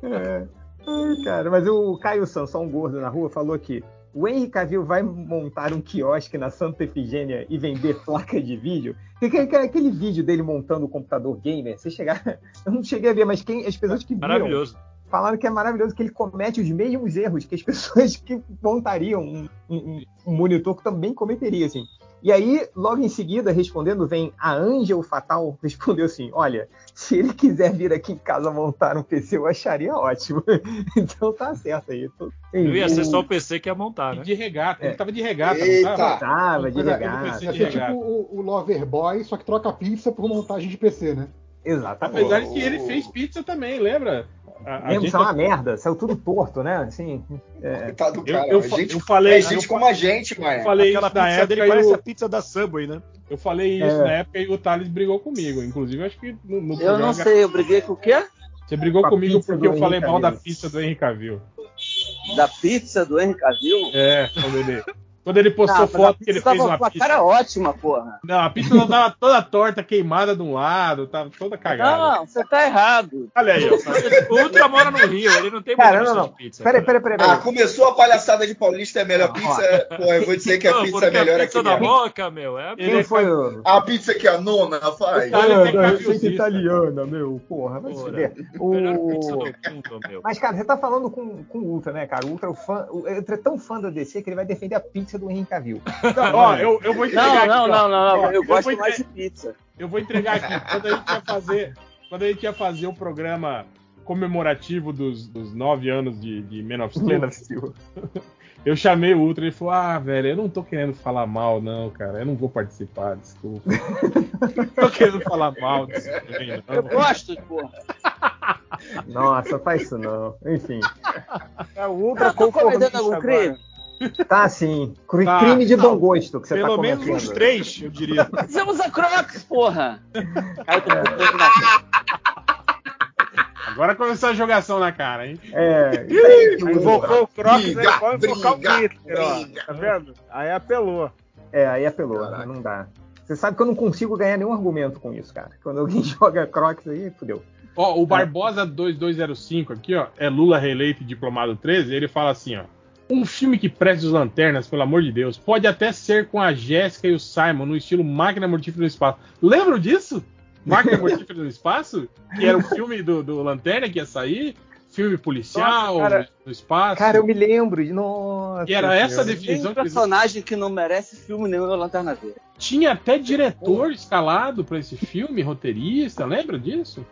É. Ai, cara, mas o Caio San, só um gordo na rua, falou que o Henry Cavill vai montar um quiosque na Santa Efigênia e vender placa de vídeo. Aquele, aquele vídeo dele montando o computador gamer, você chegar. Eu não cheguei a ver, mas quem, as pessoas que viram Maravilhoso. Falaram que é maravilhoso, que ele comete os mesmos erros que as pessoas que montariam um, um- um monitor também cometeria, assim. E aí, logo em seguida, respondendo, vem a Angel Fatal, respondeu assim: Olha, se ele quiser vir aqui em casa montar um PC, eu acharia ótimo. então tá certo aí. Tô- Não ia ser só o PC que ia montar, né? de regata. É. Ele tava de regata, Eita. não tava? Tava de é, regata. eu regata. tipo o, o Loverboy, só que troca pizza por montagem de PC, né? Exatamente. Apesar de que ele fez pizza também, lembra? A, a Mesmo gente- isso é uma merda, saiu tudo torto, né? Assim, é, do eu, cara. eu, a fa- gente, eu falei, é gente eu, como a gente, eu mano. falei Aquela isso na pizza época dele e parece o- a pizza da Subway, né? eu falei isso É. na época e o Thales brigou comigo. Inclusive, acho que no, no Eu programa não sei, eu briguei com o quê? você brigou Com comigo porque eu falei Henry mal da Cavill. pizza do Henry Cavill. Da pizza do Henry Cavill? É, ele, quando ele postou a foto que pizza ele fez tava uma com a pizza. cara ótima, porra. Não, a pizza não tava toda torta, queimada de um lado, tava toda cagada. Não, você tá errado. Olha aí, ó. O Ultra mora no Rio, ele não tem Cara, muita não, não. de pizza. Peraí, peraí, peraí. Ah, começou a palhaçada de Paulista é a melhor Não, pizza. Pô, eu vou dizer que a Não, pizza é melhor a aqui pizza da mesmo. boca, meu, é a Quem é foi o. A pizza que a nona faz. Ah, não, caviosista. receita italiana, meu. Porra, vai se pizza O... do mundo, meu. Mas, cara, você tá falando com, com o Ultra, né, cara? O Ultra, é o fã, o Ultra é tão fã da DC que ele vai defender a pizza do Henry Cavill. Não, ó, eu, eu vou entregar Não, aqui, não, ó. não, não, não. Ó, Eu gosto vou mais de pizza. Eu vou entregar aqui. Quando a gente ia fazer, quando a gente ia fazer o programa comemorativo dos, dos nove anos de, de Man of Steel, Man of Steel. eu chamei o Ultra e ele falou: Ah, velho, eu não tô querendo falar mal, não, cara. Eu não vou participar, desculpa. não tô querendo falar mal disso também, Eu não. gosto, porra. Nossa, faz isso não. Enfim. É o ultra tá cometendo algum agora. crime? Tá sim. Cri- Tá. Crime de bom gosto que você Pelo tá menos uns três, eu diria. Você usa Crocs, porra! Aí eu tô Agora começou a jogação na cara, hein? É. Invocou o Crocs, aí Briga, pode invocar o Twitter, ó. Tá vendo? Aí apelou. É, aí apelou, não dá. Você sabe que eu não consigo ganhar nenhum argumento com isso, cara. Quando alguém joga Crocs aí, fudeu. Ó, o Barbosa 2205 aqui, ó, é Lula reeleito e diplomado 13, ele fala assim, ó. Um filme que preste os lanternas, pelo amor de Deus, pode até ser com a Jéssica e o Simon no estilo Máquina Mortífera no Espaço. Lembram disso? Máquina Mortífera no Espaço? Que era o filme do, do Lanterna que ia sair? Filme policial Nossa, cara. no espaço. Cara, eu me lembro de. Nossa. E era essa definição Tem eles... personagem que não merece filme nenhum é o Lanterna Verde. Tinha até diretor escalado pra esse filme, roteirista, lembra disso?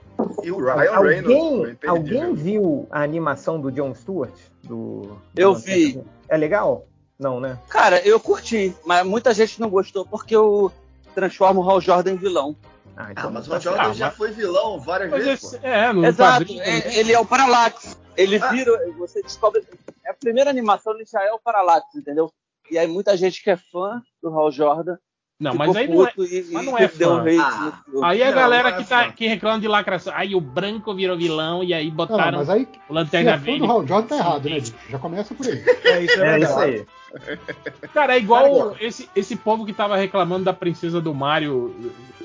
E o Ryan Reynolds Alguém, imperdível. alguém viu a animação do John Stewart? Do, do Eu Lanterna vi. É legal? Não, né? Cara, eu curti, mas muita gente não gostou porque eu transformo o Hal Jordan em vilão. Ah, Ah, mas o tá Ron Jordan Ah, já mas- foi vilão várias Mas vezes. esse- é, no Exato, quadrinho é- ele é o Parallax. Ele Ah. vira, você descobre. É a primeira animação, ele já é o Parallax, entendeu? E aí muita gente que é fã do Hal Jordan. Não, mas aí não é, e, mas não é fã. hate Ah. Aí a Não, galera não é que, tá, que reclama de lacração. Aí o branco virou vilão e aí Não, botaram mas aí, o se Lanterna é Verde. Hal Jordan, tá errado, né? Já começa por aí. É isso, é, É isso aí. Cara, é igual Cara, esse, esse povo que tava reclamando da princesa do Mario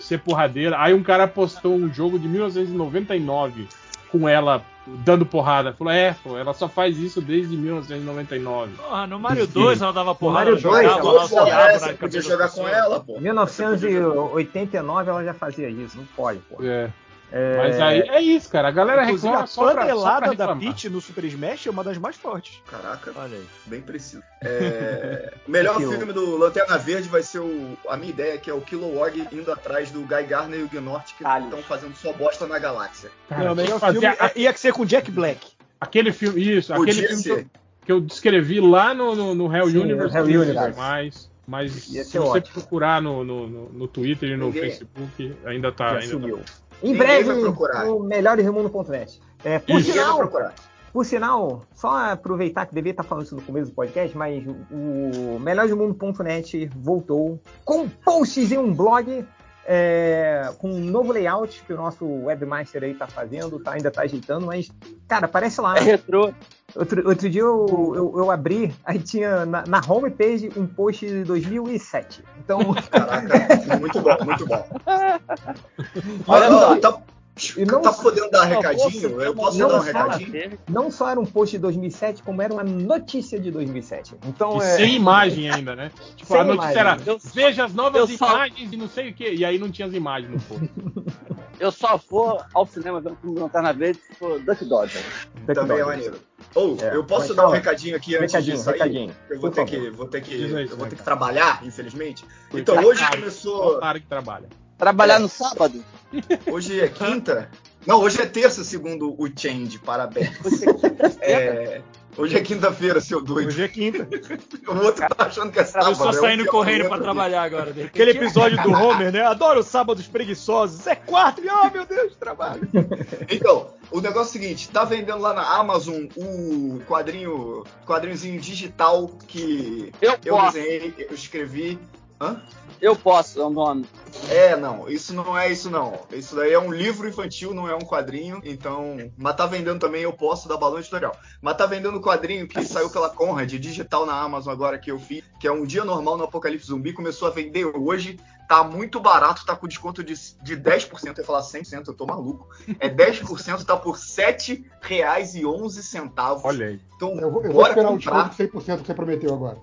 ser porradeira. Aí um cara postou um jogo de 1999 com ela dando porrada. Falou, é, pô, ela só faz isso desde 1999. Porra, no Mario 2 ela dava porrada, Mario ela 2, jogava Pô, é, você podia jogar com ela, pô. Em 1989 ela já fazia isso, não pode, pô. É, É, mas aí é isso, cara. A galera Inclusive, reclama a só pra, só pra panelada da. Peach no Super Smash é uma das mais fortes. Caraca, Olha aí. bem preciso. É, o melhor filme do Lanterna Verde vai ser o. A minha ideia, que é o Kilowog indo atrás do Guy Garner e o Gnort, que estão fazendo sua bosta na galáxia. Cara, Não, o melhor fazer filme a- é- ia ser com Jack Black. aquele filme, isso, aquele Podia filme que eu, ser. que eu descrevi lá no, no, no Hell Sim, Universe. Hell Universe. mas Ia se você ótimo. procurar no, no, no, Twitter e no Ninguém- Facebook, ainda tá. já Ainda tá. Em breve, o melhoresmundo.net. É, por Isso. Sinal, procurar. Por sinal, só aproveitar que devia estar falando isso no começo do podcast, mas o melhordemundo.net voltou com posts em um blog é, com um novo layout que o nosso webmaster aí tá fazendo, tá, ainda tá ajeitando, mas, cara, parece lá. É retrô. Outro, outro dia eu, eu, eu abri, aí tinha na, na homepage um post de 2007. Então, Caraca, muito bom, muito bom. Olha Olha, só. tá, E não- tá podendo dar recadinho? poxa, Eu posso não dar um fala. recadinho? não só era um post de 2007, como era uma notícia de 2007. Então, E é, sem imagem ainda, né? Tipo, Sem a notícia era, imagem. Eu- veja as novas eu só- imagens e não sei o que. E aí não tinha as imagens no post. Eu só vou ao cinema ver um filme do Lanterna Verde se for Duck Dodger. Duck Também é maneiro. Ou, É, eu posso dar um recadinho aqui antes Recadinho, disso aí? recadinho. Eu vou Por ter favor. que, vou ter que, eu vou ter que trabalhar, infelizmente. Então, hoje começou. Claro que trabalha. Trabalhar É. no sábado? Hoje é quinta? Não, hoje é terça, segundo o Change. Parabéns. É, hoje é quinta-feira, seu doido. Hoje é quinta. O outro tá achando que é sábado. Eu só é saindo pior correndo pra trabalhar agora. Aquele episódio do Homer, né? Adoro sábados preguiçosos. É quarta e, oh meu Deus, trabalho. Então, o negócio é o seguinte, tá vendendo lá na Amazon o quadrinho, quadrinhozinho digital que Eu eu desenhei, eu escrevi. Hã? Eu posso, é o nome. É, não, isso não é isso não. Isso daí é um livro infantil, não é um quadrinho. Então, mas tá vendendo também, eu posso dar balão editorial. Mas tá vendendo o quadrinho que saiu pela Conrad, digital na Amazon agora que eu fiz, que é um dia normal no Apocalipse Zumbi, começou a vender hoje. Tá muito barato, tá com desconto de, de 10%, eu ia falar 100%, eu tô maluco. É 10%, tá por R$ 7,11. Olha aí. Então, Eu vou, eu vou esperar o comprar. desconto de 100% que você prometeu agora.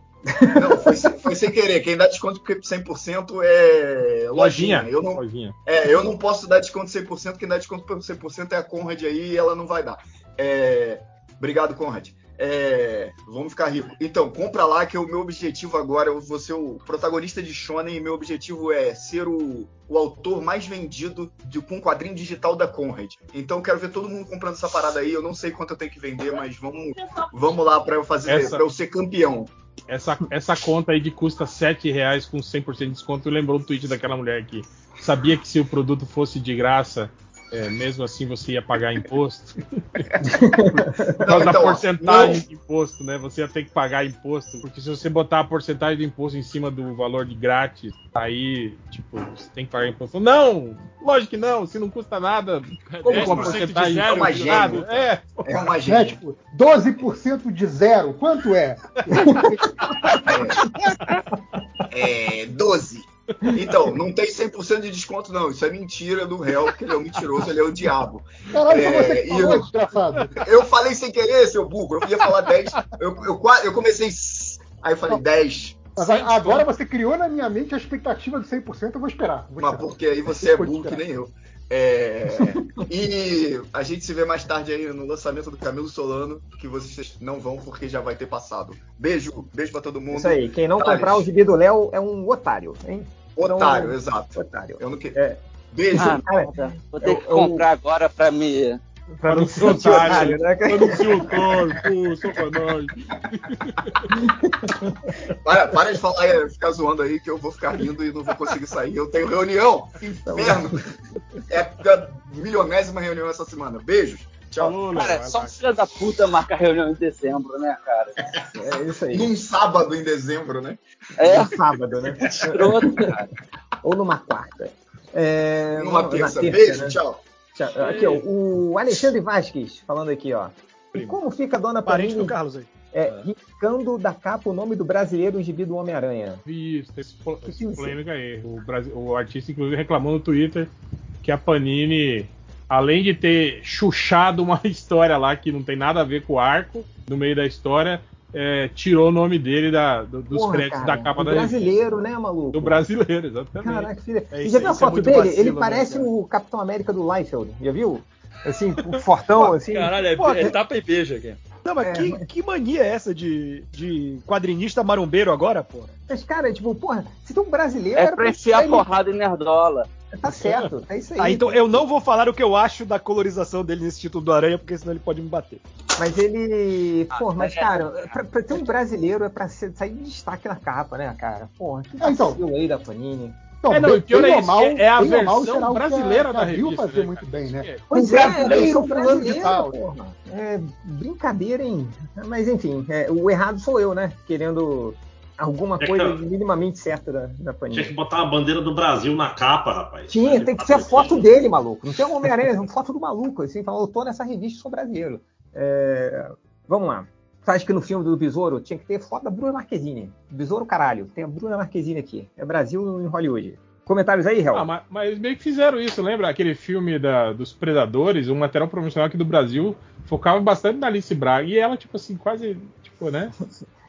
Não, foi, sem- foi sem querer. Quem dá desconto porque 100% é lojinha. Lojinha. Eu não, Lojinha. é, eu não posso dar desconto 100%, quem dá desconto por 100% é a Conrad aí e ela não vai dar. É, obrigado, Conrad. É, vamos ficar ricos. Então, compra lá que o meu objetivo agora, eu vou ser o protagonista de Shonen e meu objetivo é ser o, o autor mais vendido de, com quadrinho digital da Conrad. Então, quero ver todo mundo comprando essa parada aí. Eu não sei quanto eu tenho que vender, mas vamos, vamos lá para eu fazer, Essa- para eu ser campeão. Essa, essa conta aí que custa 7 reais com 100% de desconto lembrou o tweet daquela mulher que sabia que se o produto fosse de graça, é, mesmo assim você ia pagar imposto. Por causa da então, porcentagem não. de imposto, né? Você ia ter que pagar imposto. Porque se você botar a porcentagem do imposto em cima do valor de grátis, aí, tipo, você tem que pagar imposto. Não! Lógico que não, se não custa nada. Como com a 10% de porcentagem zero, É uma gênio. É, É uma É, gênia. tipo, 12% de zero, quanto é? É 12. Então, não tem 100% de desconto, não. Isso é mentira do réu, porque ele é um mentiroso, ele é o diabo. Caralho, É, você que e falou, eu- desgraçado. Eu falei sem querer, seu burro. Eu ia falar 10. Eu, eu, eu comecei. Aí eu falei 10. Mas a- agora você criou na minha mente a expectativa de 100%, eu vou esperar. Vou Mas esperar. porque aí você é burro que nem eu. É, e a gente se vê mais tarde aí no lançamento do Camilo Solano, que vocês não vão porque já vai ter passado. Beijo, beijo pra todo mundo. Isso aí, quem não Thales. comprar o gibi do Léo é um otário, hein? Otário, Então, exato. Otário. Eu não que... É. Beijo. Ah, cara, merda. Vou ter eu- que eu- comprar agora pra me. Pra não ser otário. otário, né? eu não sei o torto, só pra nós. Para, para de falar ficar zoando aí que eu vou ficar rindo e não vou conseguir sair. Eu tenho reunião. Então, Inferno. É a milionésima reunião essa semana. Beijos. Tchau. Falou, Léo, Cara, vai só um filho da puta marcar reunião em dezembro, né, cara? É isso aí. Num sábado em dezembro, né? É, Um sábado, né? escroto, cara. Ou numa quarta. É, Numa terça. terça, Beijo, né? tchau. Tchau. Aqui, ó, o Alexandre Vasques falando aqui, ó. E como fica a dona Parente Panini do Carlos aí. é, riscando da capa o nome do brasileiro do Homem-Aranha? Isso, tem você- polêmica aí. O, Brasi- o artista, inclusive, reclamou no Twitter que a Panini, além de ter chuchado uma história lá que não tem nada a ver com o arco, no meio da história, é, tirou o nome dele da, do- dos Porra, créditos cara, da capa do da revista. brasileiro, né, maluco? Do brasileiro, exatamente. Caraca, filha. É já viu a é foto muito dele? vacilo, ele né, parece cara? o Capitão América do Liefeld, já viu? Assim, o fortão, assim. Caralho, é, Pô, é que- tapa e beija aqui. Não, mas É, que, mas- que mania é essa de, de quadrinista marombeiro agora, porra? Mas, cara, tipo, porra, se tem um brasileiro. É era pra enfiar ele- porrada em nerdola. Tá certo, é isso aí. Ah, então eu não vou falar o que eu acho da colorização dele nesse título do Aranha, porque senão ele pode me bater. Mas ele. Pô, mas, é. cara, pra, pra ter um brasileiro é pra ser- sair de destaque na capa, né, cara? Porra, que Ah, então. aí da Panini. Então, É, não, bem- pior bem é mal, é- é a mal, versão que a- brasileira da revista, fazer né, muito bem, né? É. Pois Um é, brasileiro fulano de brasileiro, tal. porra. É brincadeira, hein? Mas enfim, é, o errado sou eu, né? Querendo alguma coisa que- minimamente certa da, da Tinha que Panini. botar uma bandeira do Brasil na capa, rapaz. Tinha, tem que ser a foto dele, maluco. Não tem um Homem-Aranha, é uma foto do maluco, assim, falando, eu tô nessa revista, sou brasileiro. É, Vamos lá. Você acha que no filme do Besouro tinha que ter foto da Bruna Marquezine? Besouro, caralho. Tem a Bruna Marquezine aqui. É Brasil em Hollywood. Comentários aí, Hel? Ah, mas, mas meio que fizeram isso, lembra? Aquele filme da, dos Predadores, um material promocional aqui do Brasil, focava bastante na Alice Braga. E ela, tipo assim, quase, tipo, né?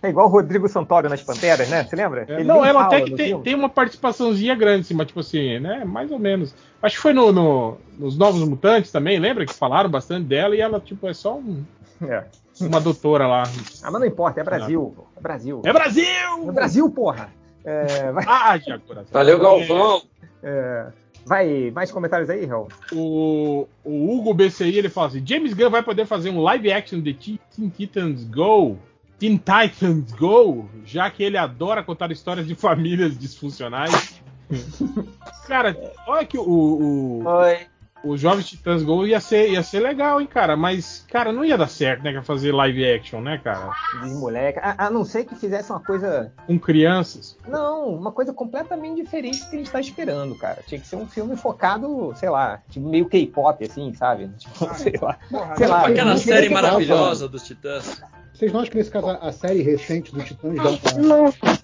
É igual o Rodrigo Santoro nas Panteras, né? Você lembra? É, não, ela até que tem, tem uma participaçãozinha grande, assim, mas tipo assim, né? Mais ou menos. Acho que foi no, no- nos Novos Mutantes também, lembra? Que falaram bastante dela e ela, tipo, é só um- É. uma doutora lá. Ah, mas não importa, é Brasil. É Brasil. É Brasil! É Brasil, porra! É, vai, Ah, já, coração. Valeu, Galvão. é, vai, mais comentários aí, Hel? O, o Hugo BCI ele fala assim: James Gunn vai poder fazer um live action de Teen Titans Go, Teen Titans Go, já que ele adora contar histórias de famílias disfuncionais. cara, olha que o, o, Oi. O Jovens Titãs Go ia ser, ia ser legal, hein, cara, mas, cara, não ia dar certo, né, fazer live action, né, cara, Diz moleque. A, a não ser que fizesse uma coisa. com crianças. Não, uma coisa completamente diferente do que a gente tá esperando, cara. Tinha que ser um filme focado, sei lá, tipo, meio K-pop, assim, sabe? Tipo, sei lá. Sei lá. Aquela série maravilhosa dos Titãs. Vocês não acham que nesse caso a, a série recente do Titãs dá uma,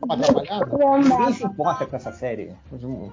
uma atrapalhada? Ninguém se importa com essa série.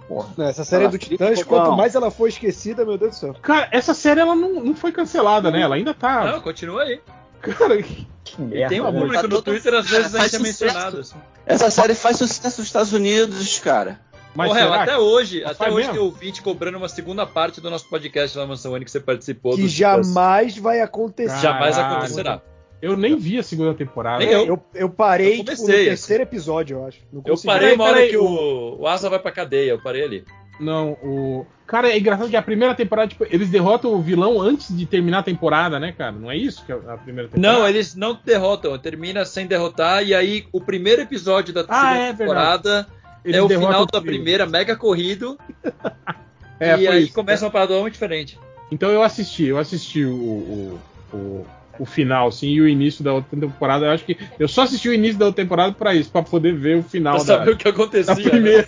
Porra. Não, essa série Ah, do Titãs, quanto bom. mais ela foi esquecida, meu Deus do céu. Cara, essa série ela não, não foi cancelada, né? Ela ainda tá. Não, continua aí. Cara, Que E merda. tem um né? público Tá no todo- Twitter, às vezes, Faz ainda é sucesso. mencionado. Assim. Essa série faz sucesso nos Estados Unidos, cara. mas Hel, será até hoje, Mas até hoje mesmo? tem ouvinte cobrando uma segunda parte do nosso podcast lá na Mansão N que você participou. Que jamais vai acontecer. Jamais acontecerá. Eu nem vi a segunda temporada. Nem eu. Eu, eu parei Eu tipo, comecei, no assim. terceiro episódio, eu acho. Não Eu parei uma hora que o, o Asa vai pra cadeia, eu parei ali. Não, o. Cara, é engraçado que a primeira temporada, tipo, eles derrotam o vilão antes de terminar a temporada, né, cara? Não é isso que é a primeira temporada? Não, eles não derrotam, termina sem derrotar, e aí o primeiro episódio da Ah, segunda é temporada é o final o da primeira, mega corrido, É, e aí isso. começa uma parada muito diferente. Então eu assisti, eu assisti o, o, o, o final, sim, e o início da outra temporada. Eu acho que eu só assisti o início da outra temporada pra isso, pra poder ver o final Pra da, saber o que acontecia. da primeira.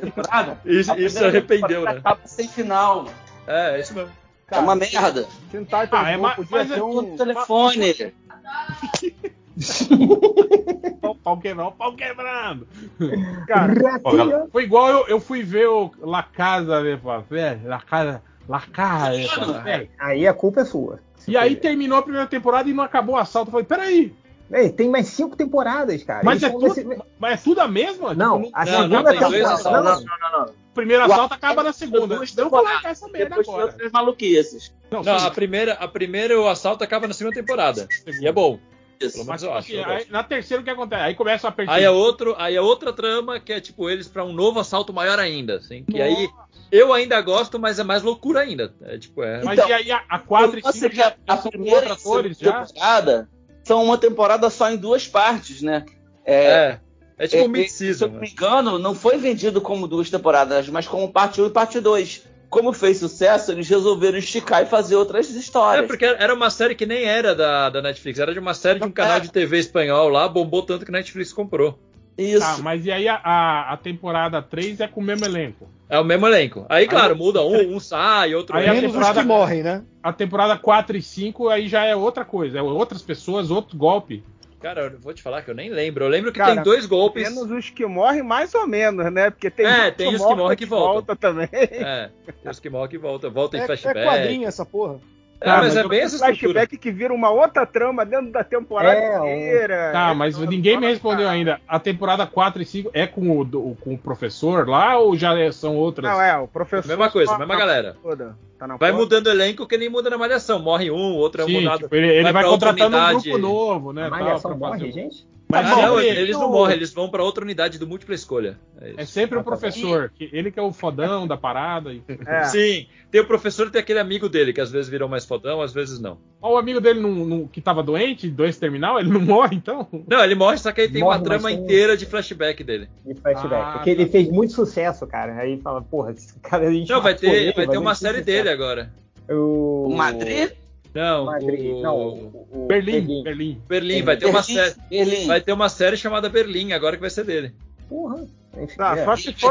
Temporada, Isso, arrependeu, né? Acaba sem final. É, é isso mesmo. é uma merda. Teen Titans Ah, é Go ma- podia mas é ter No um. telefone. o pau quebrando, o pau quebrando. Cara. Foi igual eu, eu fui ver o La Casa de Papel, La Casa, La Casa de Papel. Aí a culpa é sua. E aí terminou a primeira temporada e não acabou o assalto. Eu falei, peraí, Ei, tem mais cinco temporadas, cara. mas é, Eles tudo, desse- mas é tudo a mesma? Não, Tipo, a não, segunda não, temporada. Não, Não, não, não, primeiro assalto acaba na segunda. duas Eu vou largar essa merda agora. maluquices. Não, Não, a primeira, a primeira o assalto acaba na segunda temporada. E é bom. Isso. Mas, eu acho. assim, eu aí, na terceira o que acontece? Aí começa a perder. Aí é outro, aí é outra trama que é tipo eles pra um novo assalto maior ainda, assim. Que aí eu ainda gosto, mas é mais loucura ainda. É tipo é. Mas Então, e aí a, a 4 e Você 5 que a, já, a já primeira atores já? temporada são uma temporada só em duas partes, né? É, É, é tipo um é, mid-season. Se eu não me engano, não foi vendido como duas temporadas, mas como parte 1 e parte 2. Como fez sucesso, eles resolveram esticar e fazer outras É, histórias. porque era uma série que nem era da, da Netflix, era de uma série de um Não, canal é. de TV espanhol lá, bombou tanto que a Netflix comprou. Isso. Tá, mas e aí a, a, a temporada 3 é com o mesmo elenco. É o mesmo elenco. Aí, claro, muda um, um sai, outro Aí a. Menos os temporada- que morrem, né? A temporada 4 e 5 aí já é outra coisa, é outras pessoas, outro golpe. Cara, eu vou te falar que eu nem lembro. Eu lembro que Cara, tem dois golpes. menos os que morrem, mais ou menos, né? Porque tem, É, tem os que morre morrem que voltam. volta também. É, tem os que morrem que volta. Volta em É, é flashback. quadrinho essa porra. É, Ah, mas, mas é bem essa estrutura. Flashback que vira uma outra trama dentro da temporada É, inteira. Tá, É, mas ninguém me respondeu cara. ainda. A temporada 4 e 5 é com o, do- com o professor lá ou já é- são outras? Não, é, o professor. Mesma coisa, tá mesma na galera. Toda. Tá na Vai foto. mudando o elenco que nem muda na malhação. Morre um, outro é Sim, mudado. tipo, ele, ele vai vai, contratando um grupo novo, né? A tal, malhação fazer morre, gente? Mas Ah, não, eles não morrem, eles vão pra outra unidade do múltipla escolha. É é sempre o professor, que ele que é o fodão da parada. E... É. Sim, tem o professor e tem aquele amigo dele, que às vezes viram mais fodão, às vezes não. Ó, o amigo dele não, não- que tava doente, doença terminal, ele não morre então? Não, ele morre, só que aí tem Morre, uma trama tem- inteira de flashback dele. De flashback. Ah, porque ele tá. fez muito sucesso, cara. Aí fala, porra, esse cara a gente Não, vai ter, ele, vai ter uma ele série sucesso. dele agora. O... O Madrid? Não, Madrid. o... Não, o, o Berlim, Berlim. Berlim, vai ter uma Berlim, série. Berlim. Vai ter uma série chamada Berlim, agora que vai ser dele. Porra. Enfim, Ah, é.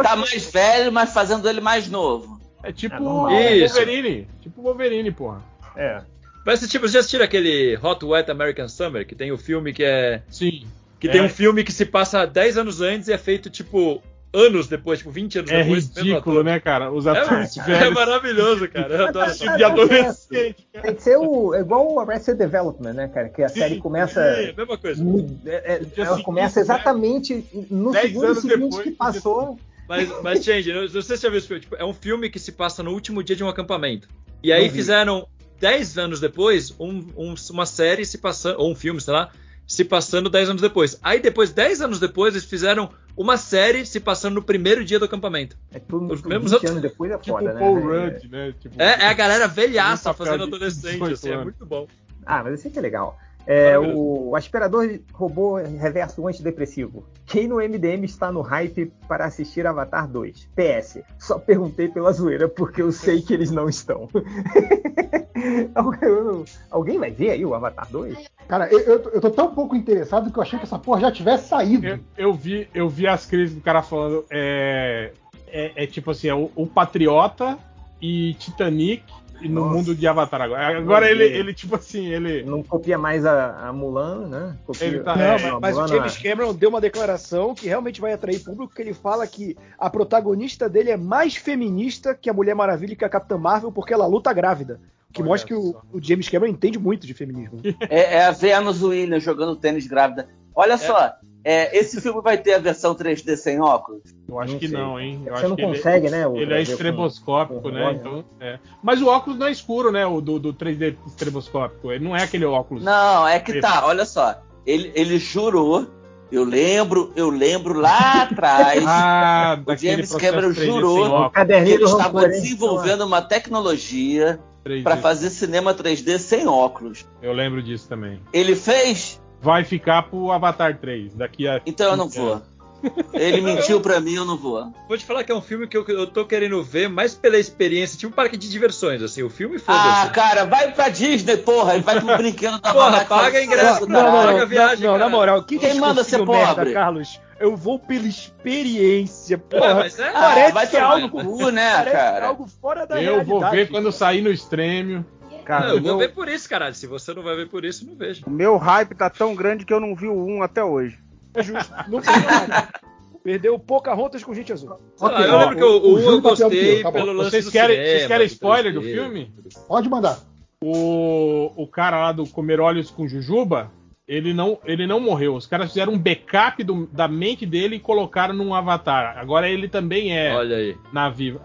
tá mais velho, mas fazendo ele mais novo. É tipo É o. Isso. Wolverine. Tipo o Wolverine, porra. É. Vai ser tipo, vocês já assistiram aquele Hot Wet American Summer, que tem o filme que é. Sim. Que É. tem um filme que se passa 10 anos antes e é feito, tipo, anos depois, tipo, 20 anos É depois. mesmo ridículo, né, cara? Os É, atores é velhos. maravilhoso, cara. Eu adoro filme de de adolescente. cara. Tem que ser o, é igual o Arrested Development, né, cara? Que a série começa. É, mesma coisa. no- é- é- dia ela seguinte, começa né? exatamente no segundo anos seguinte depois, que passou. Mas, mas change, não sei se você já viu esse filme. Tipo, é um filme que se passa no último dia de um acampamento. E aí fizeram 10 anos depois um- um- uma série se passando, ou um filme, sei lá, se passando 10 anos depois. Aí depois, 10 anos depois, eles fizeram uma série se passando no primeiro dia do acampamento. É tudo Os 20 mesmos anos depois é Tipo foda, né? Paul É- Rudd, né? Tipo, É, é a galera velhaça Um papel fazendo adolescente, 18 assim, é muito bom. Ah, mas esse aqui é legal. É, o, o aspirador robô reverso antidepressivo. Quem no MDM está no hype para assistir Avatar 2? PS. Só perguntei pela zoeira porque eu sei que eles não estão. Alguém vai ver aí o Avatar 2? Cara, eu, eu, tô- eu tô tão pouco interessado que eu achei que essa porra já tivesse saído. Eu, eu vi, eu vi as crises do cara falando. É, é, é tipo assim, é o, o Patriota e Titanic e no Nossa. mundo de Avatar agora. Agora ele, ele, tipo assim, ele. Não copia mais a, a Mulan, né? Copia, Ele tá- Não, É, mas, mas o James na- Cameron deu uma declaração que realmente vai atrair público, que ele fala que a protagonista dele é mais feminista que a Mulher Maravilha e que a Capitã Marvel, porque ela luta grávida. Que Olha mostra que o, o James Cameron entende muito de feminismo. É, é a Venus Williams jogando tênis grávida. Olha só, é, esse filme vai ter a versão 3D sem óculos? Eu acho Não que sei. não, hein? Eu Você acho não que ele- consegue, né? o- Ele é estreboscópico, com- né? com Então, é. Mas o óculos não é escuro, né? O do, do 3D estreboscópico. Ele não é aquele óculos. Não, é que tá, olha só. Ele, ele jurou, eu lembro, eu lembro lá atrás, Ah, o James Cameron 3D jurou que ele estava desenvolvendo uma tecnologia 3D. Para fazer cinema 3D sem óculos. Eu lembro disso também. Ele fez? Vai ficar pro Avatar 3 daqui a. Então eu não 15 vou. Ele mentiu pra mim, eu não vou. Vou te falar que é um filme que eu, eu tô querendo ver mais pela experiência, tipo um parque de diversões, assim. O filme foda-se. Ah, cara, vai pra Disney, porra, vai pro brinquedo da Porra, Babá, paga ingresso, Não, não, Paga viagem, não, não, na moral, que Quem manda ser discursinho merda, pobre? Carlos. Eu vou pela experiência. Ué, Porra, mas é- Ah, parece vai que é algo, cu, né, parece cara? algo fora da Eu realidade. vou ver quando sair no extremo. Cara, Não, eu o vou meu, ver por isso, caralho. Se você não vai ver por isso, não vejo. o meu hype tá tão grande que eu não vi o 1 até hoje. É justo. Não perdeu nada. Perdeu Pocahontas com gente azul. Sei lá, Ok, eu ó, lembro que o, o- o o 1 eu gostei tá pelo lance Vocês do querem, cinema, vocês querem spoiler do 3D, filme? Pode mandar. O, o cara lá do Comer Olhos com Jujuba, ele não, ele não morreu. Os caras fizeram um backup do- da mente dele e colocaram num avatar. Agora ele também é Olha aí.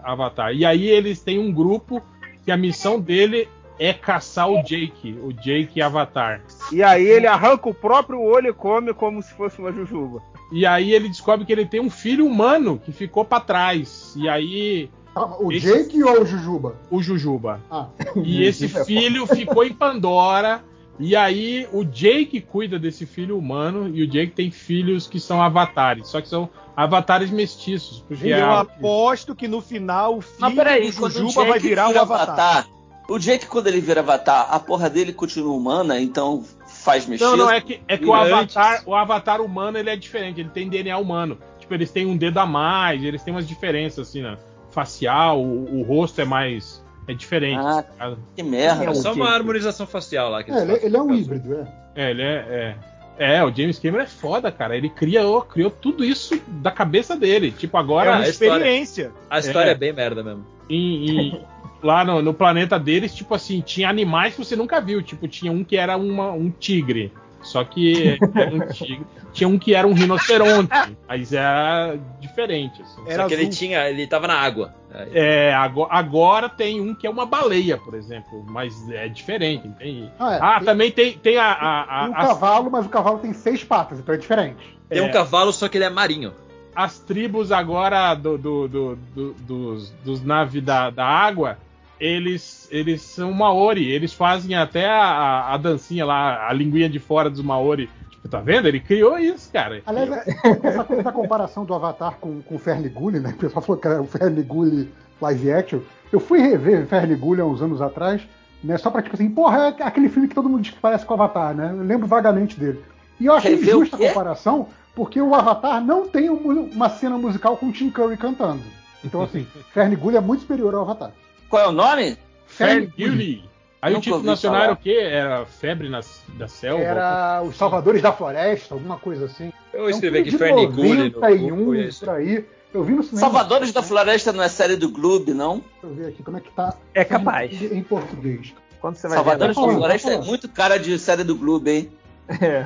Avatar. E aí eles têm um grupo que a missão dele é caçar o Jake, o Jake Avatar. E aí ele arranca o próprio olho e come como se fosse uma jujuba. E aí ele descobre que ele tem um filho humano que ficou pra trás. E aí Calma, o Esse- Jake ou o Jujuba? o Jujuba. Ah, E esse filho ficou em Pandora. E aí o Jake cuida desse filho humano e o Jake tem filhos que são avatares, só que são avatares mestiços, porque Eu a- aposto que no final o filho Mas peraí, do Jujuba vai virar um vira avatar. O Jake, quando ele vira avatar, a porra dele continua humana, então faz mexer. Não, não, é que, é que o E antes? avatar, o avatar humano ele é diferente, ele tem DNA humano. Tipo, eles têm um dedo a mais, eles têm umas diferenças assim, né? Facial, o, o rosto é mais. é diferente. Ah, que merda. É só uma harmonização facial lá. Que é, ele, fazem, ele é um caso. híbrido, é. É, ele é. É, é, o James Cameron é foda, cara. Ele criou, criou tudo isso da cabeça dele. Tipo, É agora. uma a história- experiência. A história é. É. bem merda mesmo. em- em- lá no, no planeta deles, tipo assim, tinha animais que você nunca viu. Tipo, tinha um que era uma- um tigre. Só que era um tigre. Tinha um que era um rinoceronte. Mas era diferente. Assim. Era Só que ele azul. tinha. Ele tava na água. É, agora, agora tem um que é uma baleia, por exemplo. Mas é diferente. Tem... Ah, é, Ah, tem, também tem, tem a. a- a- tem um as- cavalo, mas o cavalo tem seis patas, então é diferente. Tem é. um cavalo, só que ele é marinho. as tribos agora do, do- do- do- dos, dos naves da, da água, eles, eles são Maori. Eles fazem até a, a- a dancinha lá, a linguinha de fora dos Maori. Tipo, tá vendo? Ele criou isso, cara. Aliás, essa coisa da comparação do Avatar com, com o Ferngully, né? O pessoal falou que era o Ferngully live action. Eu fui rever Ferngully há uns anos atrás, né? Só pra tipo assim, porra, é aquele filme que todo mundo diz que parece com o Avatar, né? Eu lembro vagamente dele. E eu achei injusta a comparação, porque o Avatar não tem um- uma cena musical com o Tim Curry cantando. Então, assim, Ferngully é muito superior ao Avatar. Qual é o nome? Ferngully. Aí o Nunca título ouvi nacional falar. era o quê? Era Febre na, da Selva? Era Os Salvadores da Floresta, alguma coisa assim. Eu É um escrevi aqui no 91, Google, e é isso. por aí. Eu vi no cinema. Salvadores da Floresta não é série do Globo, não? Deixa eu ver aqui como é que tá. É capaz. Em português. Quando você vai Salvadores da Floresta é muito cara de série do Globo, hein? É,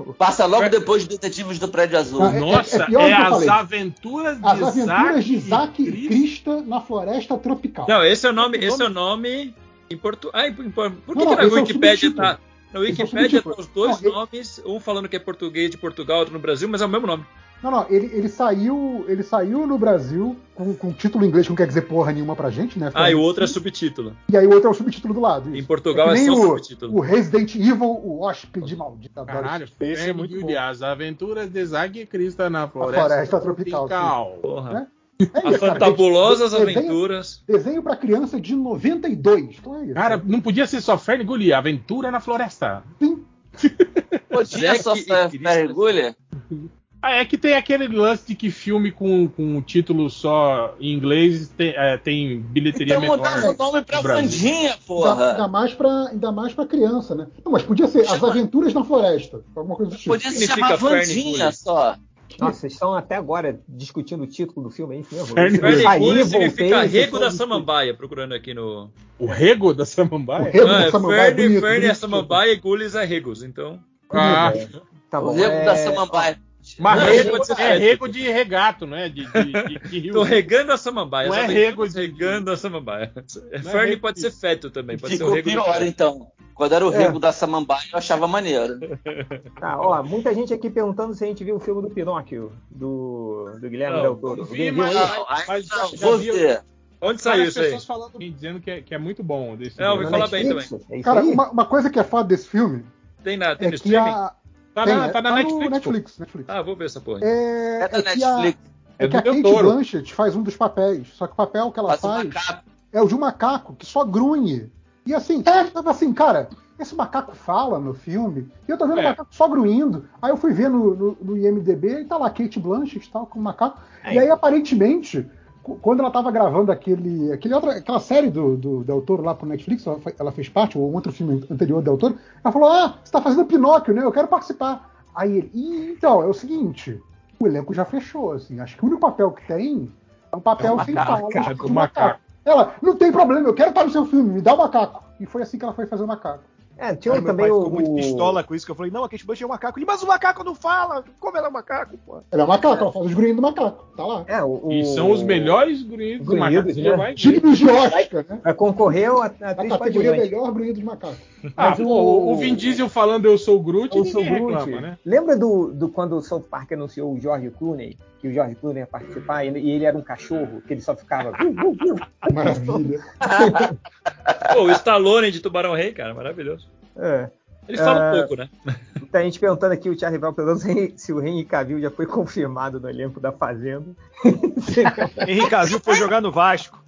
o- Passa logo depois de Detetives do Prédio Azul. Ah, é- Nossa, é pior é, do que eu as falei. aventuras de As aventuras de Isaac e Krista na Floresta Tropical. Não, esse é o nome, Esse é o nome em português. Ah, em- por que, Não, que não, na é subtítulo. tá. Na é subtítulo. tá os dois Não, nomes, um falando que é português de Portugal, outro no Brasil, mas é o mesmo nome. Não, não, ele, ele saiu. Ele saiu no Brasil com, com título em inglês que não quer dizer porra nenhuma pra gente, né? Ah, e o outro é subtítulo. E aí o outro é o subtítulo do lado. Em isso. Portugal que é, nem só o, subtítulo. o Resident Evil, o hóspede maldito. Caralho. Esse é muito Ferngully, bom. as aventuras de Zack e Krista na floresta, floresta tropical, Porra. Né? É As isso, cara, fantabulosas gente. Desenho- aventuras. Desenho pra criança de 92. Então é isso. Cara, não podia ser só Ferngully, Aventura na Floresta. Podia Zack só e Krista. Fergulha? Ah, é que tem aquele lance de que filme com, com título só em inglês tem, é, tem bilheteria Então menor. mudaram o nome pra. Vandinha, Ainda, porra. ainda mais pra, ainda mais pra criança, né? Não, mas podia ser As Aventuras na Floresta. Alguma coisa do tipo. Podia se chamar? Vandinha só. Nossa, vocês estão até agora discutindo o título do filme, é isso mesmo? Voltei, significa rego da Samambaia, procurando aqui no. O rego da O Samambaia? rego Ah, da é Samambaia, Ferne, bonito, Ferne é. Samambaia e Gules é regos, então. Ah, Tá O bom. rego é... da Samambaia. Mas Não, rego ser é rego de regato, não é? De, de, de, de rio. Tô regando a Samambaia. Não é rego de- regando a Samambaia. é rego pode de- ser feto também, pode ser o Ficou rego do pior, então. Quando era o É. rego da Samambaia, eu achava maneiro. Tá, ó, muita gente aqui perguntando se a gente viu o filme do Pinóquio, do, do Guilherme Não, Del Toro. vi, mas- Mas não, já vou ver. Onde saiu isso aí? pessoas falando dizendo que é, que é muito bom. Desse É, eu ouvi falar bem? É isso Cara, aí? uma, uma coisa que é foda desse filme Tem, na, tem é que streaming? a. Tá Tem, na, é- tá na no Netflix. Netflix, Netflix. Ah, vou ver essa porra. É, É da é que a, Netflix. é É que a Del Kate Toro. Blanchett faz um dos papéis. Só que o papel que ela Faz faz é o de um macaco que só grunhe. E assim, eu tava assim, cara, esse macaco fala no filme, e eu tô vendo É. o macaco só grunhindo. Aí eu fui ver no, no, no IMDB e tá lá Kate Blanchett tal, com o macaco. E aí, aparentemente, quando ela tava gravando aquele, aquele outra, aquela série do, do Del Toro lá pro Netflix, ela, ela fez parte, ou um outro filme anterior do Del Toro, ela falou: Ah, você tá fazendo Pinóquio, né? Eu quero participar. Aí ele, "Ih, então, é o seguinte, o elenco já fechou, assim. Acho que o único papel que tem é um papel É sem macaco, cara, do do macaco. Ela, não tem problema, eu quero estar no seu filme, me dá o macaco. E foi assim que ela foi fazer o macaco. É, tinha Aí meu também pai o. ficou muito pistola com isso, que eu falei, não, a Kate Blanchett é um macaco. Ele, mas o macaco não fala, como ela é um macaco, pô? Ela é um macaco, ela faz os grunhidos do macaco, tá lá. É, o, E o- são os melhores grunhidos do macaco. Né? ver. Dignos de Oscar, né? Vai concorrer a, a A categoria melhor grunhido de macaco. Ah, Mas pô, o- o Vin Diesel falando eu sou o Groot, Eu sou Groot. reclama, né? Lembra do, do quando o South Park anunciou o George Clooney? Que o George Clooney ia participar e ele, e ele era um cachorro, que ele só ficava. Maravilha. Pô, o Stallone de Tubarão Rei, cara, maravilhoso. É. Ele fala É. um pouco, né? Tá a gente perguntando aqui o Charlie Bell perguntando se, se o Henry Cavill já foi confirmado no elenco da Fazenda. Henrique Cavill foi jogar no Vasco.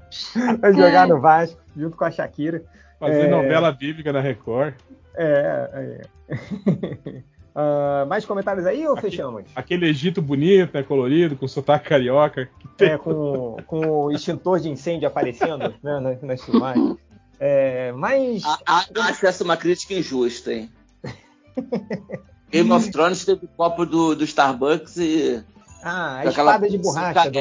Vai jogar no Vasco, junto com a Shakira. Fazer É. novela bíblica na Record. É, é. Ah, mais comentários aí ou fechamos? Aquele Egito bonito, né, colorido, com sotaque carioca. É, com, com o extintor de incêndio aparecendo né, nas, nas filmagens. É, mas. A- a- Acho essa uma crítica injusta, hein? Game of Thrones teve o copo do, do Starbucks e. Ah, a espada de borracha. Do...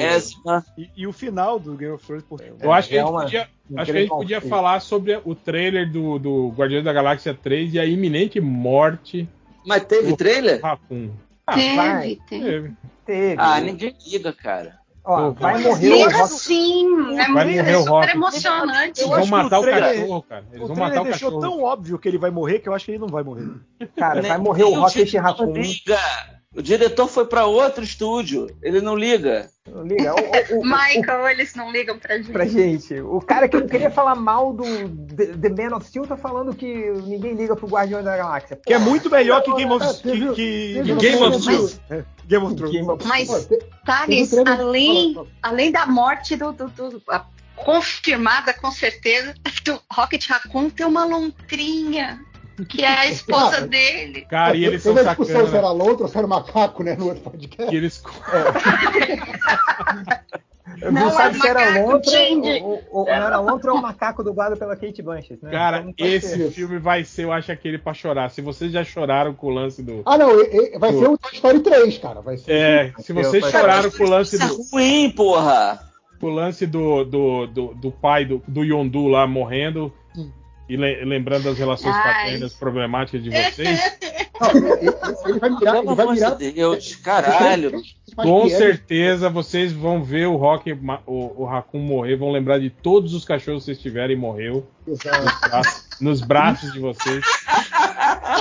E, e o final do Game of Thrones, por Eu acho que a é gente uma- podia, acho que a gente podia falar sobre o trailer do, do Guardiões da Galáxia 3 e a iminente morte Mas teve do trailer? Raccoon. Teve, teve. Teve. Teve. Ah, ninguém liga, cara. Ó, Pô, vai vai. morrer o Rock. assim, é Vai morrer super Rock. emocionante. Eles vão o matar o, trailer- cachorro, cara. Eles o vão matar o deixou cachorro. tão óbvio que ele vai morrer que eu acho que ele não vai morrer. Cara, vai Nem- morrer o Rocket Raccoon. liga. O diretor foi pra outro estúdio. Ele não liga. Não liga. O, o- o- Michael, eles não ligam pra gente. pra gente. O cara que não queria falar mal do The, The Man of Steel tá falando que ninguém liga pro Guardiões da Galáxia. Que é muito melhor que Game of teve- que, que- teve Game of Thrones. É, Game of Thrones. Mas, Pô, Thales, além, além da morte do, do- do- a- confirmada com certeza, do Rocket Raccoon tem uma lontrinha, que é a esposa Cara, dele. Cara, e eles são Teve a discussão se sacanas. era lontra ou se era macaco, né, no outro podcast. Que eles... Eu Não, não sabe é se era macaco, lontra ou, ou, ou não era lontra ou macaco dublado pela Kate Blanchett, né? Cara, Então esse ser. filme vai ser, eu acho, aquele pra chorar. Se vocês já choraram com o lance do. Ah, não, e- e- vai ser o Toy Story 3, cara. Vai ser. É, se vocês Vai- choraram com o lance do, Ruim, porra. com o lance do, do, do, do pai do, do Yondu lá morrendo e le- lembrando das relações Ai. paternas problemáticas de vocês, Não, ele, vai mirar, Pelo ele vai amor mirar. de Deus, caralho. Com certeza vocês vão ver o Rock, o, o Raccoon morrer, vão lembrar de todos os cachorros que vocês tiverem e morreu Exato. nos braços, nos braços de vocês.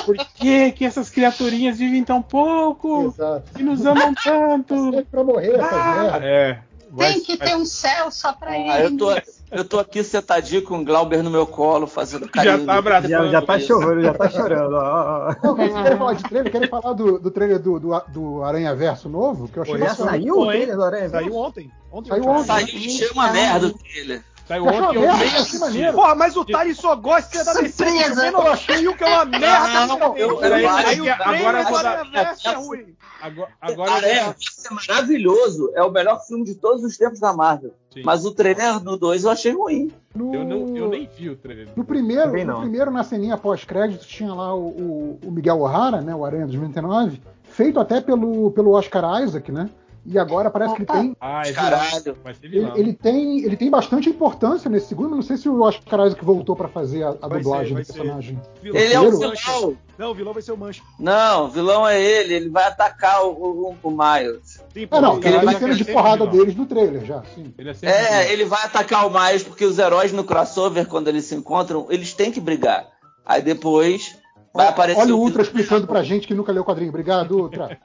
Por que, que essas criaturinhas vivem tão pouco Exato. e nos amam tanto? Pra morrer merdas. É. vai- Tem que vai- ter um céu só pra Ah, eu, ele. tô, eu tô aqui sentadinho com o Glauber no meu colo, fazendo carinho. Já tá abraçando. Já, já tá chorando, já tá chorando. ó, ó, ó. Não, mas vocês querem falar de trailer? Querem falar do, do trailer do, do, do Aranha Verso novo? Que eu achei Pô, Já saiu o trailer do Aranha? Saiu ontem. ontem Saiu ontem. Saiu, encheu uma merda dele. Saiu Achou ontem, eu nem Eu achei assisti. Porra, mas o Thales só gosta da DC. Surpresa. Eu achei que é uma merda. Não, também. eu- Peraí, Aí peraí, agora eu vou dar- Verso é ruim. Agora, agora dar- é, é maravilhoso. É o melhor filme de todos os tempos da Marvel. Sim. Mas o trailer do 2 eu achei ruim. No, Eu, não, eu nem vi o trailer. no primeiro, Também no não. primeiro, na ceninha pós-crédito, tinha lá o, o- o Miguel O'Hara, né? O Aranha 2099, feito até pelo, pelo Oscar Isaac, né? E agora parece que ele Opa. tem. Ah, é Caralho. Vai Ele, ele tem, ele tem bastante importância nesse segundo, mas não sei se o Oscar Isaac voltou pra fazer a, a Vai dublagem ser, vai do personagem. Vilão. Ele é o vilão. Não, o vilão vai ser o Mancha. Não, o vilão é ele. Ele vai atacar o, o, o Miles. Sim, Ah, não, tem Isaac cena é de porrada vilão. deles no trailer já, sim. Ele é. É, ele vai atacar o Miles porque os heróis no crossover, quando eles se encontram, eles têm que brigar. Aí depois Vai aparecer Olha o Ultra explicando pra gente que nunca leu o quadrinho. Obrigado, Ultra.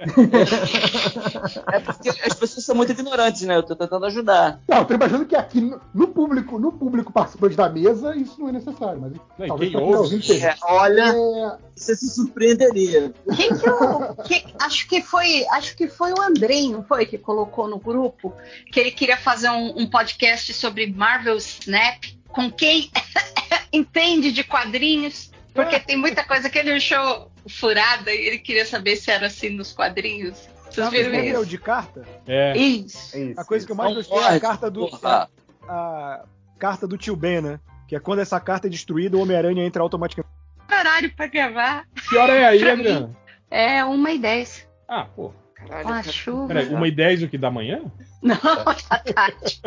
É porque as pessoas são muito ignorantes, né? Eu tô tentando ajudar. Não, eu tô imaginando que aqui no, no público, no público participante da mesa, isso não é necessário. Mas Não, talvez quem ouve? É, olha, É, você se surpreenderia. Quem que o- que- acho que foi, acho que foi o Andrei, não foi que colocou no grupo que ele queria fazer um, um podcast sobre Marvel Snap com quem entende de quadrinhos, porque tem muita coisa que ele achou furada e ele queria saber se era assim nos quadrinhos. Vocês Sabe viram o papel isso? de carta? É. Isso. A coisa que eu mais Não gostei é a carta do. porra. A carta do tio Ben, né? Que é quando essa carta é destruída, o Homem-Aranha entra automaticamente. Horário pra gravar Que hora é aí, Pra Adriana? é uma e dez. Ah, pô. Caralho, Com a cara. chuva. Peraí, uma e dez o que da manhã? Não, tá tarde.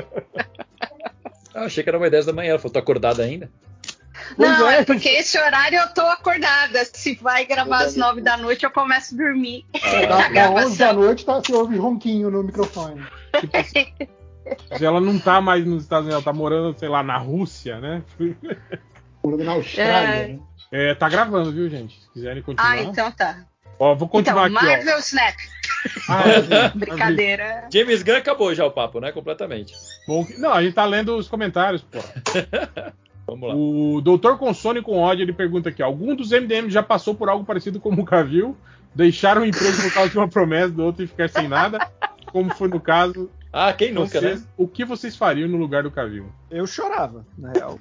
Ah, achei que era uma 10 da manhã. Ela falou, acordada ainda? Não, é. é porque esse horário eu tô acordada. Se vai gravar às nove da noite, eu começo a dormir. da, A da 11 da noite tá, você ouve ronquinho no microfone. Tipo assim, se ela não tá mais nos Estados Unidos, ela tá morando, sei lá, na Rússia, né? Morando na Austrália. É. né? É, tá gravando, viu, gente? Se quiserem continuar. Ah, então tá. Ó, vou continuar Então, aqui, Marvel Snap. ó. Ah, é, Brincadeira. James Gunn acabou já o papo, né? Completamente. Bom, não, a gente tá lendo os comentários, pô. Vamos lá. O Doutor Consone com ódio, ele pergunta aqui: algum dos MDM já passou por algo parecido como o Cavil? Deixaram o emprego por causa de uma promessa do outro e ficar sem nada? Como foi no caso? Ah, quem nunca, vocês- né? O que vocês fariam no lugar do Cavil? Eu chorava, na real.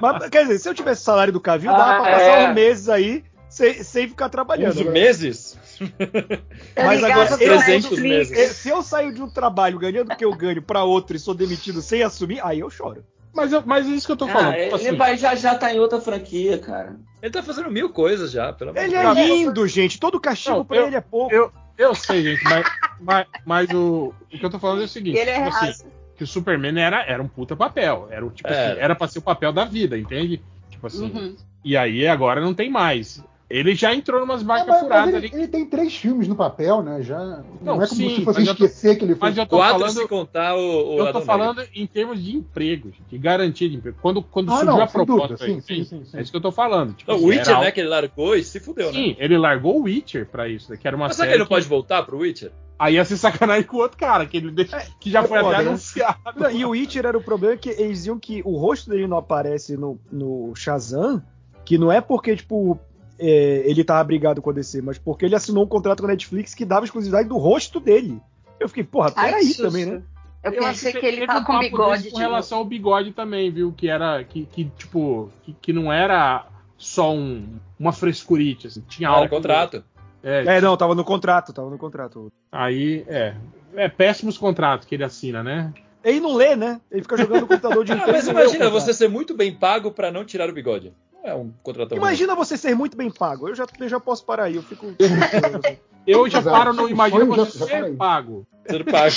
Mas, quer dizer, se eu tivesse salário do Cavil, dava Ah, pra passar é. uns meses aí sem, sem ficar trabalhando. Uns meses? Mas Tá agora, ligado? eu, 300 meses. se eu saio de um trabalho ganhando o que eu ganho pra outro e sou demitido sem assumir, aí eu choro. Mas, eu- mas é isso que eu tô falando. Ah, tipo ele assim, vai já já tá em outra franquia, cara. Ele tá fazendo mil coisas já, pelo amor de Ele é lindo, gente. Todo castigo Não, pra eu- ele é pouco. eu, eu sei, gente, mas, mas, mas o, o que eu tô falando é o seguinte: Ele é tipo assim, raça. que o Superman era, era um puta papel. Era, tipo Era. assim, era pra ser o papel da vida, entende? Tipo assim. Uhum. E aí agora não tem mais. Ele já entrou numas É, marcas mas, mas furadas ele, ali. ele tem três filmes no papel, né? Já, não, Não, é como sim, se fosse eu tô- esquecer que ele foi. Mas eu tô Quatro falando. se contar o, o Eu tô falando em termos de emprego, gente, de garantia de emprego. Quando, quando Ah, surgiu não, a proposta, dúvida, aí, sim, sim, sim. é isso que eu tô falando. Tipo, o Witcher, algo- né? Que ele largou e se fudeu, né? Sim, ele largou o Witcher pra isso, né, que era uma Mas será que ele não pode voltar pro Witcher? Aí ia ser sacanagem com o outro cara, que, ele de- que já é foi até né? anunciado. Não, e o Witcher era o problema que eles diziam que o rosto dele não aparece no, no Shazam, que não é porque, tipo, é, ele tava brigado com a DC, mas porque ele assinou um contrato com a Netflix que dava exclusividade do rosto dele. Eu fiquei, porra, peraí também, né? Eu, acho pensei que, ele teve tava um com bigode. desse Com relação ao bigode também, viu? Que era. Que, que tipo. Que, que não era só um, uma frescurite, assim. Tinha algo. era contrato. É, É, não, tava no contrato, tava no contrato. Aí, é. É péssimos contratos que ele assina, né? Ele não lê, né? Ele fica jogando no computador de Ah, mas não imagina você ser muito bem pago pra não tirar o bigode. Não é um contratão ruim. Imagina você ser muito bem pago. Eu já, eu já posso parar aí, eu fico. Eu já paro no Sonho Imagina já- você já ser parei. pago. Ser pago.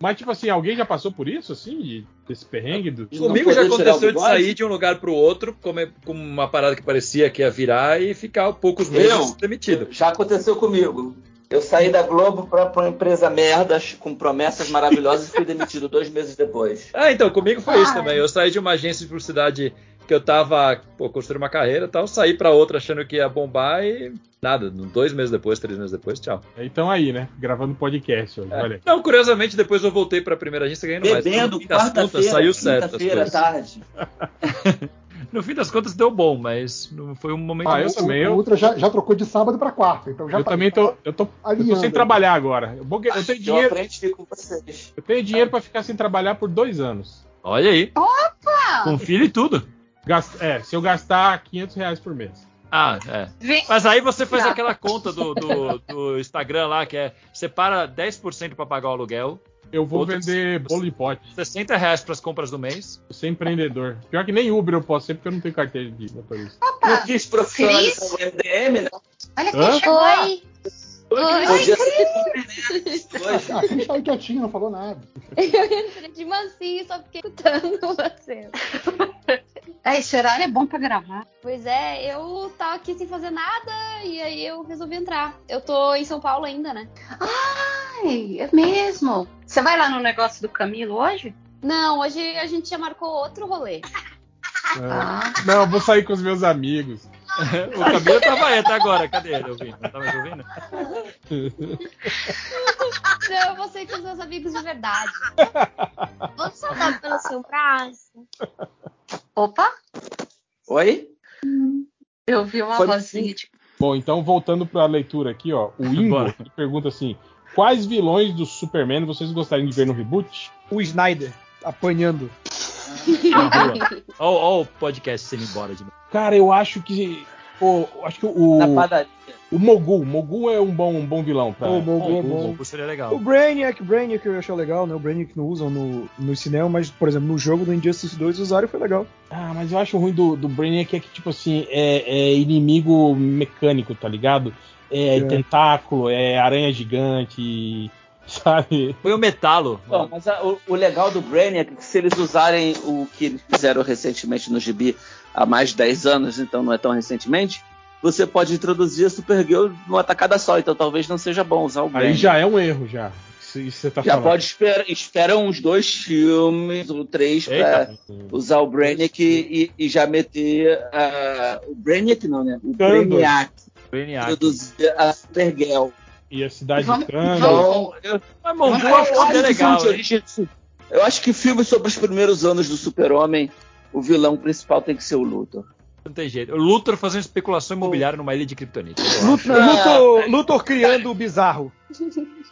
Mas, tipo assim, alguém já passou por isso, assim? de- Desse perrengue? Do... Comigo já aconteceu de sair de um lugar pro outro, com uma parada que parecia que ia virar e ficar poucos meses Eu? demitido. Já aconteceu comigo. Eu saí da Globo pra, pra uma empresa merda com promessas maravilhosas e fui demitido dois meses depois. Ah, então, comigo foi isso Ai. também. Eu saí de uma agência de publicidade que eu tava, pô, construindo uma carreira e tal, saí pra outra achando que ia bombar e nada, dois meses depois, três meses depois, tchau. Então aí, né? Gravando podcast hoje, É. olha. Não, curiosamente, depois eu voltei pra primeira agência ganhando mais. Bebendo, No fim das contas, quarta-feira, saiu certo quinta-feira, tarde. No fim das contas deu bom, mas não foi um momento Ah, eu bom. também, O eu, Ultra já, já trocou de sábado pra quarta, então já eu tá- também tô, eu tô, eu tô sem trabalhar agora. Eu, vou- eu tenho Eu dinheiro, aprendi com vocês. eu tenho dinheiro pra ficar sem trabalhar por dois anos. Olha aí. Opa! Com filho e tudo. Gast- é, se eu gastar 500 reais por mês. Ah, é. Vem- Mas aí você faz aquela conta do, do, do Instagram lá, que é separa 10% pra pagar o aluguel, Eu vou Outros- vender bolo de pote. 60 reais pras compras do mês. Eu sou empreendedor. Pior que nem Uber eu posso ser porque eu não tenho carteira de motorista. Não quis o MDM, né? Olha quem Hã? chegou. Oi! Podia ser hoje. A Cris tá aí quietinha, não falou nada. Eu entrei de mansinho, só fiquei escutando você. É, esse horário é bom pra gravar. Pois é, eu tava aqui sem fazer nada e aí eu resolvi entrar. Eu tô em São Paulo ainda, né? Ai, é mesmo. Você vai lá no negócio do Camilo hoje? Não, hoje a gente já marcou outro rolê. Ah. Não, eu vou sair com os meus amigos. o Camilo tava aí até agora. Cadê ele ouvindo? Não tava me ouvindo? Não, eu vou ser com os meus amigos de verdade. Vou saudar pelo seu braço. Opa, Oi? eu vi uma Foi- vozinha de. Bom, então voltando pra leitura aqui, ó. O Ingo pergunta assim: quais vilões do Superman vocês gostariam de ver no reboot? O Snyder apanhando. Ó o podcast sendo embora de novo. Cara, eu acho que. Pô, acho que o. Na padaria. O Mogul. Mogul é um bom, um bom vilão pra. O Mogul é pra- bom. Pô, seria legal. O Brainiac, o Brainiac eu achei legal, né? O Brainiac não usam no, no cinema, mas, por exemplo, no jogo do Injustice 2 usaram e foi legal. Ah, mas eu acho ruim do, do Brainiac é que, tipo assim, é, é inimigo mecânico, tá ligado? É, É. tentáculo, é aranha gigante, sabe? Foi o Metalo. Bom, mas a- o, o legal do Brainiac é que se eles usarem o que eles fizeram recentemente no gibi há mais de 10 anos, então não é tão recentemente, você pode introduzir a Supergirl numa tacada só, então talvez não seja bom usar o Aí Brainiac. já é um erro, já. Tá Já falando. pode esperar, espera uns dois filmes ou três pra Eita. usar o Brainiac e, e já meter ah, o Brainiac não, né? O. Brainiac, Brainiac. introduzir a Supergirl. E a cidade Vamos- de. Então, eu, Mas Mongo eu acho que acho é que legal. hein? origem- Eu acho que filme sobre os primeiros anos do Super-Homem, o vilão principal tem que ser o Luthor. Não tem jeito. O Luthor fazendo especulação imobiliária numa ilha de Kryptonita. acho. Luthor, Luthor, Luthor criando o bizarro.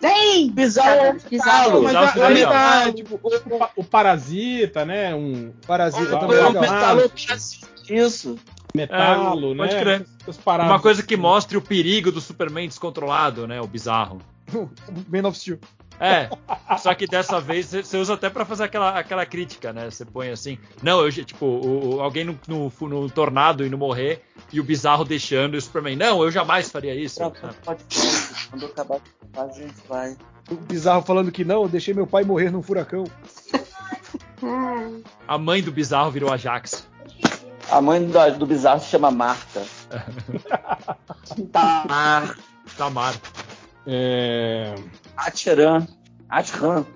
Tem! Bizarro, Bizarro. Mas a- tipo, o, pa- o Parasita, né? Um Parasita Ah, também é não, legal. mas- Metalo, isso. Metalo, É, né? pode crer. Paradas. Uma coisa que mostre o perigo do Superman descontrolado, né? O bizarro. Man of Steel. É, só que dessa vez você usa até pra fazer aquela, aquela crítica, né? Você põe assim, não, eu, tipo, o- o- alguém no, no, no tornado indo morrer e o bizarro deixando e o Superman, não, eu jamais faria isso. Sabe? pode Quando acabar a gente vai. O bizarro falando que não, eu deixei meu pai morrer num furacão. A mãe do bizarro virou a Jax. A mãe do, do bizarro se chama Marta. Tamar. Tamar. É, Atiran. Atiran.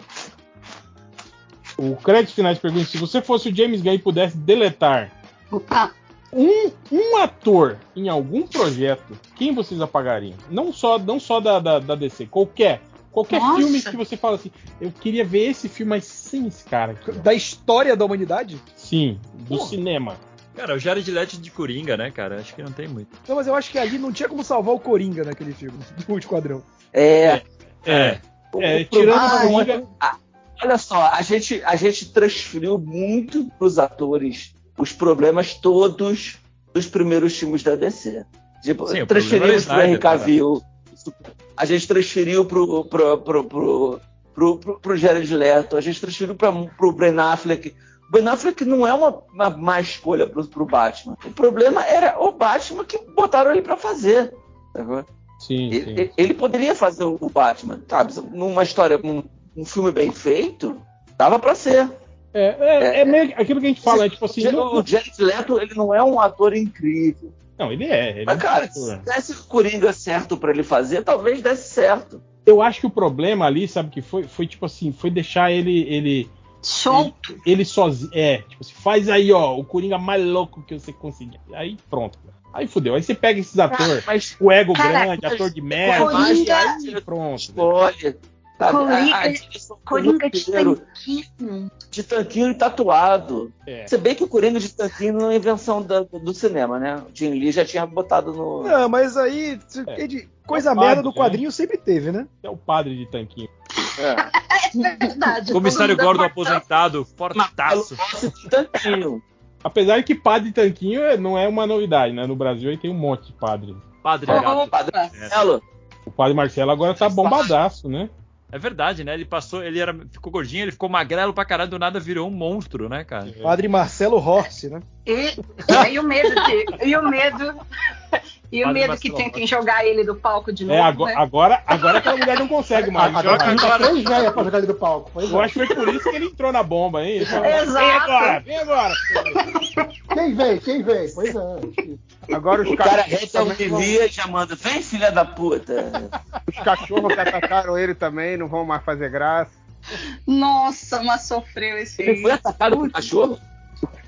O crédito finais pergunta se você fosse o James Gunn e pudesse deletar Opa, um, um ator em algum projeto, quem vocês apagariam? Não só, não só da, da, da DC, qualquer. Qualquer Nossa. filme que você fala assim, eu queria ver esse filme, mas sem esse cara. aqui. Da história da humanidade? Sim, do Porra. cinema. Cara, o Jared Leto de Coringa, né, cara? Acho que não tem muito. Não, mas eu acho que ali não tinha como salvar o Coringa naquele filme, do esquadrão. É. É. É, o tirando problema o é- Coringa- Ah, Olha só, a gente, a gente transferiu muito pros atores os problemas todos dos primeiros filmes da DC. Tipo, Sim, o transferimos pro é Henry Snyder, cara. Cavill, a gente transferiu pro, pro, pro, pro, pro, pro, pro Jared Leto, a gente transferiu pra, pro Ben Affleck. O Ben Affleck não é uma, uma má escolha pro, pro Batman. O problema era o Batman que botaram ele pra fazer. sacou? Sim, Ele, sim. ele- poderia fazer o Batman, sabe? Numa história, um, um filme bem feito, dava pra ser. É, é, é meio aquilo que a gente fala, é tipo assim. não- o Jared Leto, ele não é um ator incrível. Não, ele é. Ele é Mas, um cara, ator. se desse o Coringa certo pra ele fazer, talvez desse certo. Eu acho que o problema ali, sabe que foi? Foi tipo assim, foi deixar ele. ele solto. ele sozinho. É, tipo assim, faz aí, ó, o Coringa mais louco que você conseguir. Aí pronto. Aí fudeu. Aí você pega esses atores, mas, o ego Cara, grande, ator de merda, Coringa- aí pronto. Escolhe. Sabe? Coringa- A- a Coringa de roteiro, tanquinho. de tanquinho e tatuado. É. Você bem que o Coringa de tanquinho não é invenção da- do cinema, né? O Jim Lee já tinha botado no. Não, mas aí, se- É. coisa É o merda padre, do né? quadrinho sempre teve, né? É o padre de tanquinho. É. É verdade. Comissário Gordon é aposentado, fortaço. De tanquinho. Apesar que padre de tanquinho é- não é uma novidade, né? No Brasil aí tem um monte de padre. Padre gato. Padre É. Marcelo, O padre Marcelo agora tá bombadaço, né? É verdade, né? Ele passou, ele era, ficou gordinho, ele ficou magrelo pra caralho, do nada virou um monstro, né, cara? Padre Marcelo Horse, né? E, e aí o medo que. E o medo. E o medo que tentem jogar ele do palco de novo. É, agora, né? agora, agora aquela mulher não consegue mais. Agora joga tá tão velha pra jogar ele do palco. Pois Eu é. acho que foi por isso que ele entrou na bomba, hein? Exato. Vem agora, vem agora. Quem veio? Quem veio? Pois é. Agora os o cara já manda, vem filha da puta. Os cachorros que atacaram ele também não vão mais fazer graça. Nossa, mas sofreu esse. Ele foi atacado por cachorro?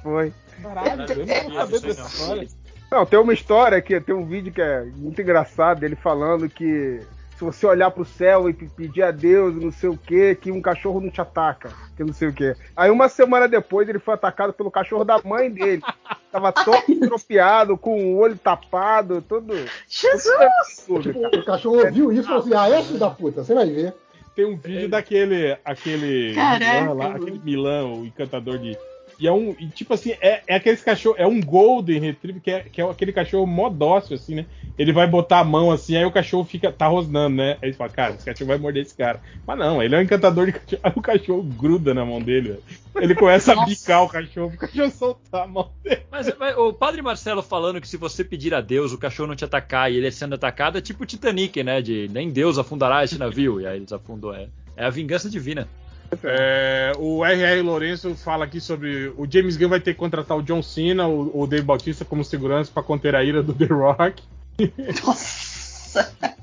Foi. Caralho, eu não saber dessa história. Não, tem uma história aqui, tem um vídeo que é muito engraçado dele falando que se você olhar pro céu e pe- pedir a Deus, não sei o que, que um cachorro não te ataca, que não sei o que. Aí uma semana depois ele foi atacado pelo cachorro da mãe dele. Tava todo estropiado, com o olho tapado, tudo. Jesus! Tudo, Tipo, o cachorro ouviu isso e falou assim: ah, é filho da puta, você vai ver. Tem um vídeo daquele aquele Caraca, Milan lá, aquele Milan, o encantador de. E é um. E tipo assim, é, é aqueles cachorro, é um Golden Retriever, que é, que é aquele cachorro mó dócil, assim, né? Ele vai botar a mão assim, aí o cachorro fica. tá rosnando, né? Aí ele fala, cara, esse cachorro vai morder esse cara. Mas não, ele é um encantador de cachorro. Aí o cachorro gruda na mão dele, velho. Ele começa a bicar o cachorro, o cachorro soltar a mão dele. Mas, mas o Padre Marcelo falando que se você pedir a Deus o cachorro não te atacar e ele sendo atacado é tipo o Titanic, né? De nem Deus afundará esse navio. E aí eles afundou. É, é a vingança divina. É, o R.R. Lourenço fala aqui sobre o James Gunn vai ter que contratar o John Cena, o, o Dave Bautista como segurança pra conter a ira do The Rock. Nossa.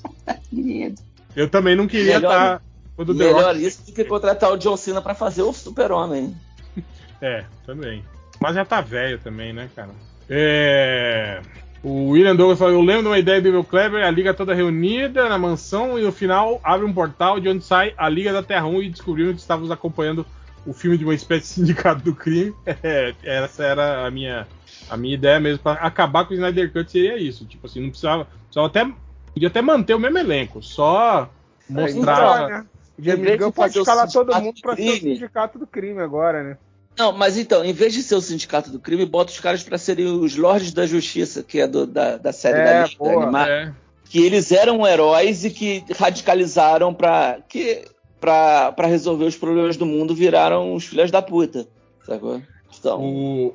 Que medo. Eu também não queria Melhor- estar quando o The Melhor Rock. isso do que contratar o John Cena pra fazer o Super-Homem. É, também. Mas já tá velho também, né, cara? É. O William Douglas falou: Eu lembro de uma ideia do Evil Kleber, a liga toda reunida na mansão e no final abre um portal de onde sai a Liga da Terra 1 e descobriram que estávamos acompanhando o filme de uma espécie de sindicato do crime. É, essa era a minha, a minha ideia mesmo. Pra acabar com o Snyder Cut seria isso. Tipo assim, não precisava. precisava até, podia até manter o mesmo elenco, só mostrar. Então, né? Em James Gunn pode o escalar todo mundo do pra ser o sindicato do crime agora, né? Não, mas então, em vez de ser o Sindicato do Crime, bota os caras pra serem os Lordes da Justiça, que é do- da, da série É, da Liga boa, animada. É. Que eles eram heróis e que radicalizaram pra, que, pra, pra resolver os problemas do mundo, viraram os filhos da puta. Sacou? Então, O,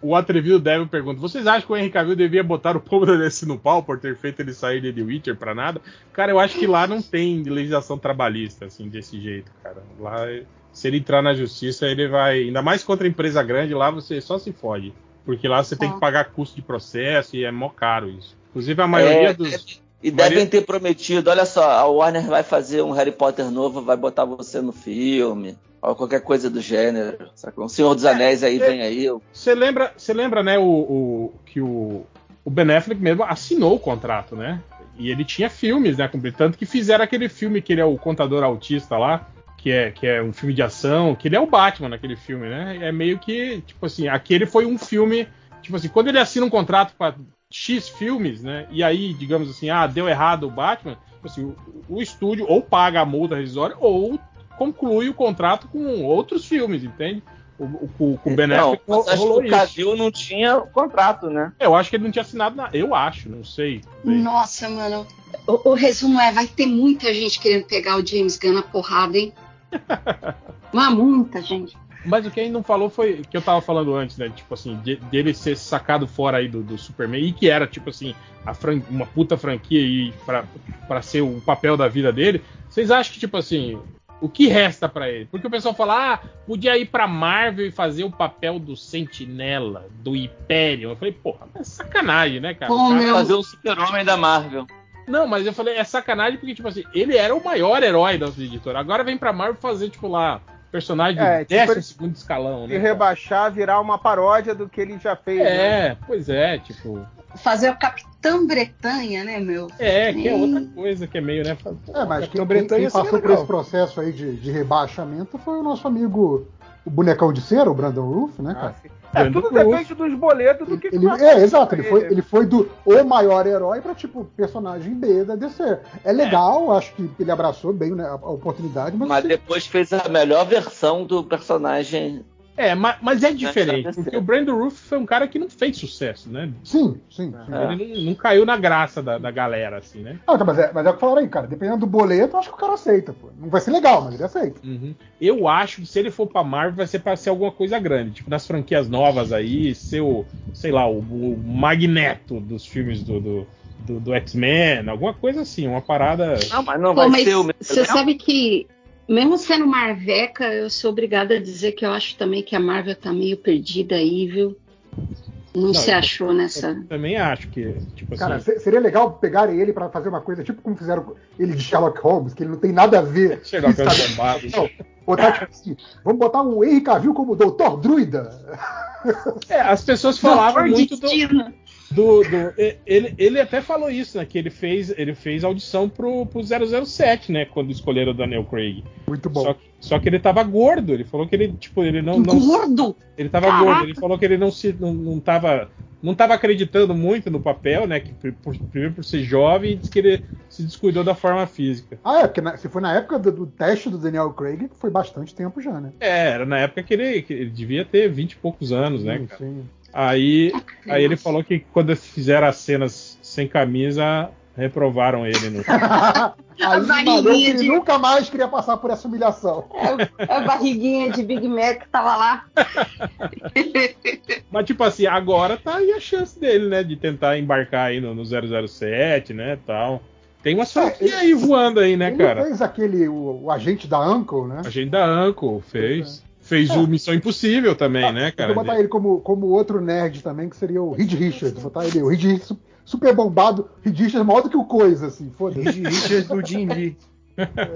o atrevido Devil pergunta: Vocês acham que o Henry Cavill devia botar o povo da DC no pau por ter feito ele sair de The Witcher pra nada? Cara, eu acho que lá não tem legislação trabalhista assim desse jeito, cara. Lá, se ele entrar na justiça, ele vai. Ainda mais contra empresa grande, lá você só se fode. Porque lá você tem que pagar custo de processo e é mó caro isso. Inclusive a maioria É, dos. E maioria- devem ter prometido, olha só, a Warner vai fazer um Harry Potter novo, vai botar você no filme, ou qualquer coisa do gênero. Sacou? O Senhor dos Anéis aí é. vem aí. Você lembra, você lembra, né, o, o- que o, o Ben Affleck mesmo assinou o contrato, né? E ele tinha filmes, né. Tanto que fizeram aquele filme que ele é o contador autista lá, que é, que é um filme de ação, que ele é o Batman naquele filme, né? É meio que, tipo assim, aquele foi um filme, tipo assim, quando ele assina um contrato para X filmes, né? E aí, digamos assim, ah, deu errado o Batman, tipo assim, o, o estúdio ou paga a multa rescisória ou conclui o contrato com outros filmes, entende? O, o, com o Ben Não, Affleck mas acho que o isso. Cavill não tinha contrato, né? Eu acho que ele não tinha assinado nada. Eu acho, não sei. Nossa, mano. O, o resumo é: vai ter muita gente querendo pegar o James Gunn na porrada, hein? Mas muita gente. Mas o que a gente não falou foi que eu tava falando antes, né? Tipo assim, de- dele ser sacado fora aí do, do Superman e que era, tipo assim, a fran- uma puta franquia aí pra, pra ser o papel da vida dele. Vocês acham que, tipo assim, o que resta pra ele? Porque o pessoal fala, ah, podia ir pra Marvel e fazer o papel do Sentinela, do Império. Eu falei, porra, é sacanagem, né, cara? O cara- Fazer o super-homem da Marvel. Não, mas eu falei, é sacanagem porque, tipo assim, ele era o maior herói da editora. Agora vem pra Marvel fazer, tipo, lá, personagem É, de tipo, segundo escalão, E né? rebaixar, virar uma paródia do que ele já fez. né? É, pois é, tipo. Fazer o Capitão Bretanha, né, meu? É, que é outra coisa que é meio, né? É, mas Capitão quem, quem, Bretanha quem passou por legal. esse processo aí de, de rebaixamento foi o nosso amigo, o bonecão de cera, o Brandon Roof, né, cara? É, tudo depende dos boletos do que Ele, vai é, exato, ele foi, ele foi do o maior herói pra, tipo, personagem B da DC. É legal, acho que ele abraçou bem né, a, a oportunidade, mas, Mas assim, depois fez a melhor versão do personagem. É, mas, mas é diferente, Nessa porque o Brandon Roof foi um cara que não fez sucesso, né? Sim, sim. sim. Ele não, não caiu na graça da, da galera, assim, né? Ah, tá, mas, é, mas é o que falaram aí, cara. Dependendo do boleto, eu acho que o cara aceita, pô. Não vai ser legal, mas ele aceita. Uhum. Eu acho que se ele for pra Marvel, vai ser pra ser alguma coisa grande. Tipo, nas franquias novas aí, ser o, sei lá, o, o Magneto dos filmes do, do, do- do X-Men, alguma coisa assim, uma parada. Não, mas não Pô, vai mas ser o mesmo. Você sabe que, mesmo sendo Marveca, eu sou obrigada a dizer que eu acho também que a Marvel tá meio perdida aí, viu? Não, Não, se eu- achou nessa. Eu também acho que, tipo Cara, assim. se- seria legal pegarem ele pra fazer uma coisa tipo como fizeram ele de Sherlock Holmes, que ele não tem nada a ver. Sherlock Holmes fisicamente. bombado. Não, botar tipo assim, vamos botar o Henry Cavill como Doutor Druida. É, as pessoas falavam Doutor muito Destino. do, do- e- ele, ele até falou isso, né? Que ele fez, ele fez audição pro, pro 007, né? Quando escolheram o Daniel Craig. Muito bom. Só, que- só que ele tava gordo. Ele falou que ele, tipo, ele não. não Gordo? ele tava Caraca. gordo. Ele falou que ele não se. Não, não tava. Não tava acreditando muito no papel, né? Que, por- primeiro por ser jovem, e disse que ele se descuidou da forma física. Ah, é, porque na- se foi na época do, do teste do Daniel Craig, foi bastante tempo já, né? É, era na época que ele, que ele devia ter 20 e poucos anos, né, Sim, cara? sim. Aí, aí ele falou que quando fizeram as cenas sem camisa, reprovaram ele no. Aí barriguinha ele de- nunca mais queria passar por essa humilhação. A barriguinha de Big Mac tava lá. Mas, tipo assim, agora tá aí a chance dele, né? De tentar embarcar aí no, no 007, né? Tal. Tem uma franquia aí voando aí, né, ele cara? fez aquele, o, o agente da Uncle, né? A gente da Uncle fez. Fez o Missão Impossível também, né, Eu cara? vou botar ele como, como outro nerd também, que seria o Reed Richards. Vou botar ele, o Reed Richards su- super bombado, Reed Richards maior do que o Coisa, assim, foda-se. Reed Richards do Jim Lee.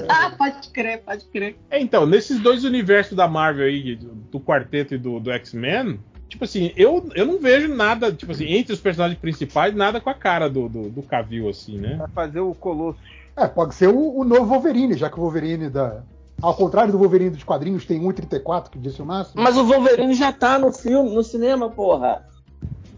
Ah, pode crer, pode crer. É, então, nesses dois universos da Marvel aí, do, do quarteto e do, do X-Men, tipo assim, eu, eu não vejo nada, tipo assim, entre os personagens principais, nada com a cara do, do, do Cavill, assim, né? Vai fazer o Colosso. É, pode ser o, o novo Wolverine, já que o Wolverine da. Ao contrário do Wolverine dos quadrinhos, tem 1,34, que disse o máximo. Mas o Wolverine já tá no filme, no cinema, porra.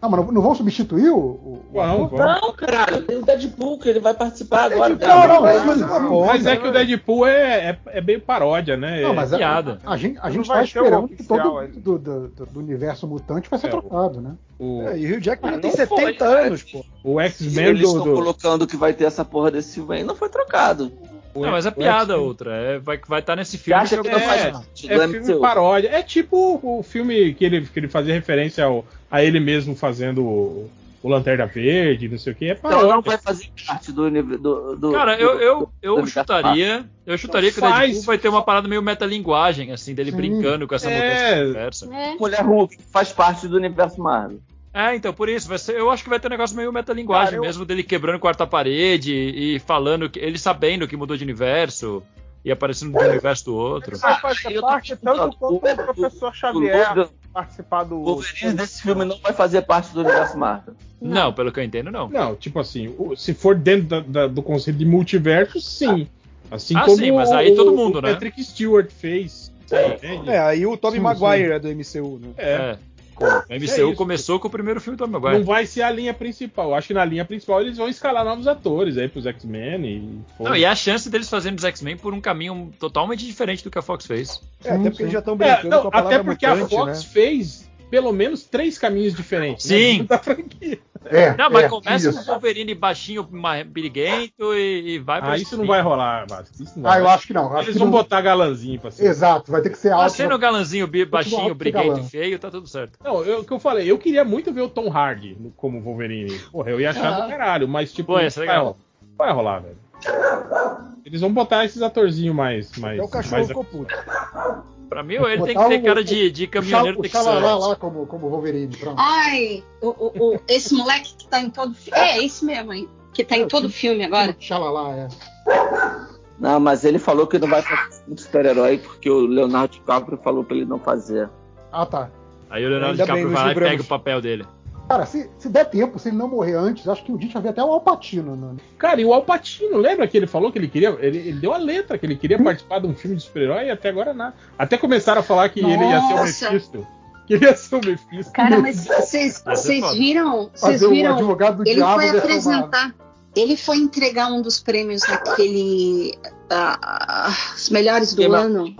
Não, mas não, não vão substituir o. o, o Não, ator? Não, caralho, tem o Deadpool que ele vai participar agora. Não, não, mas, mas, mas- Mas é que o Deadpool é, é, é meio paródia, né? Não, mas é a, piada. a gente, a gente vai tá o esperando que todo do, do, do- do universo mutante vai ser É, trocado, né? O, É, e o Hugh Jackman Ah, tem não 70 foi, cara. anos, pô. o X-Men eles do. estão do colocando que vai ter essa porra desse filme aí, não foi trocado. Não, mas é o piada outra. É, vai vai estar nesse Você filme. acha que que não é- faz É, do É filme paródia. É tipo o filme que ele, que ele fazia referência ao, a ele mesmo fazendo o, o Lanterna Verde, não sei o que. É Então não paródia. vai fazer parte do universo. Do, do- Cara, do- eu, eu, do eu universo chutaria. Eu chutaria que o Faz. Deadpool vai ter uma parada meio metalinguagem, assim, dele Sim. brincando com essa É. mudança de universo. É. Mulher Hulk faz parte do universo Marvel. É, então, por isso, vai ser, eu acho que vai ter um negócio meio metalinguagem Cara, eu- mesmo, dele quebrando quarta parede e falando, que, ele sabendo que mudou de universo e aparecendo de um universo do outro. Vai Ah, fazer tô parte tanto quanto o- o professor O Xavier Logan- participar do. o Wolverine desse filme não vai fazer parte do universo Marvel. Não, pelo que eu entendo, não. Não, tipo assim, o- se for dentro da- da- do conceito de multiverso, sim. Assim Ah, como sim, mas aí o- todo mundo, o né? Patrick Stewart fez. entende? É, aí o Tobey Sim, Maguire é do MCU, né? É. É. O É MCU isso. começou com o primeiro filme do Tom Não Maguire. vai ser a linha principal. Eu acho que na linha principal eles vão escalar novos atores aí pros X-Men e. Não, e a chance deles fazerem os X-Men por um caminho totalmente diferente do que a Fox fez. É, até porque eles já estão É, brincando não, com a palavra até porque a mutante, Fox né? fez pelo menos três caminhos diferentes. né, Sim. dentro da franquia. É, Não, mas é, começa isso. com o Wolverine baixinho, piriguento e, e vai pra Ah, isso não vai rolar, Vasco. Isso não Ah, eu acho que não. Acho Eles que vão não- botar galanzinho pra cima. Exato, vai ter que ser Mas alto. sendo galanzinho, baixinho, briguento galã. e feio, tá tudo certo. Não, eu- o que eu falei, eu queria muito ver o Tom Hardy como Wolverine. Porra, eu ia achar Ah. do caralho, mas tipo, Pô, ser vai, legal. rolar. vai rolar, velho. Eles vão botar esses atorzinhos mais. mais Até o cachorro mais... ficou puto. Pra mim, ele tem que ter cara de, de caminhoneiro Xalala texano. lá como, como Wolverine, pronto. Ai, o, o- o- esse moleque que tá em todo filme. É, esse mesmo aí. Que tá em todo filme agora. Xalala, é. Não, mas ele falou que não vai fazer um super-herói porque o Leonardo DiCaprio falou pra ele não fazer. Ah, tá. Aí o Leonardo Ainda DiCaprio vai lá e pega o papel dele. Cara, se, se der tempo, se ele não morrer antes, acho que o Ditch vai ver até o Alpatino. Né? Cara, e o Alpatino, lembra que ele falou que ele queria. Ele, ele deu a letra que ele queria Hum. participar de um filme de super-herói e até agora nada. Até começaram a falar que ele ia ser o Nossa. Mephisto. Que ele ia ser o Mephisto. Cara, mas vocês ser vocês viram? Vocês viram? advogado do Ele diabo foi apresentar. Ele foi entregar um dos prêmios naquele. ah, os melhores do Game ano.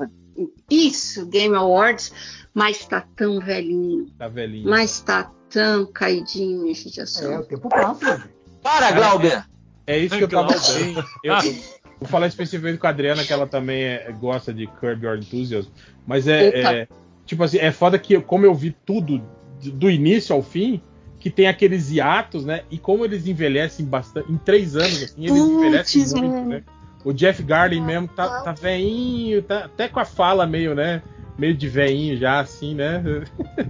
Isso, Game Awards. Mas tá tão velhinho. Tá velhinho. Mas tá tão caidinho em É, judiação. o tempo passa, gente. Para, Glauber! É isso que eu tava. Glauber. Eu, eu vou falar especificamente com a Adriana, que ela também é- gosta de Curb Your Enthusiasm. Mas é, é- Tipo assim, é foda que, como eu vi tudo de- do início ao fim, que tem aqueles hiatos, né? E como eles envelhecem bastante. Em três anos, assim, eles Putz, envelhecem muito, mano. né? O Jeff Garlin mesmo tá, tá veinho, tá até com a fala meio, né? Meio de veinho já, assim, né?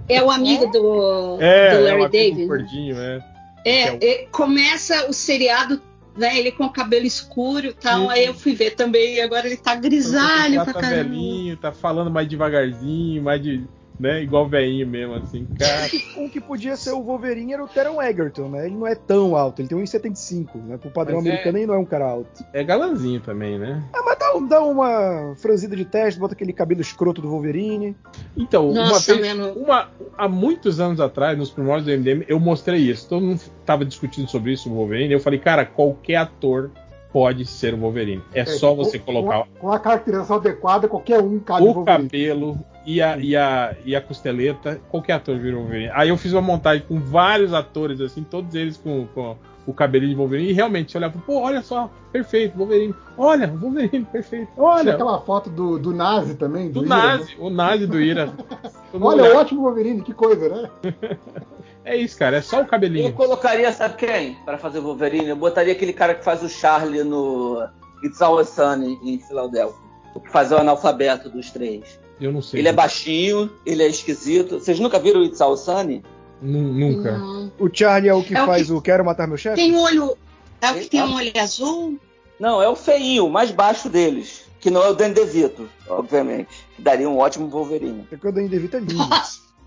É o amigo do, É, do é Larry um amigo David. né? gordinho, é. É, Que é, começa o seriado, né? Ele com o cabelo escuro e tal. Sim. Aí eu fui ver também, e agora ele tá grisalho pra tá caramba. velhinho, tá falando mais devagarzinho, mais de né? Igual velhinho mesmo, assim, cara. Um que podia ser o Wolverine era o Teron Egerton, né? Ele não é tão alto, ele tem 1,75, né? Pro padrão Mas é- americano ele não é um cara alto. É galanzinho também, né? Ah, mas dá, dá uma franzida de teste, bota aquele cabelo escroto do Wolverine. Então, uma Nossa, vez, mano. uma, há muitos anos atrás, nos primórdios do MDM, eu mostrei isso. Todo mundo tava discutindo sobre isso, o Wolverine. Eu falei, cara, qualquer ator pode ser o Wolverine. É, só você com- colocar Com a caracterização adequada, qualquer um cabe o Wolverine. cabelo e a, e, a, e a costeleta, qualquer ator vira o Wolverine. Aí eu fiz uma montagem com vários atores, assim, todos eles com, com o cabelinho de Wolverine, e realmente você olhava, pô, olha só, perfeito, Wolverine. Olha, Wolverine, perfeito. Tinha Olha, aquela foto do, do Nazi também, do, do Ira, né? Nazi, o Nazi do Ira. Olha, olhava. ótimo Wolverine, que coisa, né? É isso, cara, é só o Eu cabelinho. colocaria, sabe quem? Pra fazer o Wolverine? Eu botaria aquele cara que faz o Charlie no It's Always Sunny em Filadélfia. Que faz o analfabeto dos três. Eu não sei. Ele é baixinho, ele é esquisito. Vocês nunca viram o It's Always Sunny? Nu- Nunca. Não. O Charlie é o que É o faz que- o Quero Matar Meu Chefe? Tem um olho. É o que tem um olho azul? Não, é o feinho, o mais baixo deles. Que não é o Danny DeVito, obviamente. Que daria um ótimo Wolverine. Porque o Danny DeVito é lindo.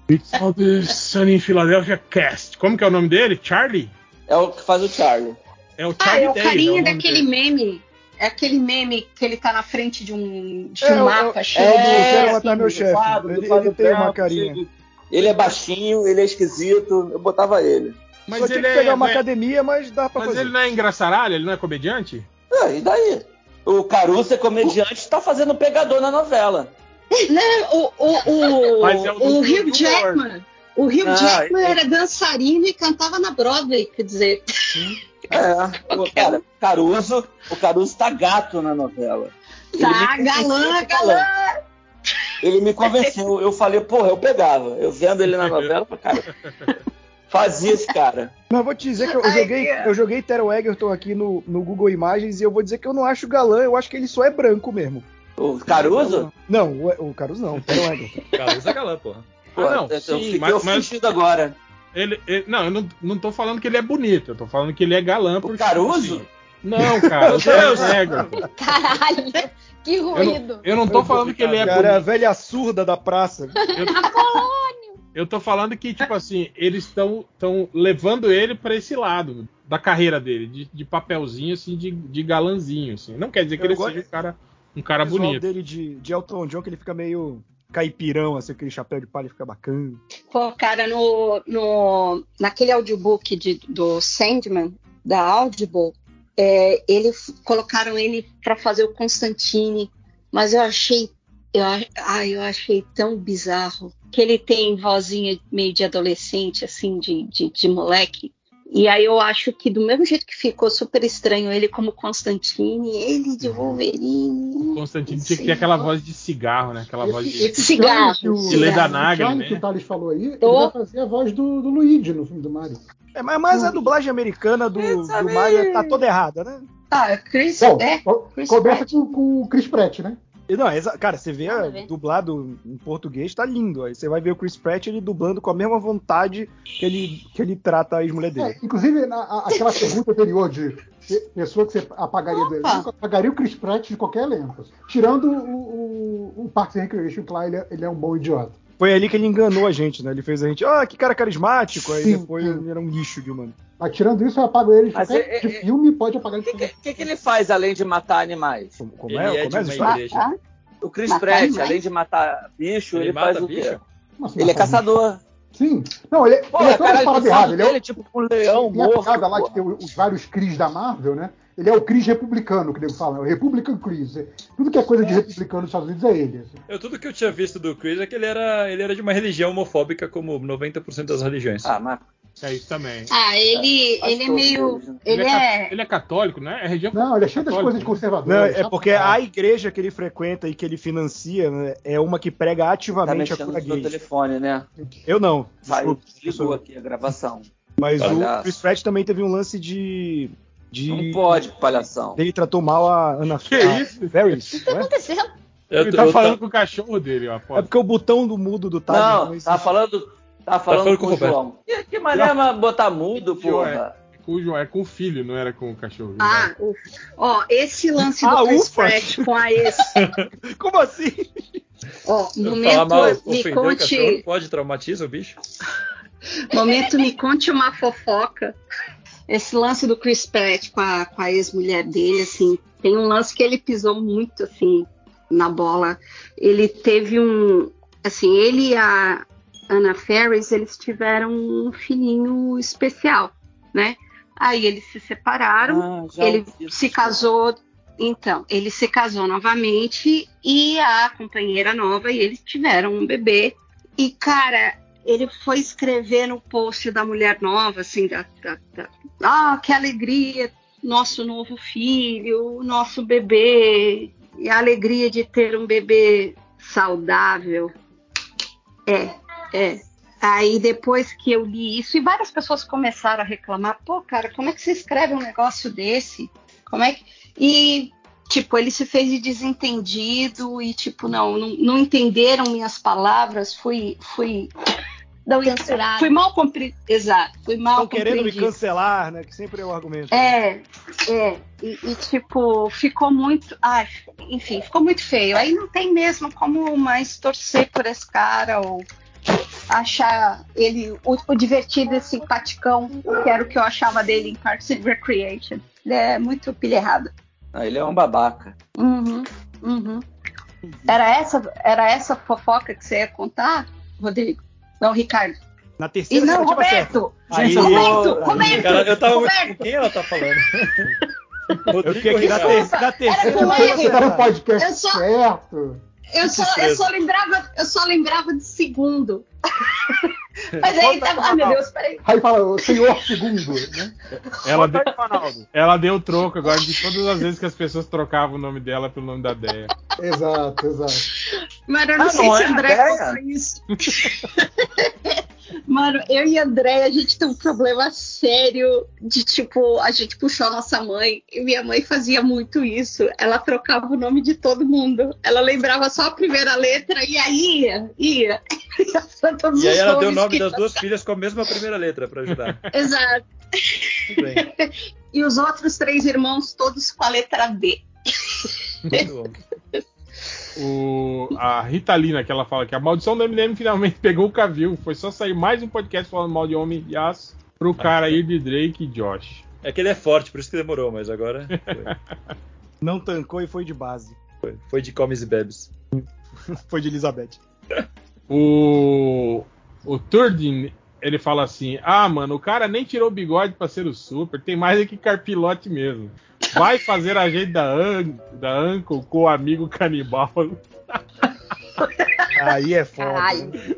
It's all the Sunny in Philadelphia Cast. Como que é o nome dele? Charlie? É o que faz o Charlie. É o Ah, Charlie é o Day, carinha é o daquele dele. meme. É aquele meme que ele tá na frente de um, de É, um o- mapa é, cheio do de. Quero sim, Matar Meu do Chefe. quadro, Ele, ele tem uma carinha. cheio de- Ele é baixinho, ele é esquisito. Eu botava ele. Mas Só tinha ele que pegar é, uma é- academia, mas dá pra mas fazer. ele não é engraçaralho? Ele não é comediante? É, e daí? O Caruso é comediante tá fazendo pegador na novela. Não, o, o, o, Mas é o o Hugh. Jackman. O Hugh Ah, Jackman é. era dançarino e cantava na Broadway, quer dizer. É. O, cara, Caruso, o Caruso tá gato na novela. Tá, galã, eu galã. Ele me convenceu. Eu falei, porra, eu pegava. Eu vendo ele na novela, cara. Fazia esse cara. Mas vou te dizer que eu, eu joguei, eu joguei Teron Egerton aqui no, no Google Imagens e eu vou dizer que eu não acho galã, eu acho que ele só é branco mesmo. O Caruso? Não, o, o Caruso não, o Egerton. Caruso é galã, porra. Pô, Ah, não, eu, eu sim, fiquei mas- mas- agora. Ele, ele- não, eu não, não tô falando que ele é bonito, eu tô falando que ele é galã. Porque, Caruso? assim, não, cara, o Deus! Egerton. Caralho, que Eu ruído. não, eu não tô falando que ele é Cara, a bonito. velha surda da praça. Eu tô falando que, tipo assim, eles estão tão levando ele pra esse lado da carreira dele, de, de papelzinho, assim, de, de galanzinho, assim. Não quer dizer que Eu ele gosto- seja um cara, um cara o bonito. dele de, de Elton John, que ele fica meio caipirão, assim, aquele chapéu de palha fica bacana. Pô, cara, no, no, naquele audiobook de, do Sandman, da Audible, é, ele colocaram ele para fazer o Constantine, mas eu achei, eu, ai, eu achei tão bizarro que ele tem vozinha meio de adolescente, assim, de, de, de moleque. E aí eu acho que do mesmo jeito que ficou super estranho ele como Constantine, ele de Wolverine. Constantino tinha que ter aquela voz de cigarro, né? Aquela voz Esse, de. esse Cigarro, que o, cigarro. Né? que o Thales falou aí, ele Tô. vai fazer a voz do, do Luigi no filme do Mario. É, mas, mas a dublagem americana do, do Mario tá toda errada, né? Ah, Chris, Bom, é, Chris começa Pratt. com, com o Chris Pratt, né? E Não, exa- cara, você vê ver. dublado em português, tá lindo. Aí você vai ver o Chris Pratt ele dublando com a mesma vontade que ele, que ele trata a ex-mulher dele. É, inclusive, na- a- aquela pergunta anterior de pe- pessoa que você apagaria do elenco, apagaria o Chris Pratt de qualquer elenco. Tirando o, o, o Parks and Recreation, que lá ele é, ele é um bom idiota. Foi ali que ele enganou a gente, né? Ele fez a gente, ah, que cara carismático. Aí Sim, depois sim. ele era um lixo de mano. Mas tirando isso, eu apago ele de qualquer é- de é- filme, pode apagar de O que, que, que que ele faz além de matar animais? Como, como Ele é? é Como de é uma igreja. Ah, O Chris Pratt, além de matar bicho, ele, Ele faz o quê? bicho? Como assim, Ele é caçador. Sim. Não, ele, Pô, ele é toda caralho, parada errada. Ele é, tipo um leão tem a morto. piada lá que tem os vários Cris da Marvel, né? Ele é o Cris republicano, que nego fala. É o Republican Chris. Tudo que é coisa de republicano nos Estados Unidos é ele. assim. Eu, tudo que eu tinha visto do Chris é que ele era, ele era de uma religião homofóbica, como 90% das religiões. Ah, mas É isso também. Ah, ele, Faz ele é meio. eles, né? Ele ca- é. ele é católico, né? É região Não, ele é cheio das coisas de né? conservador. Não, é porque a igreja que ele frequenta e que ele financia né, é uma que prega tá ativamente a mexendo cura gay. telefone, né? Eu não. Desculpa, desligou pessoa. aqui a gravação. Mas o. Chris Pratt também teve um lance de. de Não pode, palhação. Ele tratou mal a Ana Que a isso? Ferris, O que tá não é? acontecendo? Eu Ele tô- tá eu falando tô- com o cachorro dele, eu É porque o botão do mudo do tab Não, existe. tá falando, tá falando falando com com o o Roberto. João. Que, que maneira botar mudo, Pior, porra. com o João, é com o filho, não era com o cachorro. Ah, ufa. Ó, esse lance do Ah, Chris ufa. Pratt com a ex. Como assim? Ó, momento, mal, me o cachorro, conte, pode traumatiza o bicho? momento, me conte uma fofoca. Esse lance do Chris Pratt com a, com a ex-mulher dele, assim, tem um lance que ele pisou muito, assim, na bola. Ele teve um, assim, ele e a Anna Ferris, eles tiveram um filhinho especial, né? Aí eles se separaram, Ah, ele se casou, então, ele se casou novamente e a companheira nova e eles tiveram um bebê. E, cara, ele foi escrever no post da mulher nova, assim, da, da- da- ah, que alegria, nosso novo filho, nosso bebê, e a alegria de ter um bebê saudável. É, é. Aí depois que eu li isso, e várias pessoas começaram a reclamar, pô, cara, como é que você escreve um negócio desse? Como é que. E, tipo, ele se fez de desentendido e, tipo, não, não, não entenderam minhas palavras, fui. fui não, Censurado. Fui mal compreendido. Exato, fui mal Estão querendo me cancelar, né? Que sempre é o argumento. É, é, e, e, tipo, ficou muito. Ai, enfim, ficou muito feio. Aí não tem mesmo como mais torcer por esse cara ou achar ele o, o divertido e simpaticão, que era o que eu achava dele em Parks and Recreation. Ele é muito pilha errada. Ah, ele é um babaca. Uhum, uhum. Era essa, era essa fofoca que você ia contar, Rodrigo? Não, Ricardo. Na E terceira não, tentativa certa. Roberto! Aí- Roberto! Aí- Roberto! Cara, eu tava. Roberto! Quem ela tá falando? Eu fiquei aqui na, ter- na terceira. Você tá no podcast Eu só- certo. Eu só, eu só lembrava, eu só lembrava de segundo. Mas aí tava. Ai meu Deus, peraí. Aí fala, o senhor segundo, né? Ela, Conta de- aí, Ronaldo. ela deu troco agora de todas as vezes que as pessoas trocavam o nome dela pelo nome da Deia. Exato, exato. Mano, eu não Ah, sei não se é André isso. Mano, eu e a André, a gente tem um problema sério de, tipo, a gente puxou a nossa mãe. E minha mãe fazia muito isso. Ela trocava o nome de todo mundo. Ela lembrava só a primeira letra e aí ia, ia. E aí ela deu o nome das duas filhas com a mesma primeira letra pra ajudar. Exato. E os outros três irmãos, todos com a letra B. Muito bom. O, a Ritalina, que ela fala que a maldição do Eminem finalmente pegou o Cavil. Foi só sair mais um podcast falando mal de Homem de Aço pro cara ir de Drake e Josh. É que ele é forte, por isso que demorou, mas agora foi. Não tancou e foi de base. Foi, foi de comes e bebes. Foi de Elizabeth. O, o Turdin, ele fala assim: Ah, mano, o cara nem tirou o bigode pra ser o super, tem mais é que carpilote mesmo. Vai fazer a gente da, An da Uncle com o amigo canibal. Aí é foda. Caralho. né?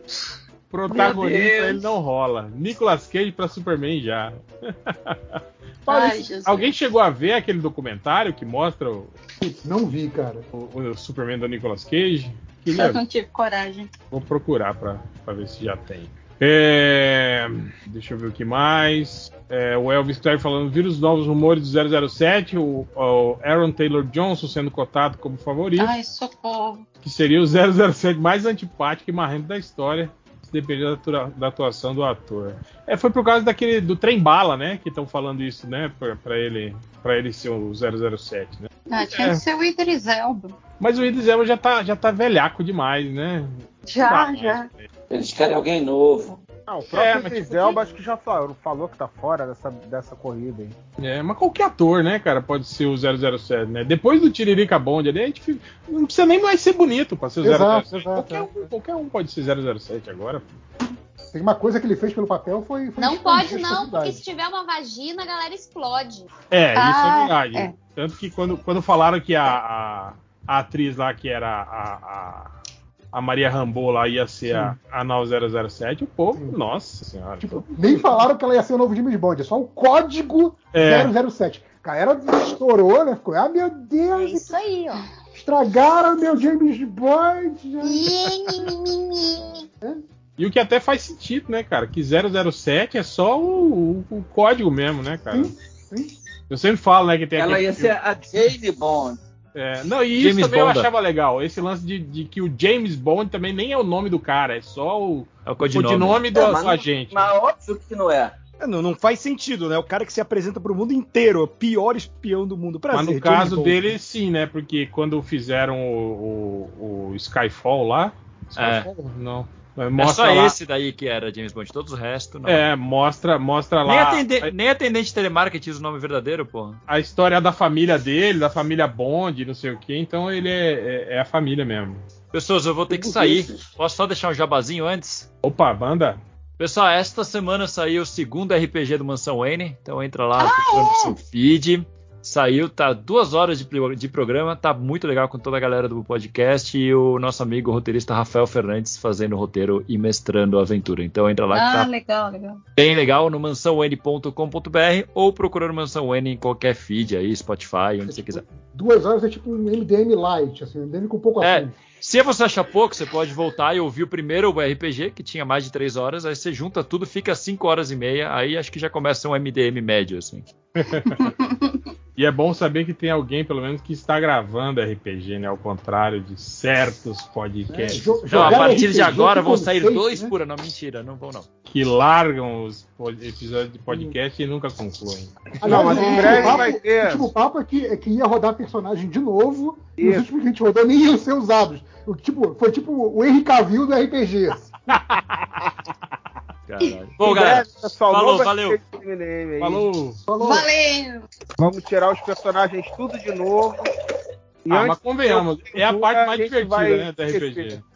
Protagonista ele não rola. Nicolas Cage pra Superman já. Ai, alguém chegou a ver aquele documentário que mostra o, Putz, não vi, cara. o- o Superman do Nicolas Cage? Queria Eu não tive coragem. Vou procurar pra, pra ver se já tem. É, deixa eu ver o que mais. É, o Elvis Clare falando: vírus novos rumores do 007. O, o Aaron Taylor Johnson sendo cotado como favorito. Ai, socorro. Que seria o 007 mais antipático e marrento da história. Se depender da, da atuação do ator. É, foi por causa daquele do trem bala, né? Que estão falando isso, né? Pra, pra ele, pra ele ser o 007, né? Ah, tinha É. que ser o Idris Elba. Mas o Idris Elba já tá, já tá velhaco demais, né? Já, Tá, já. Eles querem alguém novo. Não, o É, próprio tipo, Elba acho que já falou, falou que tá fora dessa, dessa corrida aí. É, mas qualquer ator, né, cara, pode ser o 007, né? Depois do Tiririca Bond ali, a gente fica- não precisa nem mais ser bonito pra ser o Exato, 007. exato, qualquer, um, qualquer um pode ser 007 agora. Tem uma coisa que ele fez pelo papel foi. foi Não pode não, porque se tiver uma vagina, a galera explode. É, isso é Ah, verdade. é. Tanto que quando, quando falaram que a, a, a atriz lá, que era a, a, a Maria Rambo lá, ia ser a, a nova 007, o povo, nossa senhora. Tipo, nem falaram que ela ia ser o novo James Bond, é só o código É. 007. A galera estourou, né? Ficou, ah, meu É Deus, isso aí, ó. estragaram meu James Bond. E o que até faz sentido, né, cara? Que 007 é só o, o, o código mesmo, né, cara? Sim, sim. Eu sempre falo, né, que tem Ela aquele ia ser a Jane Bond. É, não, e isso James também eu Bond. achava legal. Esse lance de, de que o James Bond também nem é o nome do cara, é só o É o codinome, codinome. do, É, mas agente. Mas óbvio que não é. É, Não, não faz sentido, né? O cara que se apresenta pro mundo inteiro, o pior espião do mundo. Prazer, Mas no James caso Bond. dele, sim, né? Porque quando fizeram o, o- o Skyfall lá. Skyfall? Não. É Mostra só lá, esse daí que era James Bond, todos os restos não. É, mostra, mostra nem, lá atende- nem atendente de telemarketing usa o nome verdadeiro, porra. a história da família dele, da família Bond, não sei o que. Então ele é, é- é a família mesmo. Pessoas, eu vou ter que sair. Posso só deixar um jabazinho antes? Opa, banda. Pessoal, esta semana saiu o segundo RPG do Mansão Wayne, então entra lá procurando no seu feed. Saiu, tá duas horas de, de programa, tá muito legal com toda a galera do podcast e o nosso amigo roteirista Rafael Fernandes fazendo o roteiro e mestrando a aventura. Então entra lá que Ah, tá legal, legal. bem legal no mansãoN.com.br ou procurando Mansão N em qualquer feed aí, Spotify, onde você quiser. Duas horas é tipo um MDM light, assim, um MDM com pouco É, assunto. se você achar pouco, você pode voltar e ouvir o primeiro RPG, que tinha mais de três horas, aí você junta tudo, fica cinco horas e meia, aí acho que já começa um MDM médio, assim. E é bom saber que tem alguém, pelo menos, que está gravando RPG, né? Ao contrário de certos podcasts. É, jo- Não, a partir de RPG agora vão sair dois né? por ano. Não, mentira, não vão não. que largam os episódios de podcast e nunca concluem. Não, mas o em breve papo- vai ter. O último papo é que, é que ia rodar personagem de novo, e os Isso. últimos que a gente rodou nem iam ser usados. O, tipo, foi tipo o Henry Cavill do RPG. Caralho. Bom, galera, falou, valeu. Falou! Falou. Valeu! Vamos tirar os personagens tudo de novo. E Ah, mas convenhamos, é a parte mais a divertida, vai né, do RPG.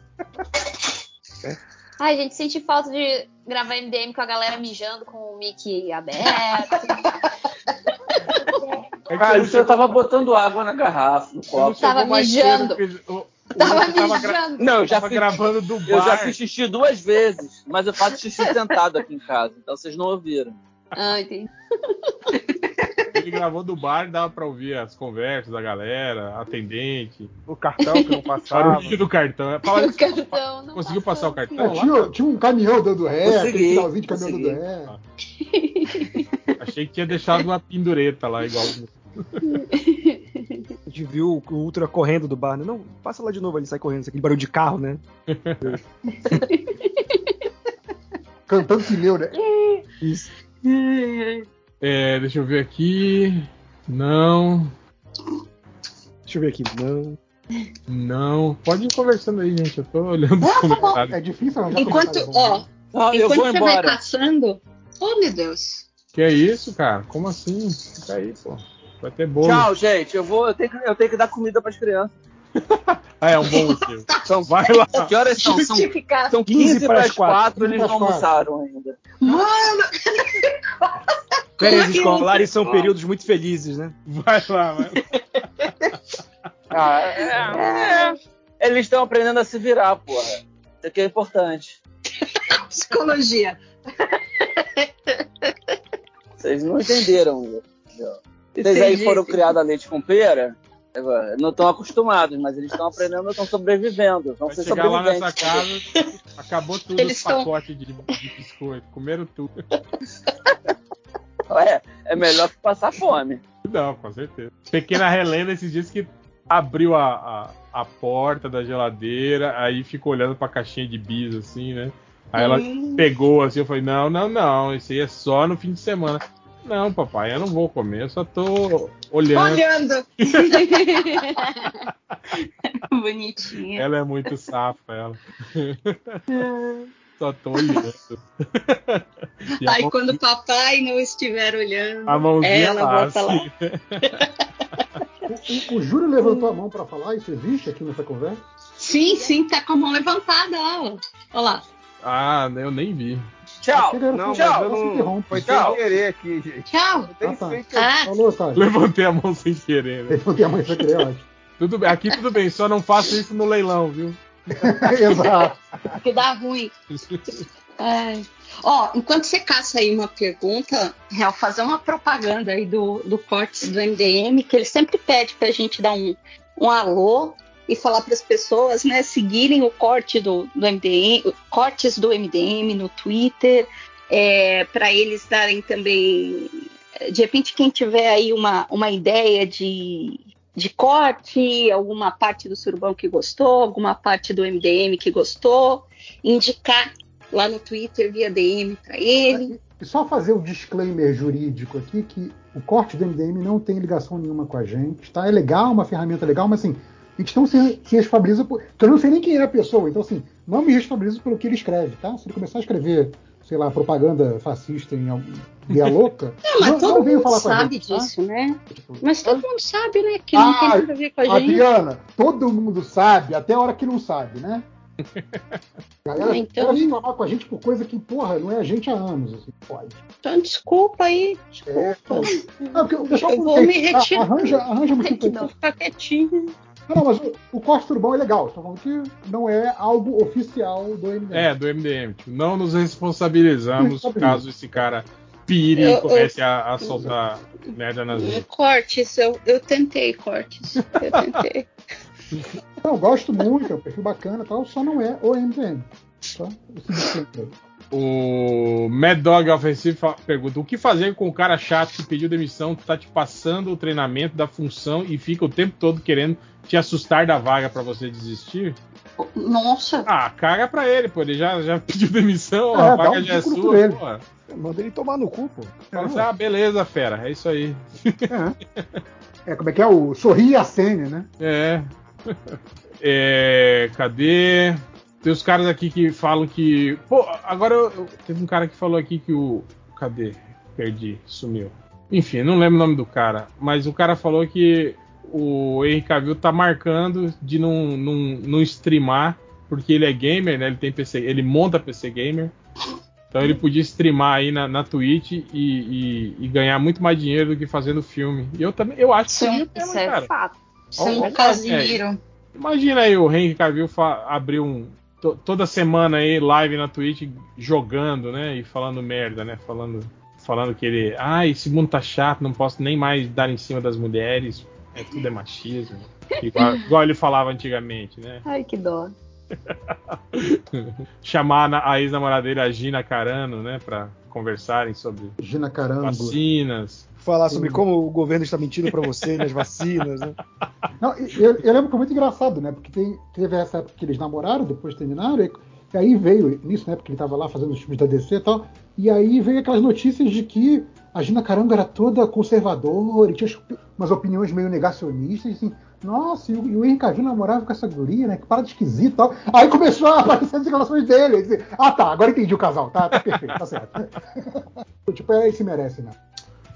Ai, gente, senti falta de gravar MDM com a galera mijando com o mic aberto. É que Cara, você tava botando água na garrafa, no copo. Tava mijando. Tava Lucas tava gra- mijando. Não, eu já tava fiz, gravando do bar. eu já fiz xixi duas vezes, mas eu faço xixi sentado aqui em casa, então vocês não ouviram. Ah, entendi. Ele gravou do bar, dava pra ouvir as conversas da galera, atendente, O cartão que não passava. barulho do cartão. Fala O cartão não conseguiu passar o cartão? É, tinha, tinha um caminhão dando ré, Consegui, finalzinho de caminhão consegui. dando ré. Achei que tinha deixado uma pendureta lá, igual. Gente viu o Ultra correndo do bar, né? Não, passa lá de novo, ele sai correndo, aquele barulho de carro, né? Cantando pneu, né? Isso. É, deixa eu ver aqui. Não, Deixa eu ver aqui. Não. não. Pode ir conversando aí, gente. Eu tô olhando os Ah, tá comentários. É difícil arranjar Enquanto, bom, ó, Ah, eu enquanto vou você vai embora. passando. Oh, meu Deus. Que é isso, cara? Como assim? Fica aí, pô. Vai ter bolo. Tchau, gente. Eu vou, eu tenho que, eu tenho que dar comida pras crianças. Ah, é um bom motivo. São, Vai lá. que horas são? São, são 15 15 pras para as 4, 15 eles não almoçaram ainda. Mano! Férias é escolares são períodos muito felizes, né? Vai lá, vai lá. Ah, é, é. Eles estão aprendendo a se virar, porra. Isso aqui é importante. Psicologia. Vocês não entenderam. entendeu? Vocês aí foram criados a leite com pera, não estão acostumados, mas eles estão aprendendo, estão sobrevivendo. Vão Vai ser chegar lá nessa casa, acabou tudo Eles os tão- pacotes de, de biscoito. Comeram tudo. É, é melhor que passar fome. Não, com certeza. Pequena Helena esses dias que abriu a, a, a porta da geladeira, aí ficou olhando pra caixinha de bis, assim, né? Aí ela Hum. pegou assim, eu falei, não, não, não, isso aí é só no fim de semana. Não, papai, eu não vou comer, eu só tô olhando. Olhando. Bonitinha. Ela é muito safa, ela. só tô olhando. Aí mão- quando o papai não estiver olhando, a mãozinha ela lá, volta lá. assim. O, o Júlio levantou a mão pra falar, isso existe aqui nessa conversa? Sim, sim, tá com a mão levantada, ó. Olha lá. Ah, eu nem vi. Tchau. Não, mas não. Foi Tchau. sem querer aqui, gente. Tchau. Ah, tá. Ah, Falou, tá. Levantei a mão sem querer, né? Levantei a mãe sem querer, ótimo. Tudo bem, aqui tudo bem, só não faço isso no leilão, viu? Exato. que dá ruim. Ai. Ó, enquanto você caça aí uma pergunta, Real, fazer uma propaganda aí do, do Cortes do MDM, que ele sempre pede pra gente dar um, um alô e falar para as pessoas, né, seguirem o corte do, do MDM, Cortes do MDM no Twitter, é, para eles darem também. De repente, quem tiver aí uma, uma ideia de, de corte, alguma parte do surubão que gostou, alguma parte do MDM que gostou, indicar lá no Twitter via DM para ele. E só fazer o disclaimer jurídico aqui que o corte do MDM não tem ligação nenhuma com a gente, tá? É legal, uma ferramenta legal, mas assim, a gente não se, se responsabiliza por. Então eu não sei nem quem é a pessoa, então assim, não me responsabilizo pelo que ele escreve, tá? Se ele começar a escrever, sei lá, propaganda fascista em meia louca. Não, mas não, todo não mundo a sabe gente, tá? disso, né? Mas todo mundo sabe, né? Que não tem Ah, nada a ver com a gente. Adriana, todo mundo sabe, até a hora que não sabe, né? A galera Então- reclamar com a gente por coisa que, porra, não é a gente há anos, assim, pode. Então desculpa aí, desculpa. Ah, porque, deixa Eu vou me ah, retirar. Arranja, arranja motivo pra Não, ficar quietinho. Não, não, mas o, o corte turbão é legal. Estou falando que não é algo oficial do MDM. É, do MDM. Tipo, não nos responsabilizamos Responsabiliza. caso esse cara pire Eu- e eu- comece a, a soltar merda nas ruas. Cortes, eu, eu tentei, cortes. Eu tentei. Não, eu gosto muito, é um perfil bacana e tal, só não é o MDM. Disclaimer. O Mad Dog Ofensivo fa- pergunta: o que fazer com o cara chato que pediu demissão, tá te passando o treinamento da função e fica o tempo todo querendo te assustar da vaga pra você desistir? Nossa. Ah, caga pra ele, pô. Ele já, já pediu demissão, É, a vaga um já é sua, pô. Manda ele tomar no cu, pô. Fala assim, ah, beleza, fera, é isso aí. É, como é que é? O Sorri e Acene, né? É. É, Cadê? Tem os caras aqui que falam que. Pô, agora eu, eu- teve um cara que falou aqui que o. Cadê? Perdi, sumiu. Enfim, não lembro o nome do cara. Mas o cara falou que o Henry Cavill tá marcando de não, não, não streamar, porque ele é gamer, né? Ele tem PC, ele monta PC gamer. Então ele podia streamar aí na, na Twitch e, e- e ganhar muito mais dinheiro do que fazendo filme. E eu também, eu acho que seria mesmo, Isso é cara. fato. Ó, Casimiro. é, Imagina aí o Henry Cavill abrir um to- toda semana aí live na Twitch jogando, né, e falando merda, né, falando falando que ele, ah, esse mundo tá chato, não posso nem mais dar em cima das mulheres, é tudo é machismo. Igual, igual ele falava antigamente, né? Ai, que dó. Chamar a ex-namorada dele, a Gina Carano, né, pra conversarem sobre Gina Carango. vacinas. Falar sobre como o governo está mentindo pra você nas vacinas, né? Não, e- eu, eu lembro que foi muito engraçado, né? Porque tem- teve essa época que eles namoraram, depois terminaram, e, e aí veio nisso, né? Porque ele tava lá fazendo os filmes da DC e tal. E aí veio aquelas notícias de que a Gina Caranga era toda conservadora e tinha umas- umas opiniões meio negacionistas, assim. Nossa, e o, e o Cavill namorava com essa guria, né? Que parada esquisita e tal. Aí começou a aparecer as declarações dele. Ele disse, ah, tá, agora entendi o casal. Tá, tá perfeito, tá certo. tipo, é, se merece, né?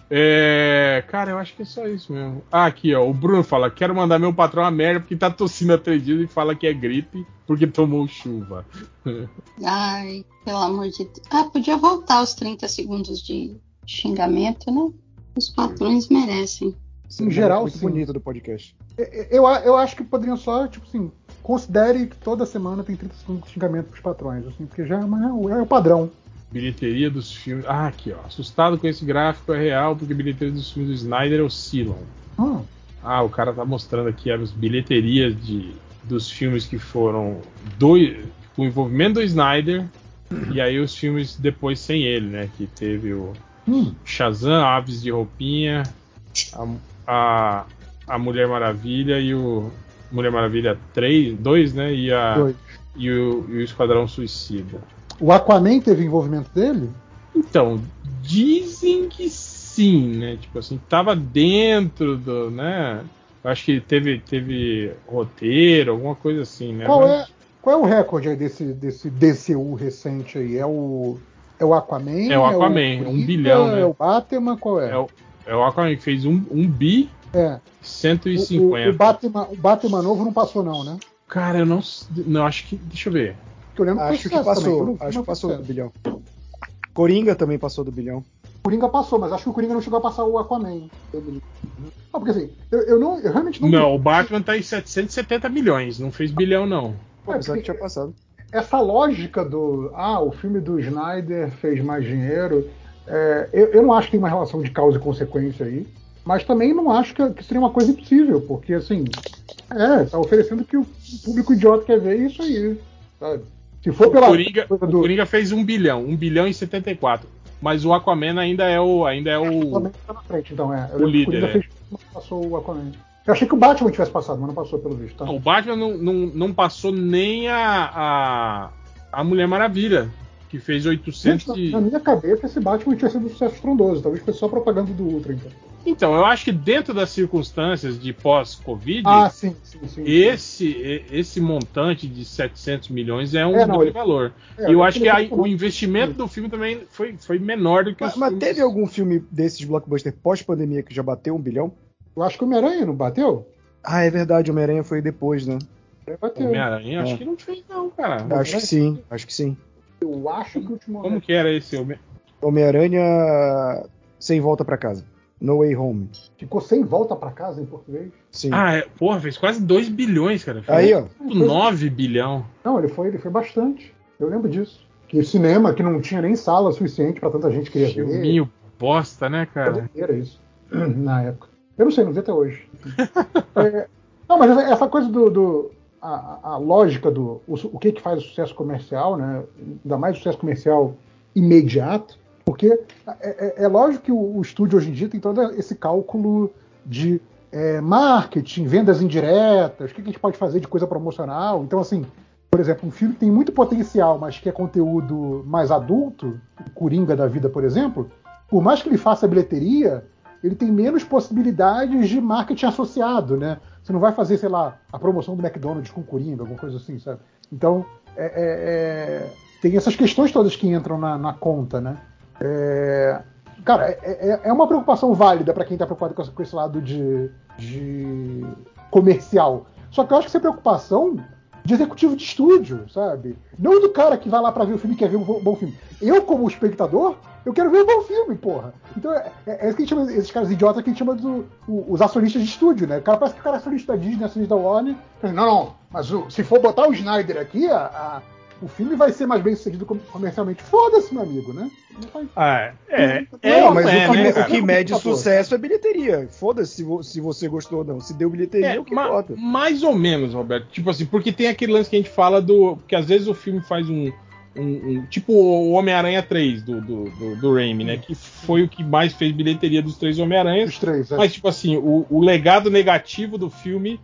É, cara, eu acho que é só isso mesmo. Ah, aqui, ó. O Bruno fala: quero mandar meu patrão a merda porque tá tossindo há três dias e fala que é gripe porque tomou chuva. Ai, pelo amor de Deus. Ah, podia voltar os 30 segundos de xingamento, né? Os patrões merecem. Em geral, Muito sim. bonito do podcast. Eu, eu acho que poderiam só, tipo assim, considere que toda semana tem 30 segundos de xingamento pros patrões, assim, porque já é, uma- é o padrão. Bilheteria dos filmes. Ah, aqui, ó. Assustado com esse gráfico é real porque bilheteria dos filmes do Snyder oscilam. Hum. Ah, o cara tá mostrando aqui as bilheterias de, dos filmes que foram dois, com o envolvimento do Snyder e aí os filmes depois sem ele, né? Que teve o Hum. Shazam, Aves de Roupinha, a, a, a Mulher Maravilha e o Mulher Maravilha 3, 2, né? E, a, Dois. e, o, e o Esquadrão Suicida. O Aquaman teve envolvimento dele? Então, dizem que sim, né? Tipo assim, tava dentro do, né? Acho que teve, teve roteiro, alguma coisa assim, né? Qual Mas- é, qual é o recorde aí desse, desse DCU recente aí? É o, é o Aquaman? É o Aquaman, Coringa? um bilhão, né? É o Batman? Qual é? É o, é o Aquaman que fez um, um bi É. O, 150. o- o Batman, o Batman novo não passou, não, né? Cara, eu não, não acho que. Deixa eu ver. Eu lembro Acho que passou. também, acho que passou do bilhão. Coringa também passou do bilhão. Coringa passou, mas acho que o Coringa não chegou a passar o Aquaman. Ah, porque assim, eu, eu não, eu realmente não. Não, o Batman tá em 770 milhões, não fez bilhão, não. Pô, É, que tinha passado. essa lógica do ah, o filme do Snyder fez mais dinheiro, é, eu, eu não acho que tem uma relação de causa e consequência aí, mas também não acho que, que seria uma coisa impossível, porque assim, é, tá oferecendo que o público idiota quer ver isso aí, sabe? Se for O pela Coringa, coisa o do Coringa fez 1 bilhão, 1 bilhão e 74. Mas o Aquaman ainda é o. Ainda é o. Aquaman tá na frente, então é. Eu O líder, é. fez, passou o Aquaman. Eu achei que o Batman tivesse passado, mas não passou pelo visto, tá? O Batman não, não, não passou nem a, a, a Mulher Maravilha, que fez 800 Gente, e... na minha cabeça, esse Batman tinha sido um sucesso estrondoso. Talvez foi só propaganda do Ultra, então. Então, eu acho que dentro das circunstâncias de pós-Covid, Ah, sim, sim, sim. esse, esse montante de 700 milhões é um É, não, ele- valor. é, e eu acho que aí o investimento do filme também foi, foi menor do que Mas, os mas filmes- teve algum filme desses blockbuster pós-pandemia que já bateu um bilhão? Eu acho que o Homem-Aranha não bateu? Ah, é verdade, Homem-Aranha foi depois, né? Homem-Aranha, acho É. que não fez não, cara. Acho que sim, acho que sim. Eu acho que o último. Como que era esse Homem- Homem-Aranha sem volta pra casa. No Way Home. Ficou sem volta pra casa em português? Sim. Ah, é, porra, fez quase 2 bilhões, cara. Fez Aí, ó. 9 bilhão. Não, ele foi, ele foi bastante. Eu lembro disso. Que cinema que não tinha nem sala suficiente pra tanta gente querer ver. Filminho bosta, né, cara? Era isso. Na época. Eu não sei, não vi até hoje. É, não, mas essa, essa coisa do. do- a, a lógica do. O, o que, que faz o sucesso comercial, né? Ainda mais o sucesso comercial imediato. Porque é, é- é lógico que o, o estúdio hoje em dia tem todo esse cálculo de é, marketing, vendas indiretas, o que, que a gente pode fazer de coisa promocional. Então, assim, por exemplo, um filme que tem muito potencial, mas que é conteúdo mais adulto, Coringa da vida, por exemplo, por mais que ele faça bilheteria, ele tem menos possibilidades de marketing associado, né? Você não vai fazer, sei lá, a promoção do McDonald's com Coringa, alguma coisa assim, sabe? Então, é- é- é, tem essas questões todas que entram na, na conta, né? É, cara, é, é- uma preocupação válida para quem está preocupado com com esse lado de, de comercial. Só que eu acho que é preocupação de executivo de estúdio, sabe? Não do cara que vai lá para ver o filme e quer ver um bo- bom filme. Eu, como espectador, eu quero ver um bom filme, porra. Então é, é, é isso que a gente chama, esses caras idiotas que a gente chama do, o- os acionistas de estúdio, né? O cara parece que o cara é acionista da Disney, acionista da Warner. Não, não, mas o- se for botar o Snyder aqui, a- a- o filme vai ser mais bem sucedido com- comercialmente. Foda-se, meu amigo, né? Faz- Ah, é. Não, é, Não, mas é, o, que, né, o que mede favor. sucesso é bilheteria. Foda-se se, vo- se você gostou ou não. Se deu bilheteria, É, é o que ma- bota. mais ou menos, Roberto. Tipo assim, porque tem aquele lance que a gente fala do. que às vezes o filme faz um. Um- um- tipo o Homem-Aranha 3 do, do, do, do Raimi, né? Que foi o que mais fez bilheteria dos três Homem-Aranhas. Os três, é. Mas, tipo assim, o, o legado negativo do filme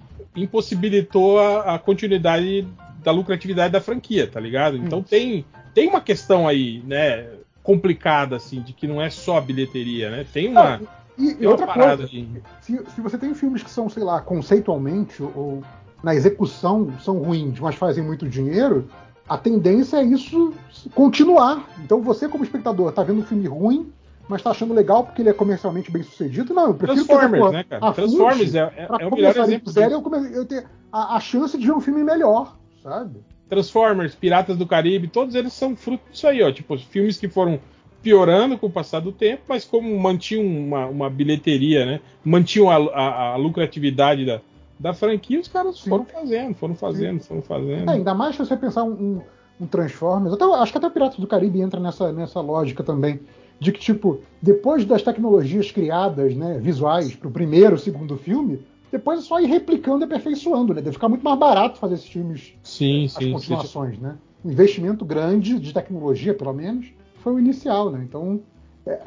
impossibilitou a, a continuidade da lucratividade da franquia, tá ligado? Então tem, tem uma questão aí, né? Complicada, assim, de que não é só a bilheteria, né? Tem uma. Ah, E, e outra parada coisa, de- se, se você tem filmes que são, sei lá, conceitualmente ou na execução são ruins, mas fazem muito dinheiro, a tendência é isso continuar. Então você, como espectador, tá vendo um filme ruim, mas tá achando legal porque ele é comercialmente bem sucedido? Não, eu prefiro Transformers, né, cara? Transformers é- é- é o melhor exemplo zero, eu, come- eu ter a, a chance de ver um filme melhor, sabe? Transformers, Piratas do Caribe, todos eles são fruto disso aí, ó. Tipo, filmes que foram piorando com o passar do tempo, mas como mantinham uma, uma bilheteria, né? Mantinham a, a- a lucratividade da, da franquia, os caras foram fazendo, foram fazendo, foram fazendo. É, ainda mais se você pensar um, um, um Transformers, até, acho que até o Piratas do Caribe entra nessa, nessa lógica também, de que, tipo, depois das tecnologias criadas, né, visuais, pro primeiro, segundo filme, depois é só ir replicando e aperfeiçoando, né? Deve ficar muito mais barato fazer esses filmes, Sim, as sim, sim. continuações, né? Um investimento grande de tecnologia, pelo menos, foi o inicial, né? Então, é,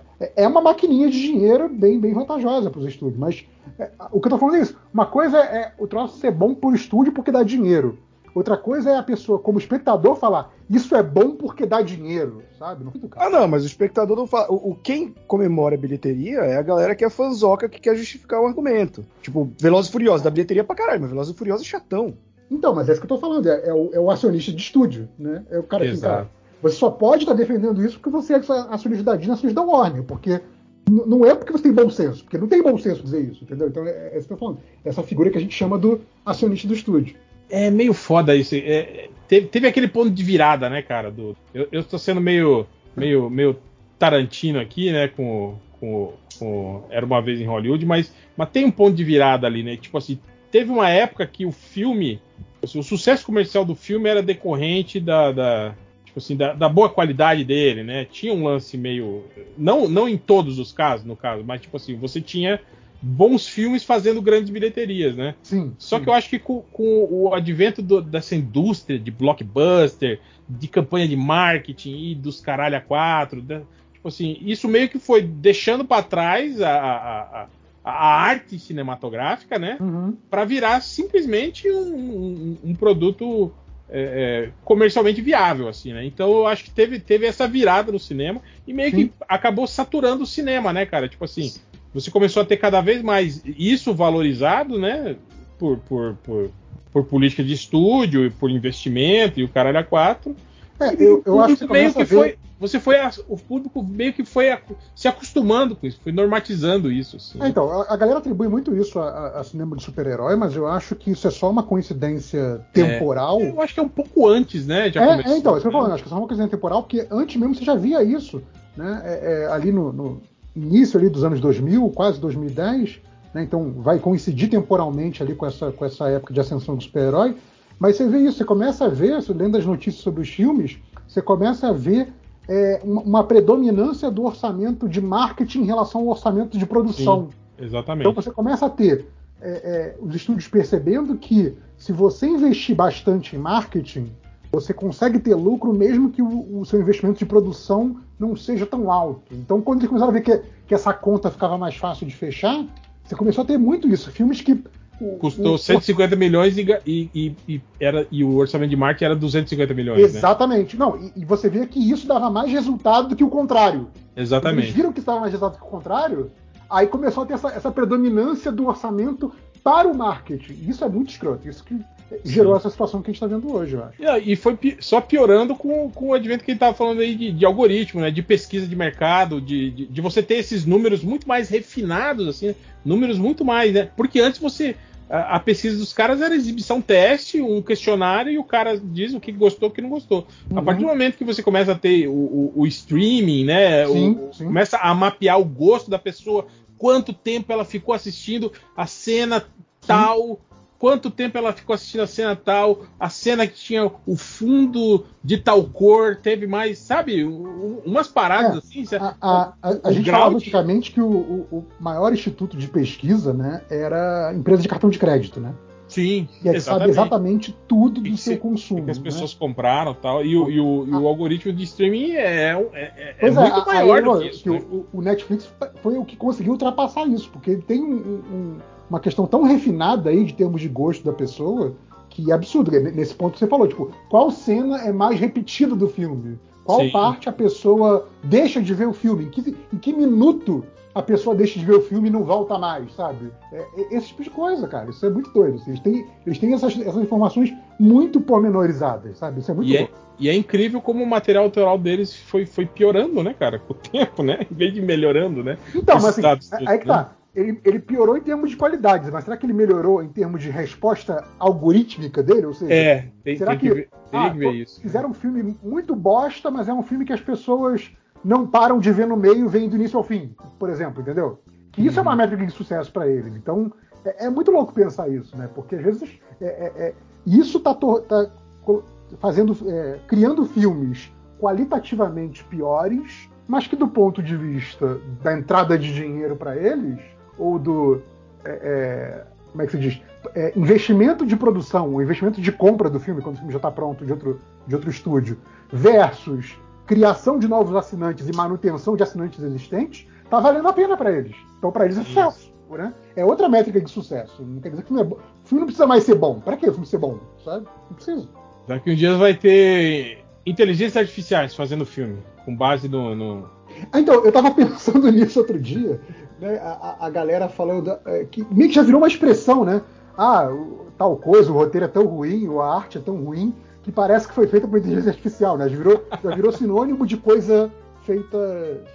é uma maquininha de dinheiro bem, bem vantajosa para os estúdios. Mas é, o que eu tô falando é isso. Uma coisa é o troço ser bom pro estúdio porque dá dinheiro. Outra coisa é a pessoa, como espectador, falar isso é bom porque dá dinheiro, sabe? Não fica Ah, não, mas o espectador não fala. O, o- quem comemora a bilheteria é a galera que é fanzoca que quer justificar o argumento. Tipo, Velozes e Furiosos, dá bilheteria pra caralho, mas Velozes e Furiosos é chatão. Então, mas é isso que eu tô falando. É, é o, é o acionista de estúdio, né? É o cara que, Exato. cara, você só pode estar defendendo isso porque você é da Disney, acionista da Warner, porque não é porque você tem bom senso, porque não tem bom senso dizer isso, entendeu? Então é, é isso que eu tô falando. Essa figura que a gente chama do acionista do estúdio. É meio foda isso. é- teve, teve aquele ponto de virada, né, cara? Do, eu, eu tô sendo meio, meio, meio Tarantino aqui, né? Com, com, com Era uma vez em Hollywood, mas, mas tem um ponto de virada ali, né? Tipo assim, teve uma época que o filme, o sucesso comercial do filme era decorrente da, da, tipo assim, da, da boa qualidade dele, né? Tinha um lance meio, não, não em todos os casos, no caso, mas tipo assim, você tinha bons filmes fazendo grandes bilheterias, né? Sim. Só que eu acho que com, com o advento do- dessa indústria de blockbuster, de campanha de marketing e dos caralho a quatro, da- tipo assim, isso meio que foi deixando para trás a, a, a- a arte cinematográfica, né? Uhum. Para virar simplesmente um, um- um produto é, é, comercialmente viável, assim, né? Então eu acho que teve, teve essa virada no cinema e meio Sim. que acabou saturando o cinema, né, cara? Tipo assim, você começou a ter cada vez mais isso valorizado, né? Por, por, por, por política de estúdio, e por investimento e o caralho a quatro. É, eu, eu acho que meio que ver- foi. Você foi. a- o público meio que foi a- se acostumando com isso, foi normatizando isso. Assim, É, então, a, a galera atribui muito isso a, a- cinema de super-herói, mas eu acho que isso é só uma coincidência temporal. Eu acho que é um pouco antes, né? Já É, começou, é, então, isso que eu tô né? falando, acho que é só uma coincidência temporal, porque antes mesmo você já via isso, né? É, é, ali no, no início ali dos anos 2000, quase 2010, né? Então vai coincidir temporalmente ali com essa, com essa época de ascensão do super-herói. Mas você vê isso, você começa a ver, lendo as notícias sobre os filmes, você começa a ver é, uma, predominância do orçamento de marketing em relação ao orçamento de produção. Exatamente. Então você começa a ter é, é, os estúdios percebendo que se você investir bastante em marketing, você consegue ter lucro mesmo que o, o seu investimento de produção não seja tão alto. Então quando você começaram a ver que, que essa conta ficava mais fácil de fechar, você começou a ter muito isso. Filmes que. O- Custou o- 150 milhões e, e- e- era, e o orçamento de marketing era 250 milhões. né? Exatamente. Não, e, e você via que isso dava mais resultado do que o contrário. Quando eles Exatamente. viram que isso dava mais resultado que o contrário, aí começou a ter essa, essa predominância do orçamento para o marketing. Isso é muito escroto. Isso que gerou essa situação que a gente está vendo hoje, eu acho. E, e foi só piorando com, com o advento que ele estava falando aí de, de algoritmo, né? De pesquisa de mercado, de, de, de você ter esses números muito mais refinados, assim, né, números muito mais, né? Porque antes você. A, a pesquisa dos caras era exibição teste, um questionário, e o cara diz o que gostou e o que não gostou. A Uhum. partir do momento que você começa a ter o, o- o streaming, né? Sim, o- sim. Começa a mapear o gosto da pessoa, quanto tempo ela ficou assistindo a cena tal, quanto tempo ela ficou assistindo a cena tal, a cena que tinha o fundo de tal cor, teve mais, sabe, um- umas paradas É, assim. A, a- a- a gente falava de- antigamente que o, o- o maior instituto de pesquisa né, era empresa de cartão de crédito, né? Sim, Que é sabe exatamente tudo do seu consumo. que as né? pessoas compraram e tal. E, o, e o- e o algoritmo de streaming é, é, é- é é, muito maior do que isso. né? o, o Netflix foi o que conseguiu ultrapassar isso, porque ele tem um- um- uma questão tão refinada aí de termos de gosto da pessoa que é absurdo. Nesse ponto que você falou, tipo, qual cena é mais repetida do filme? Qual Sim. parte a pessoa deixa de ver o filme? Em que, em que minuto a pessoa deixa de ver o filme e não volta mais, sabe? É, é esse tipo de coisa, cara. Isso é muito doido. assim. Eles têm, eles têm essas, essas informações muito pormenorizadas, sabe? Isso é muito E é, e é incrível como o material autoral deles foi, foi piorando, né, cara? Com o tempo, né? Em vez de melhorando, né? Então, Os mas assim, aí que tá. Ele, ele piorou em termos de qualidade, mas será que ele melhorou em termos de resposta algorítmica dele? Ou seja, É, tem, será tem que, que, ver, ah, que ver isso. fizeram um filme muito bosta, mas é um filme que as pessoas não param de ver no meio, vem do início ao fim, por exemplo, entendeu? Que isso é Uhum. uma métrica de sucesso para eles. Então, é, é muito louco pensar isso, né? Porque às vezes é, é- é- isso tá, tor- tá co- fazendo, é, criando filmes qualitativamente piores, mas que do ponto de vista da entrada de dinheiro para eles ou do é, é, como é que se diz É, investimento de produção, o investimento de compra do filme quando o filme já está pronto de outro de outro estúdio versus criação de novos assinantes e manutenção de assinantes existentes, tá valendo a pena para eles. Então para eles é sucesso, né? É outra métrica de sucesso. Não quer dizer que o filme é bom. O filme não precisa mais ser bom. Para que o filme ser bom, sabe? Não precisa. Daqui um dia vai ter inteligências artificiais fazendo filme, com base no. no- Ah, Então, eu tava pensando nisso outro dia, né? A, a- galera falando é, que meio que já virou uma expressão, né? Ah, o- tal coisa, o roteiro é tão ruim, ou a arte é tão ruim, que parece que foi feita por inteligência artificial, né? Já virou, já virou sinônimo de coisa feita,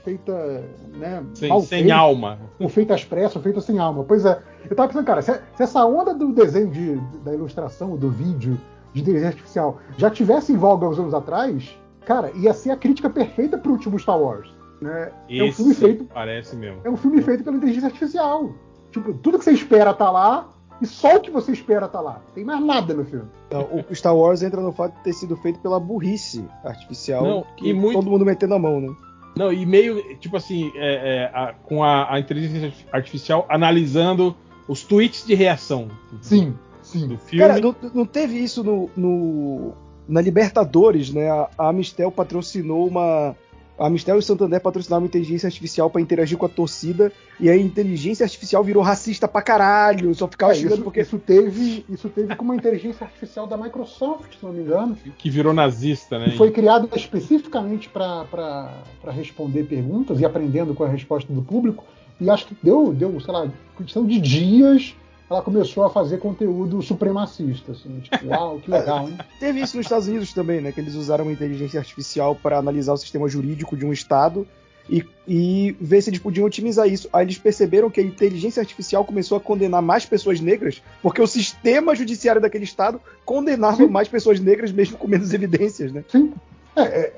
feita, né? sem, sem alma. Ou feita às pressas, ou feita sem alma. Pois é. Eu tava pensando, cara, se, se essa onda do desenho, de, da ilustração, do vídeo, de inteligência artificial, já tivesse em voga uns anos atrás, cara, ia ser a crítica perfeita pro último Star Wars. Né? É um Esse filme feito parece mesmo. é um filme feito pela inteligência artificial. Tipo, tudo que você espera tá lá e só o que você espera tá lá. Tem mais nada no filme. Não, o Star Wars entra no fato de ter sido feito pela burrice artificial Não, que e muito- todo mundo metendo a mão, né? Não, e meio, tipo assim, é, é, a- com a, a inteligência artificial analisando os tweets de reação Sim, sim. do filme. Cara, não, não teve isso no, no- na Libertadores, né? A, a Amistel patrocinou uma, A Mistério e Santander patrocinaram uma inteligência artificial pra interagir com a torcida e a inteligência artificial virou racista pra caralho. Só ficava É, xingando isso, porque. isso teve, isso teve com uma inteligência artificial da Microsoft, se não me engano, Que virou nazista, né? que foi criada especificamente para responder perguntas e aprendendo com a resposta do público. E acho que deu, deu, sei lá, questão de dias, ela começou a fazer conteúdo supremacista. Assim, tipo, uau, que legal, hein? Teve isso nos Estados Unidos também, né? Que eles usaram uma inteligência artificial para analisar o sistema jurídico de um estado e, e ver se eles podiam otimizar isso. Aí eles perceberam que a inteligência artificial começou a condenar mais pessoas negras, porque o sistema judiciário daquele estado condenava mais pessoas negras, mesmo com menos evidências, né? Sim. É, é,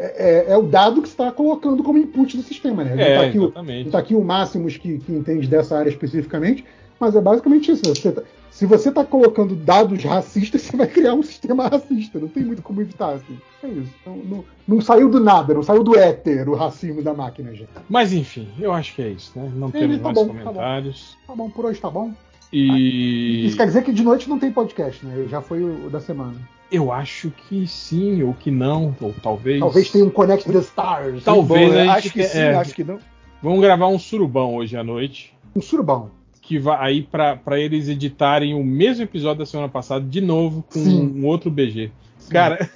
é- é o dado que está colocando como input do sistema, né? Não É, tá aqui, o, exatamente. não tá aqui o Máximos que, que entende dessa área especificamente, mas é basicamente isso. Você tá- se você está colocando dados racistas, você vai criar um sistema racista. Não tem muito como evitar, assim. É isso. Não, não- não saiu do nada, não saiu do éter o racismo da máquina, gente. Mas enfim, eu acho que é isso, né? Não temos tá mais bom, tá bom. comentários. Tá bom, por hoje tá bom. E Isso quer dizer que de noite não tem podcast, né? Já foi o, da semana. eu acho que sim, ou que não, ou talvez. Talvez tenha um Connect the Stars. Talvez Bom, gente acho que sim, é, acho que não. Vamos gravar um surubão hoje à noite. Um surubão. Que vai aí pra eles editarem o mesmo episódio da semana passada de novo com Sim. um outro BG. Cara,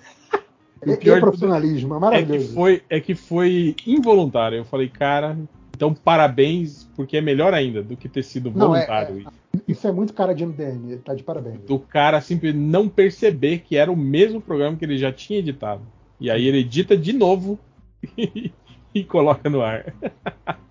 É, o pior é profissionalismo, é é que maravilhoso. foi é que foi involuntário. Eu falei, cara, então parabéns, porque é melhor ainda do que ter sido Não, é- voluntário. Isso é muito cara de MDM, tá de parabéns. do cara simplesmente não perceber que era o mesmo programa que ele já tinha editado. E aí ele edita de novo e, coloca no ar.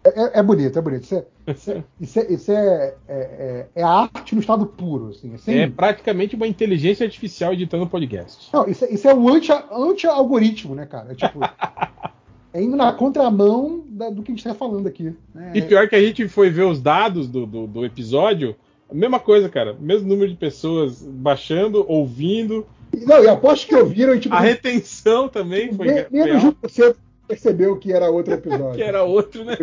É, é bonito, é bonito. Isso é, isso é, isso é, isso é- é- é- é a arte no estado puro, assim. É É praticamente uma inteligência artificial editando podcast. Não, isso, é- isso é o anti- anti-algoritmo, né, cara? É tipo. é indo na contramão da- do que a gente tá falando aqui. né? E pior que a gente foi ver os dados do, do, do episódio, a mesma coisa, cara. Mesmo número de pessoas baixando, ouvindo. Não, e aposto que ouviram e tipo. A retenção também foi, me- foi menos de alta, 1% percebeu que era outro episódio. que era outro, né?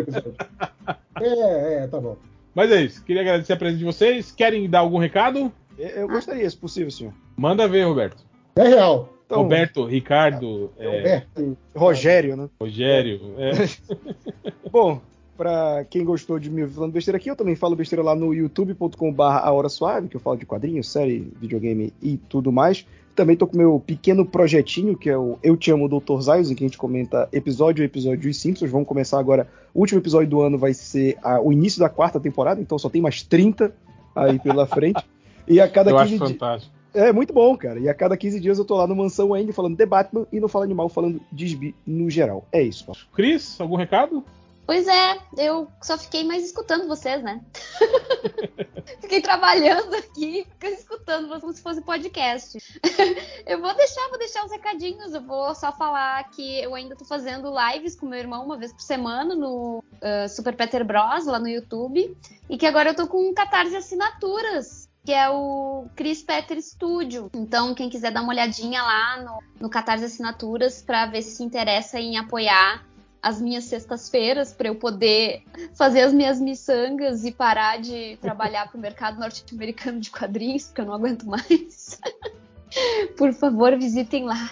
É, é, tá bom. Mas é isso. Queria agradecer a presença de vocês. Querem dar algum recado? Eu gostaria, se possível, senhor. Manda ver, Roberto. É real. Então, Roberto, Ricardo, é, Roberto. Rogério, né? Rogério. é. Bom, pra quem gostou de me ouvir falando besteira aqui, eu também falo besteira lá no youtube.com.br A Hora Suave, que eu falo de quadrinhos, série, videogame e tudo mais. Também tô com meu pequeno projetinho, que é o Eu Te Amo, Dr. Zaios, em que a gente comenta episódio a episódio dos Simpsons. Vamos começar agora. O último episódio do ano vai ser a- o início da quarta temporada, então só tem mais 30 aí pela frente. E a cada Eu 15 acho dias. fantástico. É muito bom, cara. E a cada 15 dias eu tô lá no Mansão Wendy falando de Batman e no Fala Animal falando de no geral. É isso, Paulo. Cris, algum recado? Pois é, eu só fiquei mais escutando vocês, né? fiquei trabalhando aqui, fiquei escutando vocês como se fosse podcast. eu vou deixar, vou deixar os recadinhos. Eu vou só falar que eu ainda tô fazendo lives com meu irmão uma vez por semana no ah, Super Peter Bros, lá no YouTube. E que agora eu tô com um catarse assinaturas. Que é o Chris Peter Studio. Então, quem quiser dar uma olhadinha lá no, no Catarse Assinaturas pra ver se se interessa em apoiar as minhas sextas-feiras para eu poder fazer as minhas miçangas e parar de trabalhar para o mercado norte-americano de quadrinhos, porque eu não aguento mais. Por favor, visitem lá.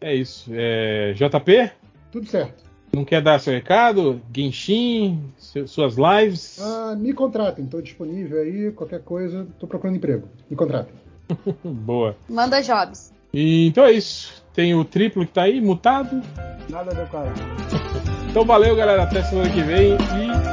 É isso. É, JP, Tudo certo. não quer dar seu recado? Genshin, seu- suas lives? Ah, me contratem, tô disponível aí, qualquer coisa, tô procurando emprego. Me contratem. Boa. Manda jobs. E, então é isso. Tem o triplo que tá aí, mutado. Nada a ver com a Então valeu, galera. Até semana que vem e